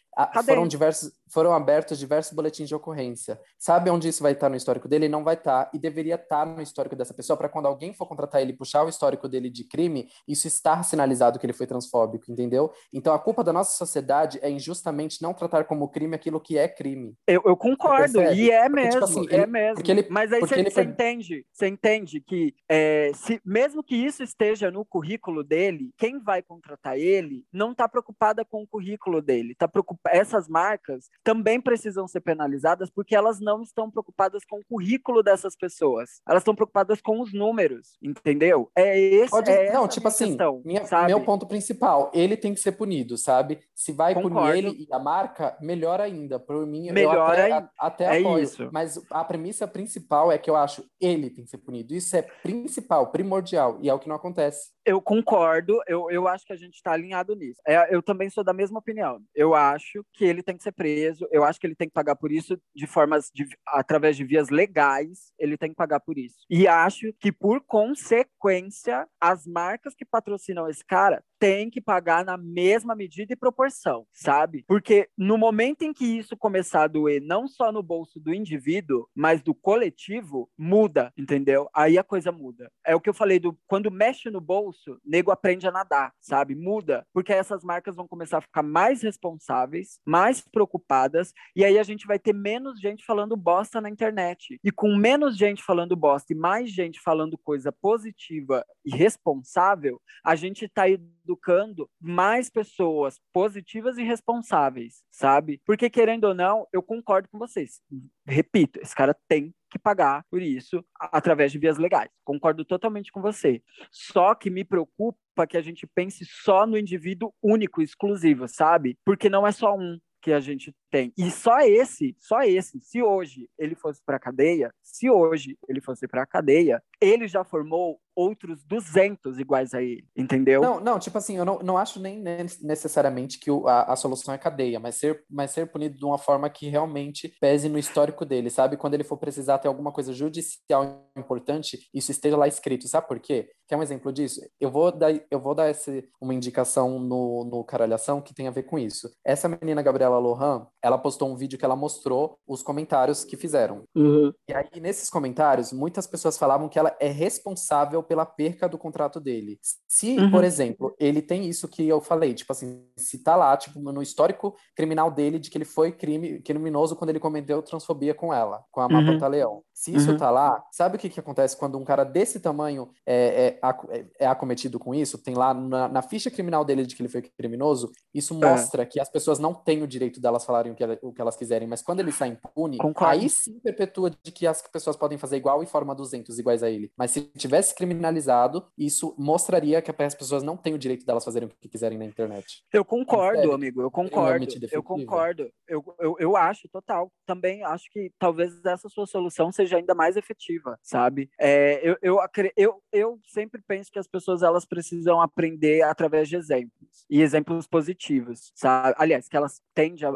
Foram, diversos, foram abertos diversos boletins de ocorrência. Sabe onde isso vai estar no histórico dele? Não vai estar, e deveria estar no histórico dessa pessoa, para quando alguém for contratar ele puxar o histórico dele de crime, isso estar sinalizado que ele foi transfóbico, entendeu? Então a culpa da nossa sociedade é injustamente não tratar como crime aquilo que é crime. Eu, eu concordo, e é porque, mesmo, tipo assim, é ele, mesmo. Ele, Mas aí você ele... entende, você entende que é, se, mesmo que isso esteja no currículo dele, quem vai contratar ele não está preocupada com o currículo dele, está preocupada essas marcas também precisam ser penalizadas porque elas não estão preocupadas com o currículo dessas pessoas. Elas estão preocupadas com os números, entendeu? É esse. Pode, é não, tipo assim, questão, minha, meu ponto principal, ele tem que ser punido, sabe? Se vai Concordo. punir ele e a marca, melhor ainda. Por mim, melhor eu até, a, até é apoio. Isso. Mas a premissa principal é que eu acho ele tem que ser punido. Isso é principal, primordial, e é o que não acontece. Eu concordo, eu, eu acho que a gente está alinhado nisso. É, eu também sou da mesma opinião. Eu acho que ele tem que ser preso, eu acho que ele tem que pagar por isso de formas, de, através de vias legais, ele tem que pagar por isso. E acho que, por consequência, as marcas que patrocinam esse cara tem que pagar na mesma medida e proporção, sabe? Porque no momento em que isso começar a doer, não só no bolso do indivíduo, mas do coletivo, muda, entendeu? Aí a coisa muda. É o que eu falei do quando mexe no bolso, nego aprende a nadar, sabe? Muda, porque essas marcas vão começar a ficar mais responsáveis, mais preocupadas, e aí a gente vai ter menos gente falando bosta na internet. E com menos gente falando bosta e mais gente falando coisa positiva e responsável, a gente tá educando mais pessoas positivas e responsáveis, sabe? Porque, querendo ou não, eu concordo com vocês. Repito, esse cara tem que pagar por isso através de vias legais. Concordo totalmente com você. Só que me preocupa que a gente pense só no indivíduo único, exclusivo, sabe? Porque não é só um que a gente tem. E só esse, só esse, se hoje ele fosse para a cadeia, se hoje ele fosse para a cadeia, ele já formou outros 200 iguais a ele, entendeu? Não, não, tipo assim, eu não, não acho nem necessariamente que o, a, a, solução é cadeia, mas ser, mas ser punido de uma forma que realmente pese no histórico dele, sabe? Quando ele for precisar ter alguma coisa judicial importante, isso esteja lá escrito, sabe por quê? Quer um exemplo disso? Eu vou dar, eu vou dar esse, uma indicação no, no Caralhação que tem a ver com isso. Essa menina, Gabriela Lohan, ela postou um vídeo que ela mostrou os comentários que fizeram. Uhum. E aí, nesses comentários, muitas pessoas falavam que ela é responsável pela perca do contrato dele. Se, uhum. por exemplo, ele tem isso que eu falei, tipo assim, se tá lá, tipo, no histórico criminal dele de que ele foi crime, criminoso quando ele cometeu transfobia com ela, com a uhum. Leão. Se isso uhum. tá lá, sabe o que que acontece quando um cara desse tamanho é, é, é, é acometido com isso? Tem lá na, na, ficha criminal dele de que ele foi criminoso, isso é. mostra que as pessoas não têm o direito delas falarem o que, o que elas quiserem, mas quando ele sai impune, Concordo. aí sim perpetua de que as pessoas podem fazer igual e forma 200 iguais a ele. Mas se tivesse criminalizado, isso mostraria que as pessoas não têm o direito delas fazerem o que quiserem na internet. Eu concordo, amigo, eu concordo. Eu concordo. Eu, eu, eu acho, total. Também acho que talvez essa sua solução seja ainda mais efetiva, sabe? É, eu, eu, eu, eu sempre penso que as pessoas elas precisam aprender através de exemplos e exemplos positivos, sabe? Aliás, que elas tendem, a,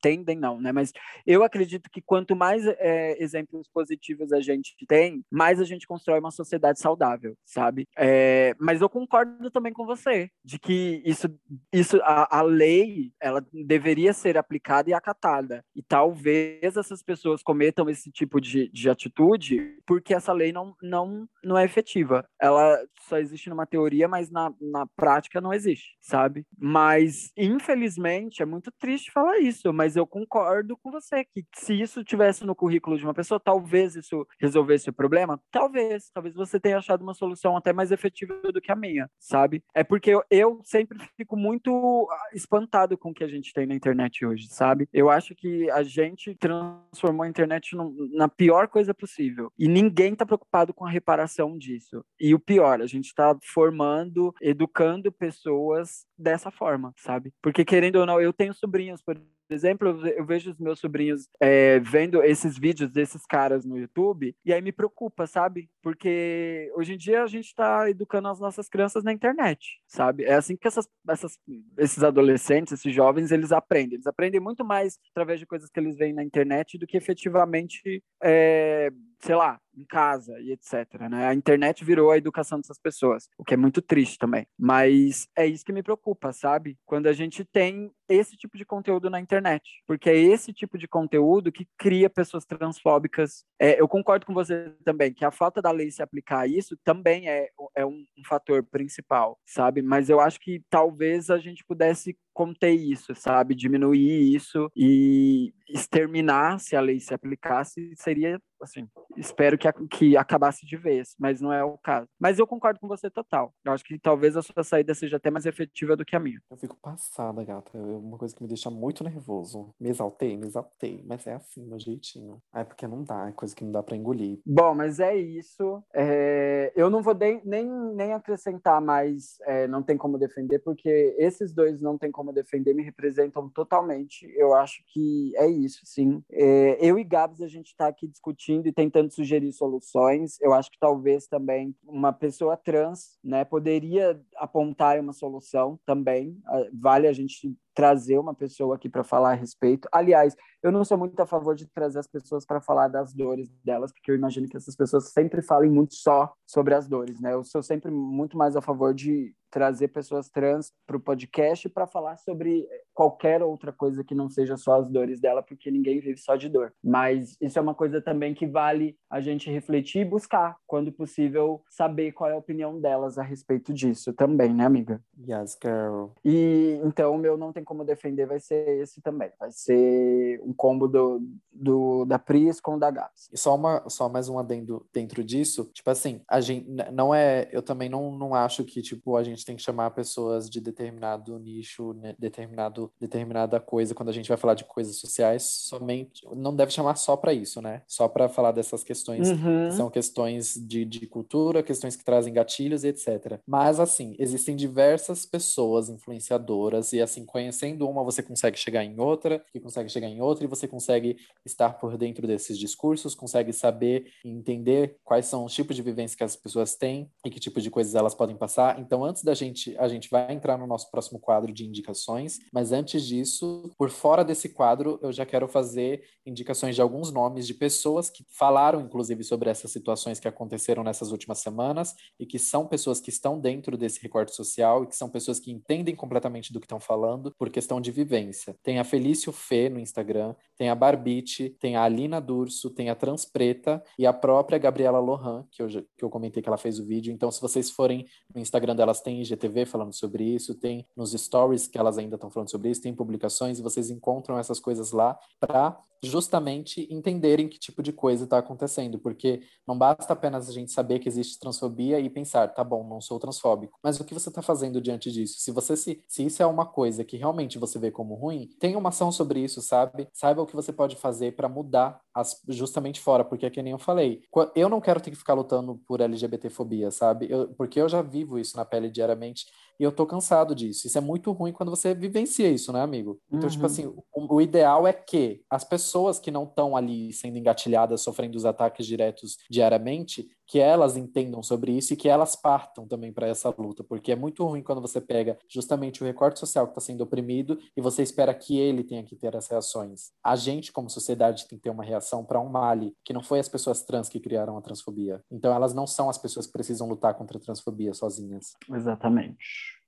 tendem não, né? Mas eu acredito que quanto mais é, exemplos positivos a gente tem, mais a gente constrói uma sociedade saudável, sabe? É, mas eu concordo também com você de que isso, isso a, a lei, ela deveria ser aplicada e acatada. E talvez essas pessoas cometam esse tipo de, de atitude porque essa lei não, não, não é efetiva. Ela só existe numa teoria, mas na, na prática não existe, sabe? Mas, infelizmente, é muito triste falar isso, mas eu concordo com você que se isso tivesse no currículo de uma pessoa, talvez isso resolvesse o problema. Talvez, talvez você tenha achado uma solução até mais efetiva do que a minha, sabe? É porque eu, eu sempre fico muito ah, espantado com o que a gente tem na internet hoje, sabe? Eu acho que a gente transformou a internet no, na pior coisa possível e ninguém tá preocupado com a reparação disso. E o pior, a gente está formando, educando pessoas dessa forma, sabe? Porque querendo ou não, eu tenho sobrinhos, por exemplo, eu vejo os meus sobrinhos é, vendo esses vídeos desses caras no YouTube e aí me preocupa, sabe? Porque hoje em dia a gente está educando as nossas crianças na internet, sabe? É assim que essas, essas, esses adolescentes, esses jovens, eles aprendem. Eles aprendem muito mais através de coisas que eles veem na internet do que efetivamente, é, sei lá, em casa e etc. Né? A internet virou a educação dessas pessoas, o que é muito triste também. Mas é isso que me preocupa, sabe? Quando a gente tem esse tipo de conteúdo na internet, porque é esse tipo de conteúdo que cria pessoas transfóbicas. É, eu concordo com você também que a falta da lei se aplicar a isso também é, é um, um fator principal, sabe? Mas eu acho que talvez a gente pudesse conter isso, sabe? Diminuir isso e exterminar se a lei se aplicasse seria assim, espero que, que acabasse de vez, mas não é o caso. Mas eu concordo com você total. Eu acho que talvez a sua saída seja até mais efetiva do que a minha. Eu fico passada, gata. É uma coisa que me deixa muito nervoso. Me exaltei, me exaltei, mas é assim, meu jeitinho. É porque não dá, é coisa que não dá para engolir. Bom, mas é isso. É... Eu não vou nem, nem, acrescentar mais, é, não tem como defender, porque esses dois não tem como defender, me representam totalmente. Eu acho que é isso, sim. É... Eu e Gabs, a gente está aqui discutindo discutindo e tentando sugerir soluções. Eu acho que talvez também uma pessoa trans, né, poderia apontar uma solução também. Ah, vale a gente trazer uma pessoa aqui para falar a respeito. Aliás, eu não sou muito a favor de trazer as pessoas para falar das dores delas, porque eu imagino que essas pessoas sempre falem muito só sobre as dores, né? Eu sou sempre muito mais a favor de trazer pessoas trans para o podcast para falar sobre qualquer outra coisa que não seja só as dores dela, porque ninguém vive só de dor. Mas isso é uma coisa também que vale a gente refletir e buscar, quando possível, saber qual é a opinião delas a respeito disso também, né, amiga? Yes, girl. E então o meu não tem como defender vai ser esse também. Vai ser um combo do, do da Pris com o da Gabs. E só uma só mais um adendo dentro disso, tipo assim, a gente não é, eu também não, não acho que tipo a gente tem que chamar pessoas de determinado nicho, né, determinado determinada coisa quando a gente vai falar de coisas sociais, somente não deve chamar só para isso, né? Só para falar dessas questões Uhum. que são questões de, de cultura, questões que trazem gatilhos, etc. Mas assim, existem diversas pessoas influenciadoras e assim, conhecendo uma, você consegue chegar em outra, que consegue chegar em outra e você consegue estar por dentro desses discursos, consegue saber e entender quais são os tipos de vivência que as pessoas têm e que tipo de coisas elas podem passar. Então, antes da gente, a gente vai entrar no nosso próximo quadro de indicações, mas antes disso, por fora desse quadro, eu já quero fazer indicações de alguns nomes de pessoas que falaram, inclusive, sobre essas situações que aconteceram nessas últimas semanas e que são pessoas que estão dentro desse recorte social e que são pessoas que entendem completamente do que estão falando por questão de vivência. Tem a Felício Fê no Instagram, tem a Barbite, tem a Alina Durso, tem a Transpreta e a própria Gabriela Lohan, que eu, que eu comentei que ela fez o vídeo. Então, se vocês forem no Instagram delas, tem IGTV falando sobre isso, tem nos stories que elas ainda estão falando sobre isso, tem publicações e vocês encontram essas coisas lá para justamente entenderem que tipo de coisa está acontecendo, porque não basta apenas a gente saber que existe transfobia e pensar, tá bom, não sou transfóbico, mas o que você está fazendo diante disso? Se você se, se isso é uma coisa que realmente você vê como ruim, tenha uma ação sobre isso, sabe? Saiba o que você pode fazer para mudar as, justamente fora, porque é que nem eu falei, eu não quero ter que ficar lutando por LGBTfobia, sabe? Eu, porque eu já vivo isso na pele diariamente e eu tô cansado disso. Isso é muito ruim quando você vivencia isso, né, amigo? Então, tipo Uhum. assim, o, o ideal é que as pessoas que não estão ali sendo engatilhadas, sofrendo os ataques diretos diariamente, que elas entendam sobre isso e que elas partam também para essa luta, porque é muito ruim quando você pega justamente o recorte social que está sendo oprimido e você espera que ele tenha que ter as reações. A gente, como sociedade, tem que ter uma reação para um male, que não foi as pessoas trans que criaram a transfobia. Então, elas não são as pessoas que precisam lutar contra a transfobia sozinhas. Exatamente.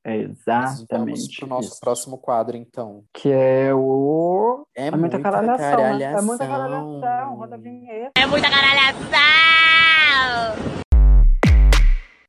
É Mas vamos exatamente. pro nosso isso. próximo quadro, então. Que é o. É, É muita caralhação. né? É muita caralhação. Roda a vinheta. É muita caralhação! Tá,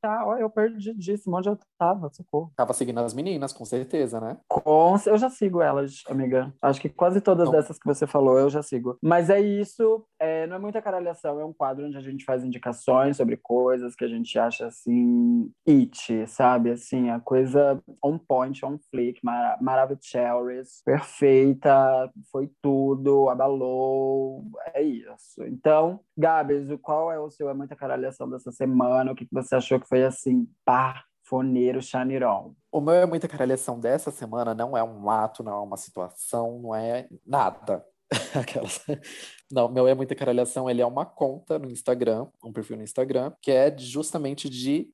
ó, eu perdidíssimo onde eu tava, socorro. Tava seguindo as meninas, com certeza, né? Com... Eu já sigo elas, amiga. Acho que quase todas Não. dessas que você falou eu já sigo. Mas é isso. é, não é muita caralhação, é um quadro onde a gente faz indicações sobre coisas que a gente acha assim, it, sabe? Assim, a coisa on point, on flick, mara maravilhosa, perfeita, foi tudo, abalou. É isso. Então, Gabs, qual é o seu É Muita Caralhação dessa semana? O que que você achou que foi assim, pá, foneiro, chaniron? O meu é muita caralhação dessa semana não é um ato, não é uma situação, não é nada. Aquelas. Não, meu é muita caralhação, ele é uma conta no Instagram, um perfil no Instagram, que é justamente de, gente-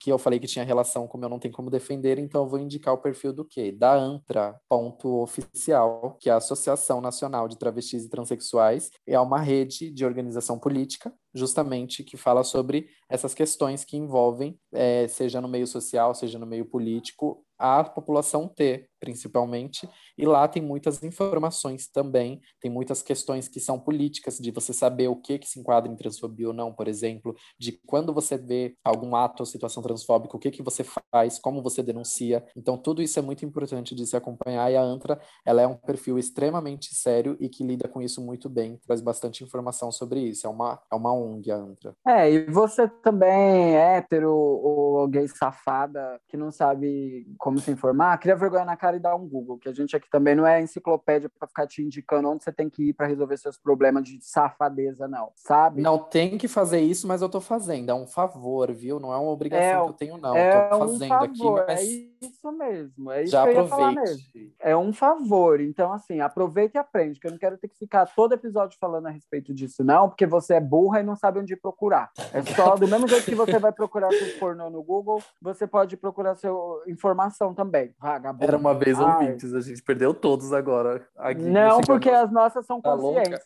que eu falei que tinha relação com o meu não tem como defender, então eu vou indicar o perfil do quê? Da Antra, ponto oficial, que é a Associação Nacional de Travestis e Transsexuais, é uma rede de organização política, justamente que fala sobre essas questões que envolvem, eh, seja no meio social, seja no meio político, a população T, principalmente, e lá tem muitas informações também, tem muitas questões que são políticas, de você saber o que que se enquadra em transfobia ou não, por exemplo, de quando você vê algum ato ou situação transfóbica, o que que você faz, como você denuncia. Então, tudo isso é muito importante de se acompanhar, e a ANTRA, ela é um perfil extremamente sério e que lida com isso muito bem, traz bastante informação sobre isso. É uma, é uma ONG, a ANTRA. É, e você também, hétero ou gay safada, que não sabe como se informar, cria vergonha na cara e dá um Google, que a gente aqui também não é enciclopédia para ficar te indicando onde você tem que ir para resolver seus problemas de safadeza, não, sabe? Não tem que fazer isso, mas eu tô fazendo. É um favor, viu? Não é uma obrigação É, que eu tenho, não. é eu tô um fazendo favor, aqui, mas é isso mesmo. É isso Já que aproveite. É um favor. Então, assim, aproveita e aprende, que eu não quero ter que ficar todo episódio falando a respeito disso, não, porque você é burra e não sabe onde procurar. É só, do mesmo jeito que você vai procurar seu pornô no Google, você pode procurar sua informação também. Vagabundo. Era uma vez ouvintes, a gente perdeu todos agora. A Gui Não, porque as nossas são Tá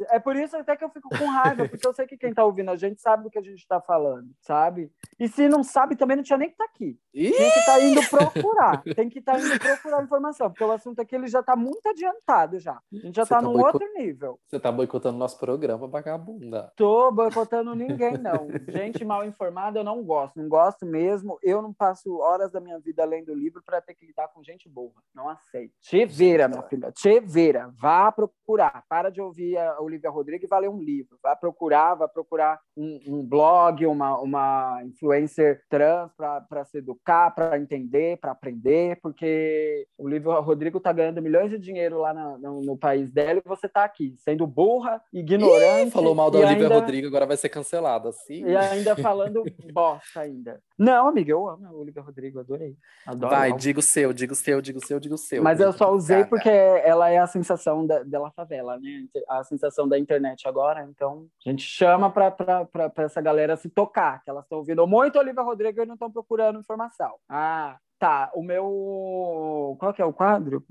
conscientes. É por isso até que eu fico com raiva, porque eu sei que quem tá ouvindo a gente sabe do que a gente tá falando, sabe? E se não sabe, também não tinha nem que estar aqui. Ih! Tem que estar indo procurar. Tem que estar indo procurar informação, porque o assunto aqui ele já tá muito adiantado já. A gente já Você tá tá num outro nível. Você tá boicotando nosso programa, vagabunda. Tô boicotando ninguém, não. Gente mal informada eu não gosto. Não gosto mesmo. Eu não passo horas da minha vida lendo livro para ter que lidar com gente boa. Não aceito. Te vira, minha filha. Te vira. Vá procurar. Para de ouvir a Olivia Rodrigo e vá ler um livro. Vá procurar, vá procurar um, um blog, uma, uma influencer trans para se educar, para entender, para aprender, porque o Olivia Rodrigo tá ganhando milhões de dinheiro lá na- no, no país dela e você tá aqui, sendo burra, ignorante. Ih, falou mal da Olivia ainda- Rodrigo, agora vai ser cancelada. Assim. e ainda falando bosta ainda. Não, amiga, eu amo a Olivia Rodrigo, adorei. Adoro. Vai, diga o seu, diga o seu, diga o seu, diga o seu. Mas eu só usei porque ela é a sensação da, dela favela, né? A sensação da internet agora. Então, a gente chama pra, pra, pra, pra essa galera se tocar, que elas estão ouvindo muito Olivia Rodrigo e não estão procurando informação. Ah, tá. O meu. Qual que é o quadro?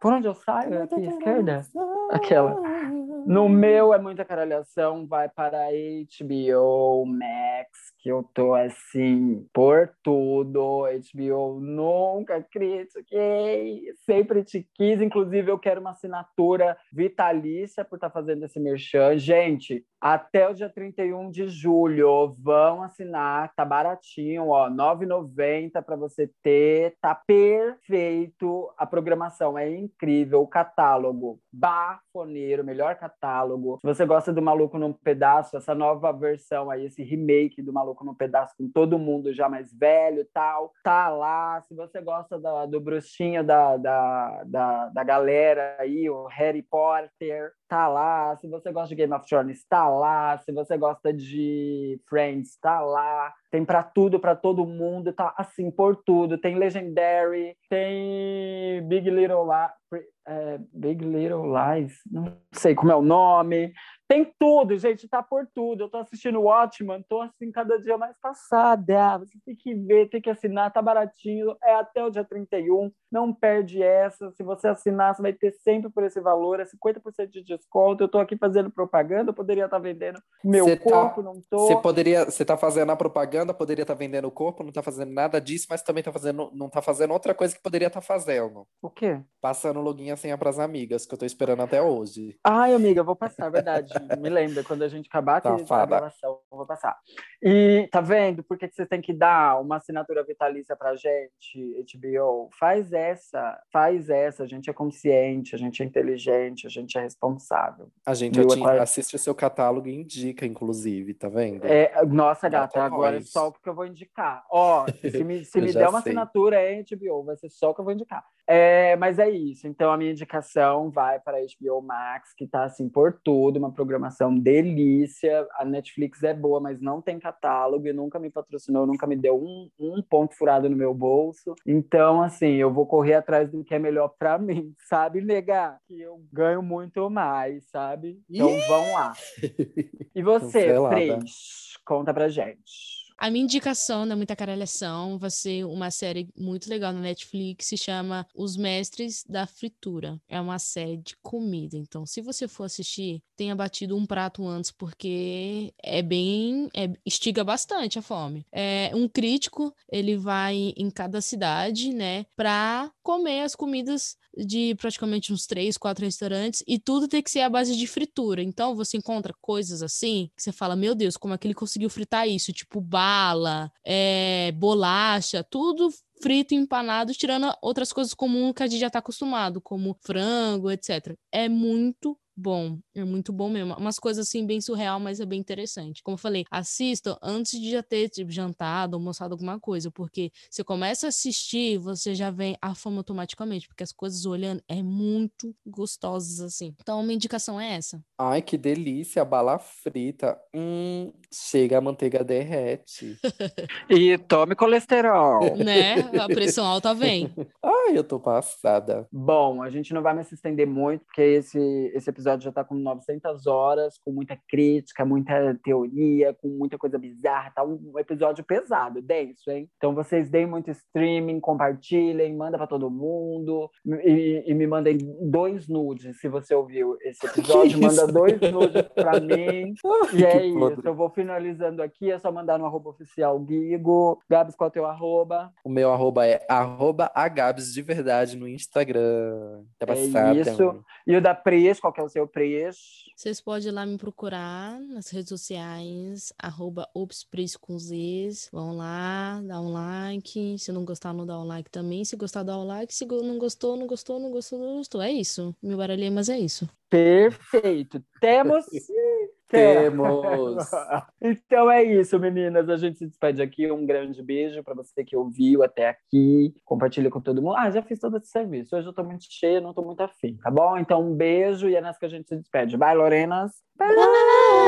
Por onde eu saio? É aqui, esquerda? Aquela. No meu é muita caralhação, vai para HBO Max, que eu tô assim por tudo. HBO nunca critiquei, sempre te quis. Inclusive, eu quero uma assinatura vitalícia por estar fazendo esse merchan. Gente, até o dia 31 de julho, vão assinar, tá baratinho, ó, R$ 9,90 para você ter, tá perfeito. A programação é incrível, o catálogo bafoneiro, melhor catálogo. Se você gosta do Maluco num Pedaço, essa nova versão aí, esse remake do Maluco num Pedaço com todo mundo já mais velho tal, tá lá. Se você gosta da- do bruxinho da, da, da, da galera aí, o Harry Potter, tá lá. Se você gosta de Game of Thrones, tá lá. Se você gosta de Friends, tá lá. Tem pra tudo, pra todo mundo, tá assim, por tudo. Tem Legendary, tem Big Little Lies, é, Big Little Lies, não sei como é o nome. Tem tudo, gente, tá por tudo. Eu tô assistindo Watchmen, tô assim, cada dia mais passada. Você tem que ver, tem que assinar, tá baratinho. É até o dia 31, não perde essa. Se você assinar, você vai ter sempre por esse valor, é 50% de desconto. Eu tô aqui fazendo propaganda, eu poderia estar vendendo meu Cê tá- corpo, não tô. Você poderia, você tá fazendo a propaganda, poderia estar vendendo o corpo, não tá fazendo nada disso, mas também tá fazendo, não tá fazendo outra coisa que poderia estar fazendo. O quê? Passando login a senha pras amigas, que eu tô esperando até hoje. Ai, amiga, vou passar, é verdade. Me lembra, quando a gente acabar aqui a gravação, eu vou passar. E tá vendo por que que você tem que dar uma assinatura vitalícia pra gente, HBO? Faz essa, faz essa. A gente é consciente, a gente é inteligente, a gente é responsável. A gente Viu, é quase- assiste o seu catálogo e indica, inclusive, tá vendo? É, nossa, Gata gata, agora é nós. só o que eu vou indicar. Ó, se me, se me der uma sei. assinatura é HBO, vai ser só o que eu vou indicar. É, mas é isso. Então a minha indicação vai para a HBO Max, que tá assim por tudo, uma programação delícia. A Netflix é boa, mas não tem catálogo e nunca me patrocinou, nunca me deu um, um ponto furado no meu bolso. Então, assim, eu vou correr atrás do que é melhor para mim, sabe, negar? Que eu ganho muito mais, sabe? Então vão lá. E você. Pris, conta pra gente. A minha indicação da Muita Caralhação vai ser uma série muito legal na Netflix, se chama Os Mestres da Fritura. É uma série de comida. Então, se você for assistir, tenha batido um prato antes, porque é bem. é- instiga bastante a fome. É um crítico, ele vai em cada cidade, né, pra comer as comidas de praticamente uns três, quatro restaurantes e tudo tem que ser à base de fritura. Então você encontra coisas assim que você fala, meu Deus, como é que ele conseguiu fritar isso? Tipo bala, é, bolacha, tudo frito, empanado, tirando outras coisas comuns que a gente já tá acostumado, como frango, etc. É muito bom, é muito bom mesmo. Umas coisas assim bem surreal, mas é bem interessante. Como eu falei, assistam antes de já ter tipo, jantado, almoçado alguma coisa, porque você começa a assistir, você já vem a fome automaticamente, porque as coisas olhando é muito gostosas assim. Então, minha indicação é essa. Ai, que delícia, bala frita. Hum, Chega, a manteiga derrete. E tome colesterol. Né? A pressão alta vem. Ai, eu tô passada. Bom, a gente não vai mais se estender muito, porque esse, esse episódio já está com 900 horas, com muita crítica, muita teoria, com muita coisa bizarra. Tá um episódio pesado, denso, hein? Então vocês deem muito streaming, compartilhem, manda para todo mundo e, e, me mandem dois nudes, se você ouviu esse episódio, manda dois nudes para mim. e é isso, eu vou finalizando aqui, é só mandar no arroba oficial Guigo. Gabs, qual é o teu arroba? O meu arroba é arroba agabs de verdade no Instagram. Tá é isso. E o da Pres, qual que é o seu Pres? Vocês podem ir lá me procurar nas redes sociais, arroba com Zs. Vão lá, dá um like. Se não gostar, não dá um like também. Se gostar, dá um like. Se não gostou, não gostou, não gostou, não gostou. É isso. Me baralhei, mas é isso. Perfeito. Temos temos. então é isso, meninas. A gente se despede aqui. Um grande beijo para você que ouviu até aqui. Compartilha com todo mundo. Ah, já fiz todo esse serviço. Hoje eu tô muito cheia, não tô muito afim, tá bom? Então um beijo e é nessa que a gente se despede. Bye, Lorenas. Bye.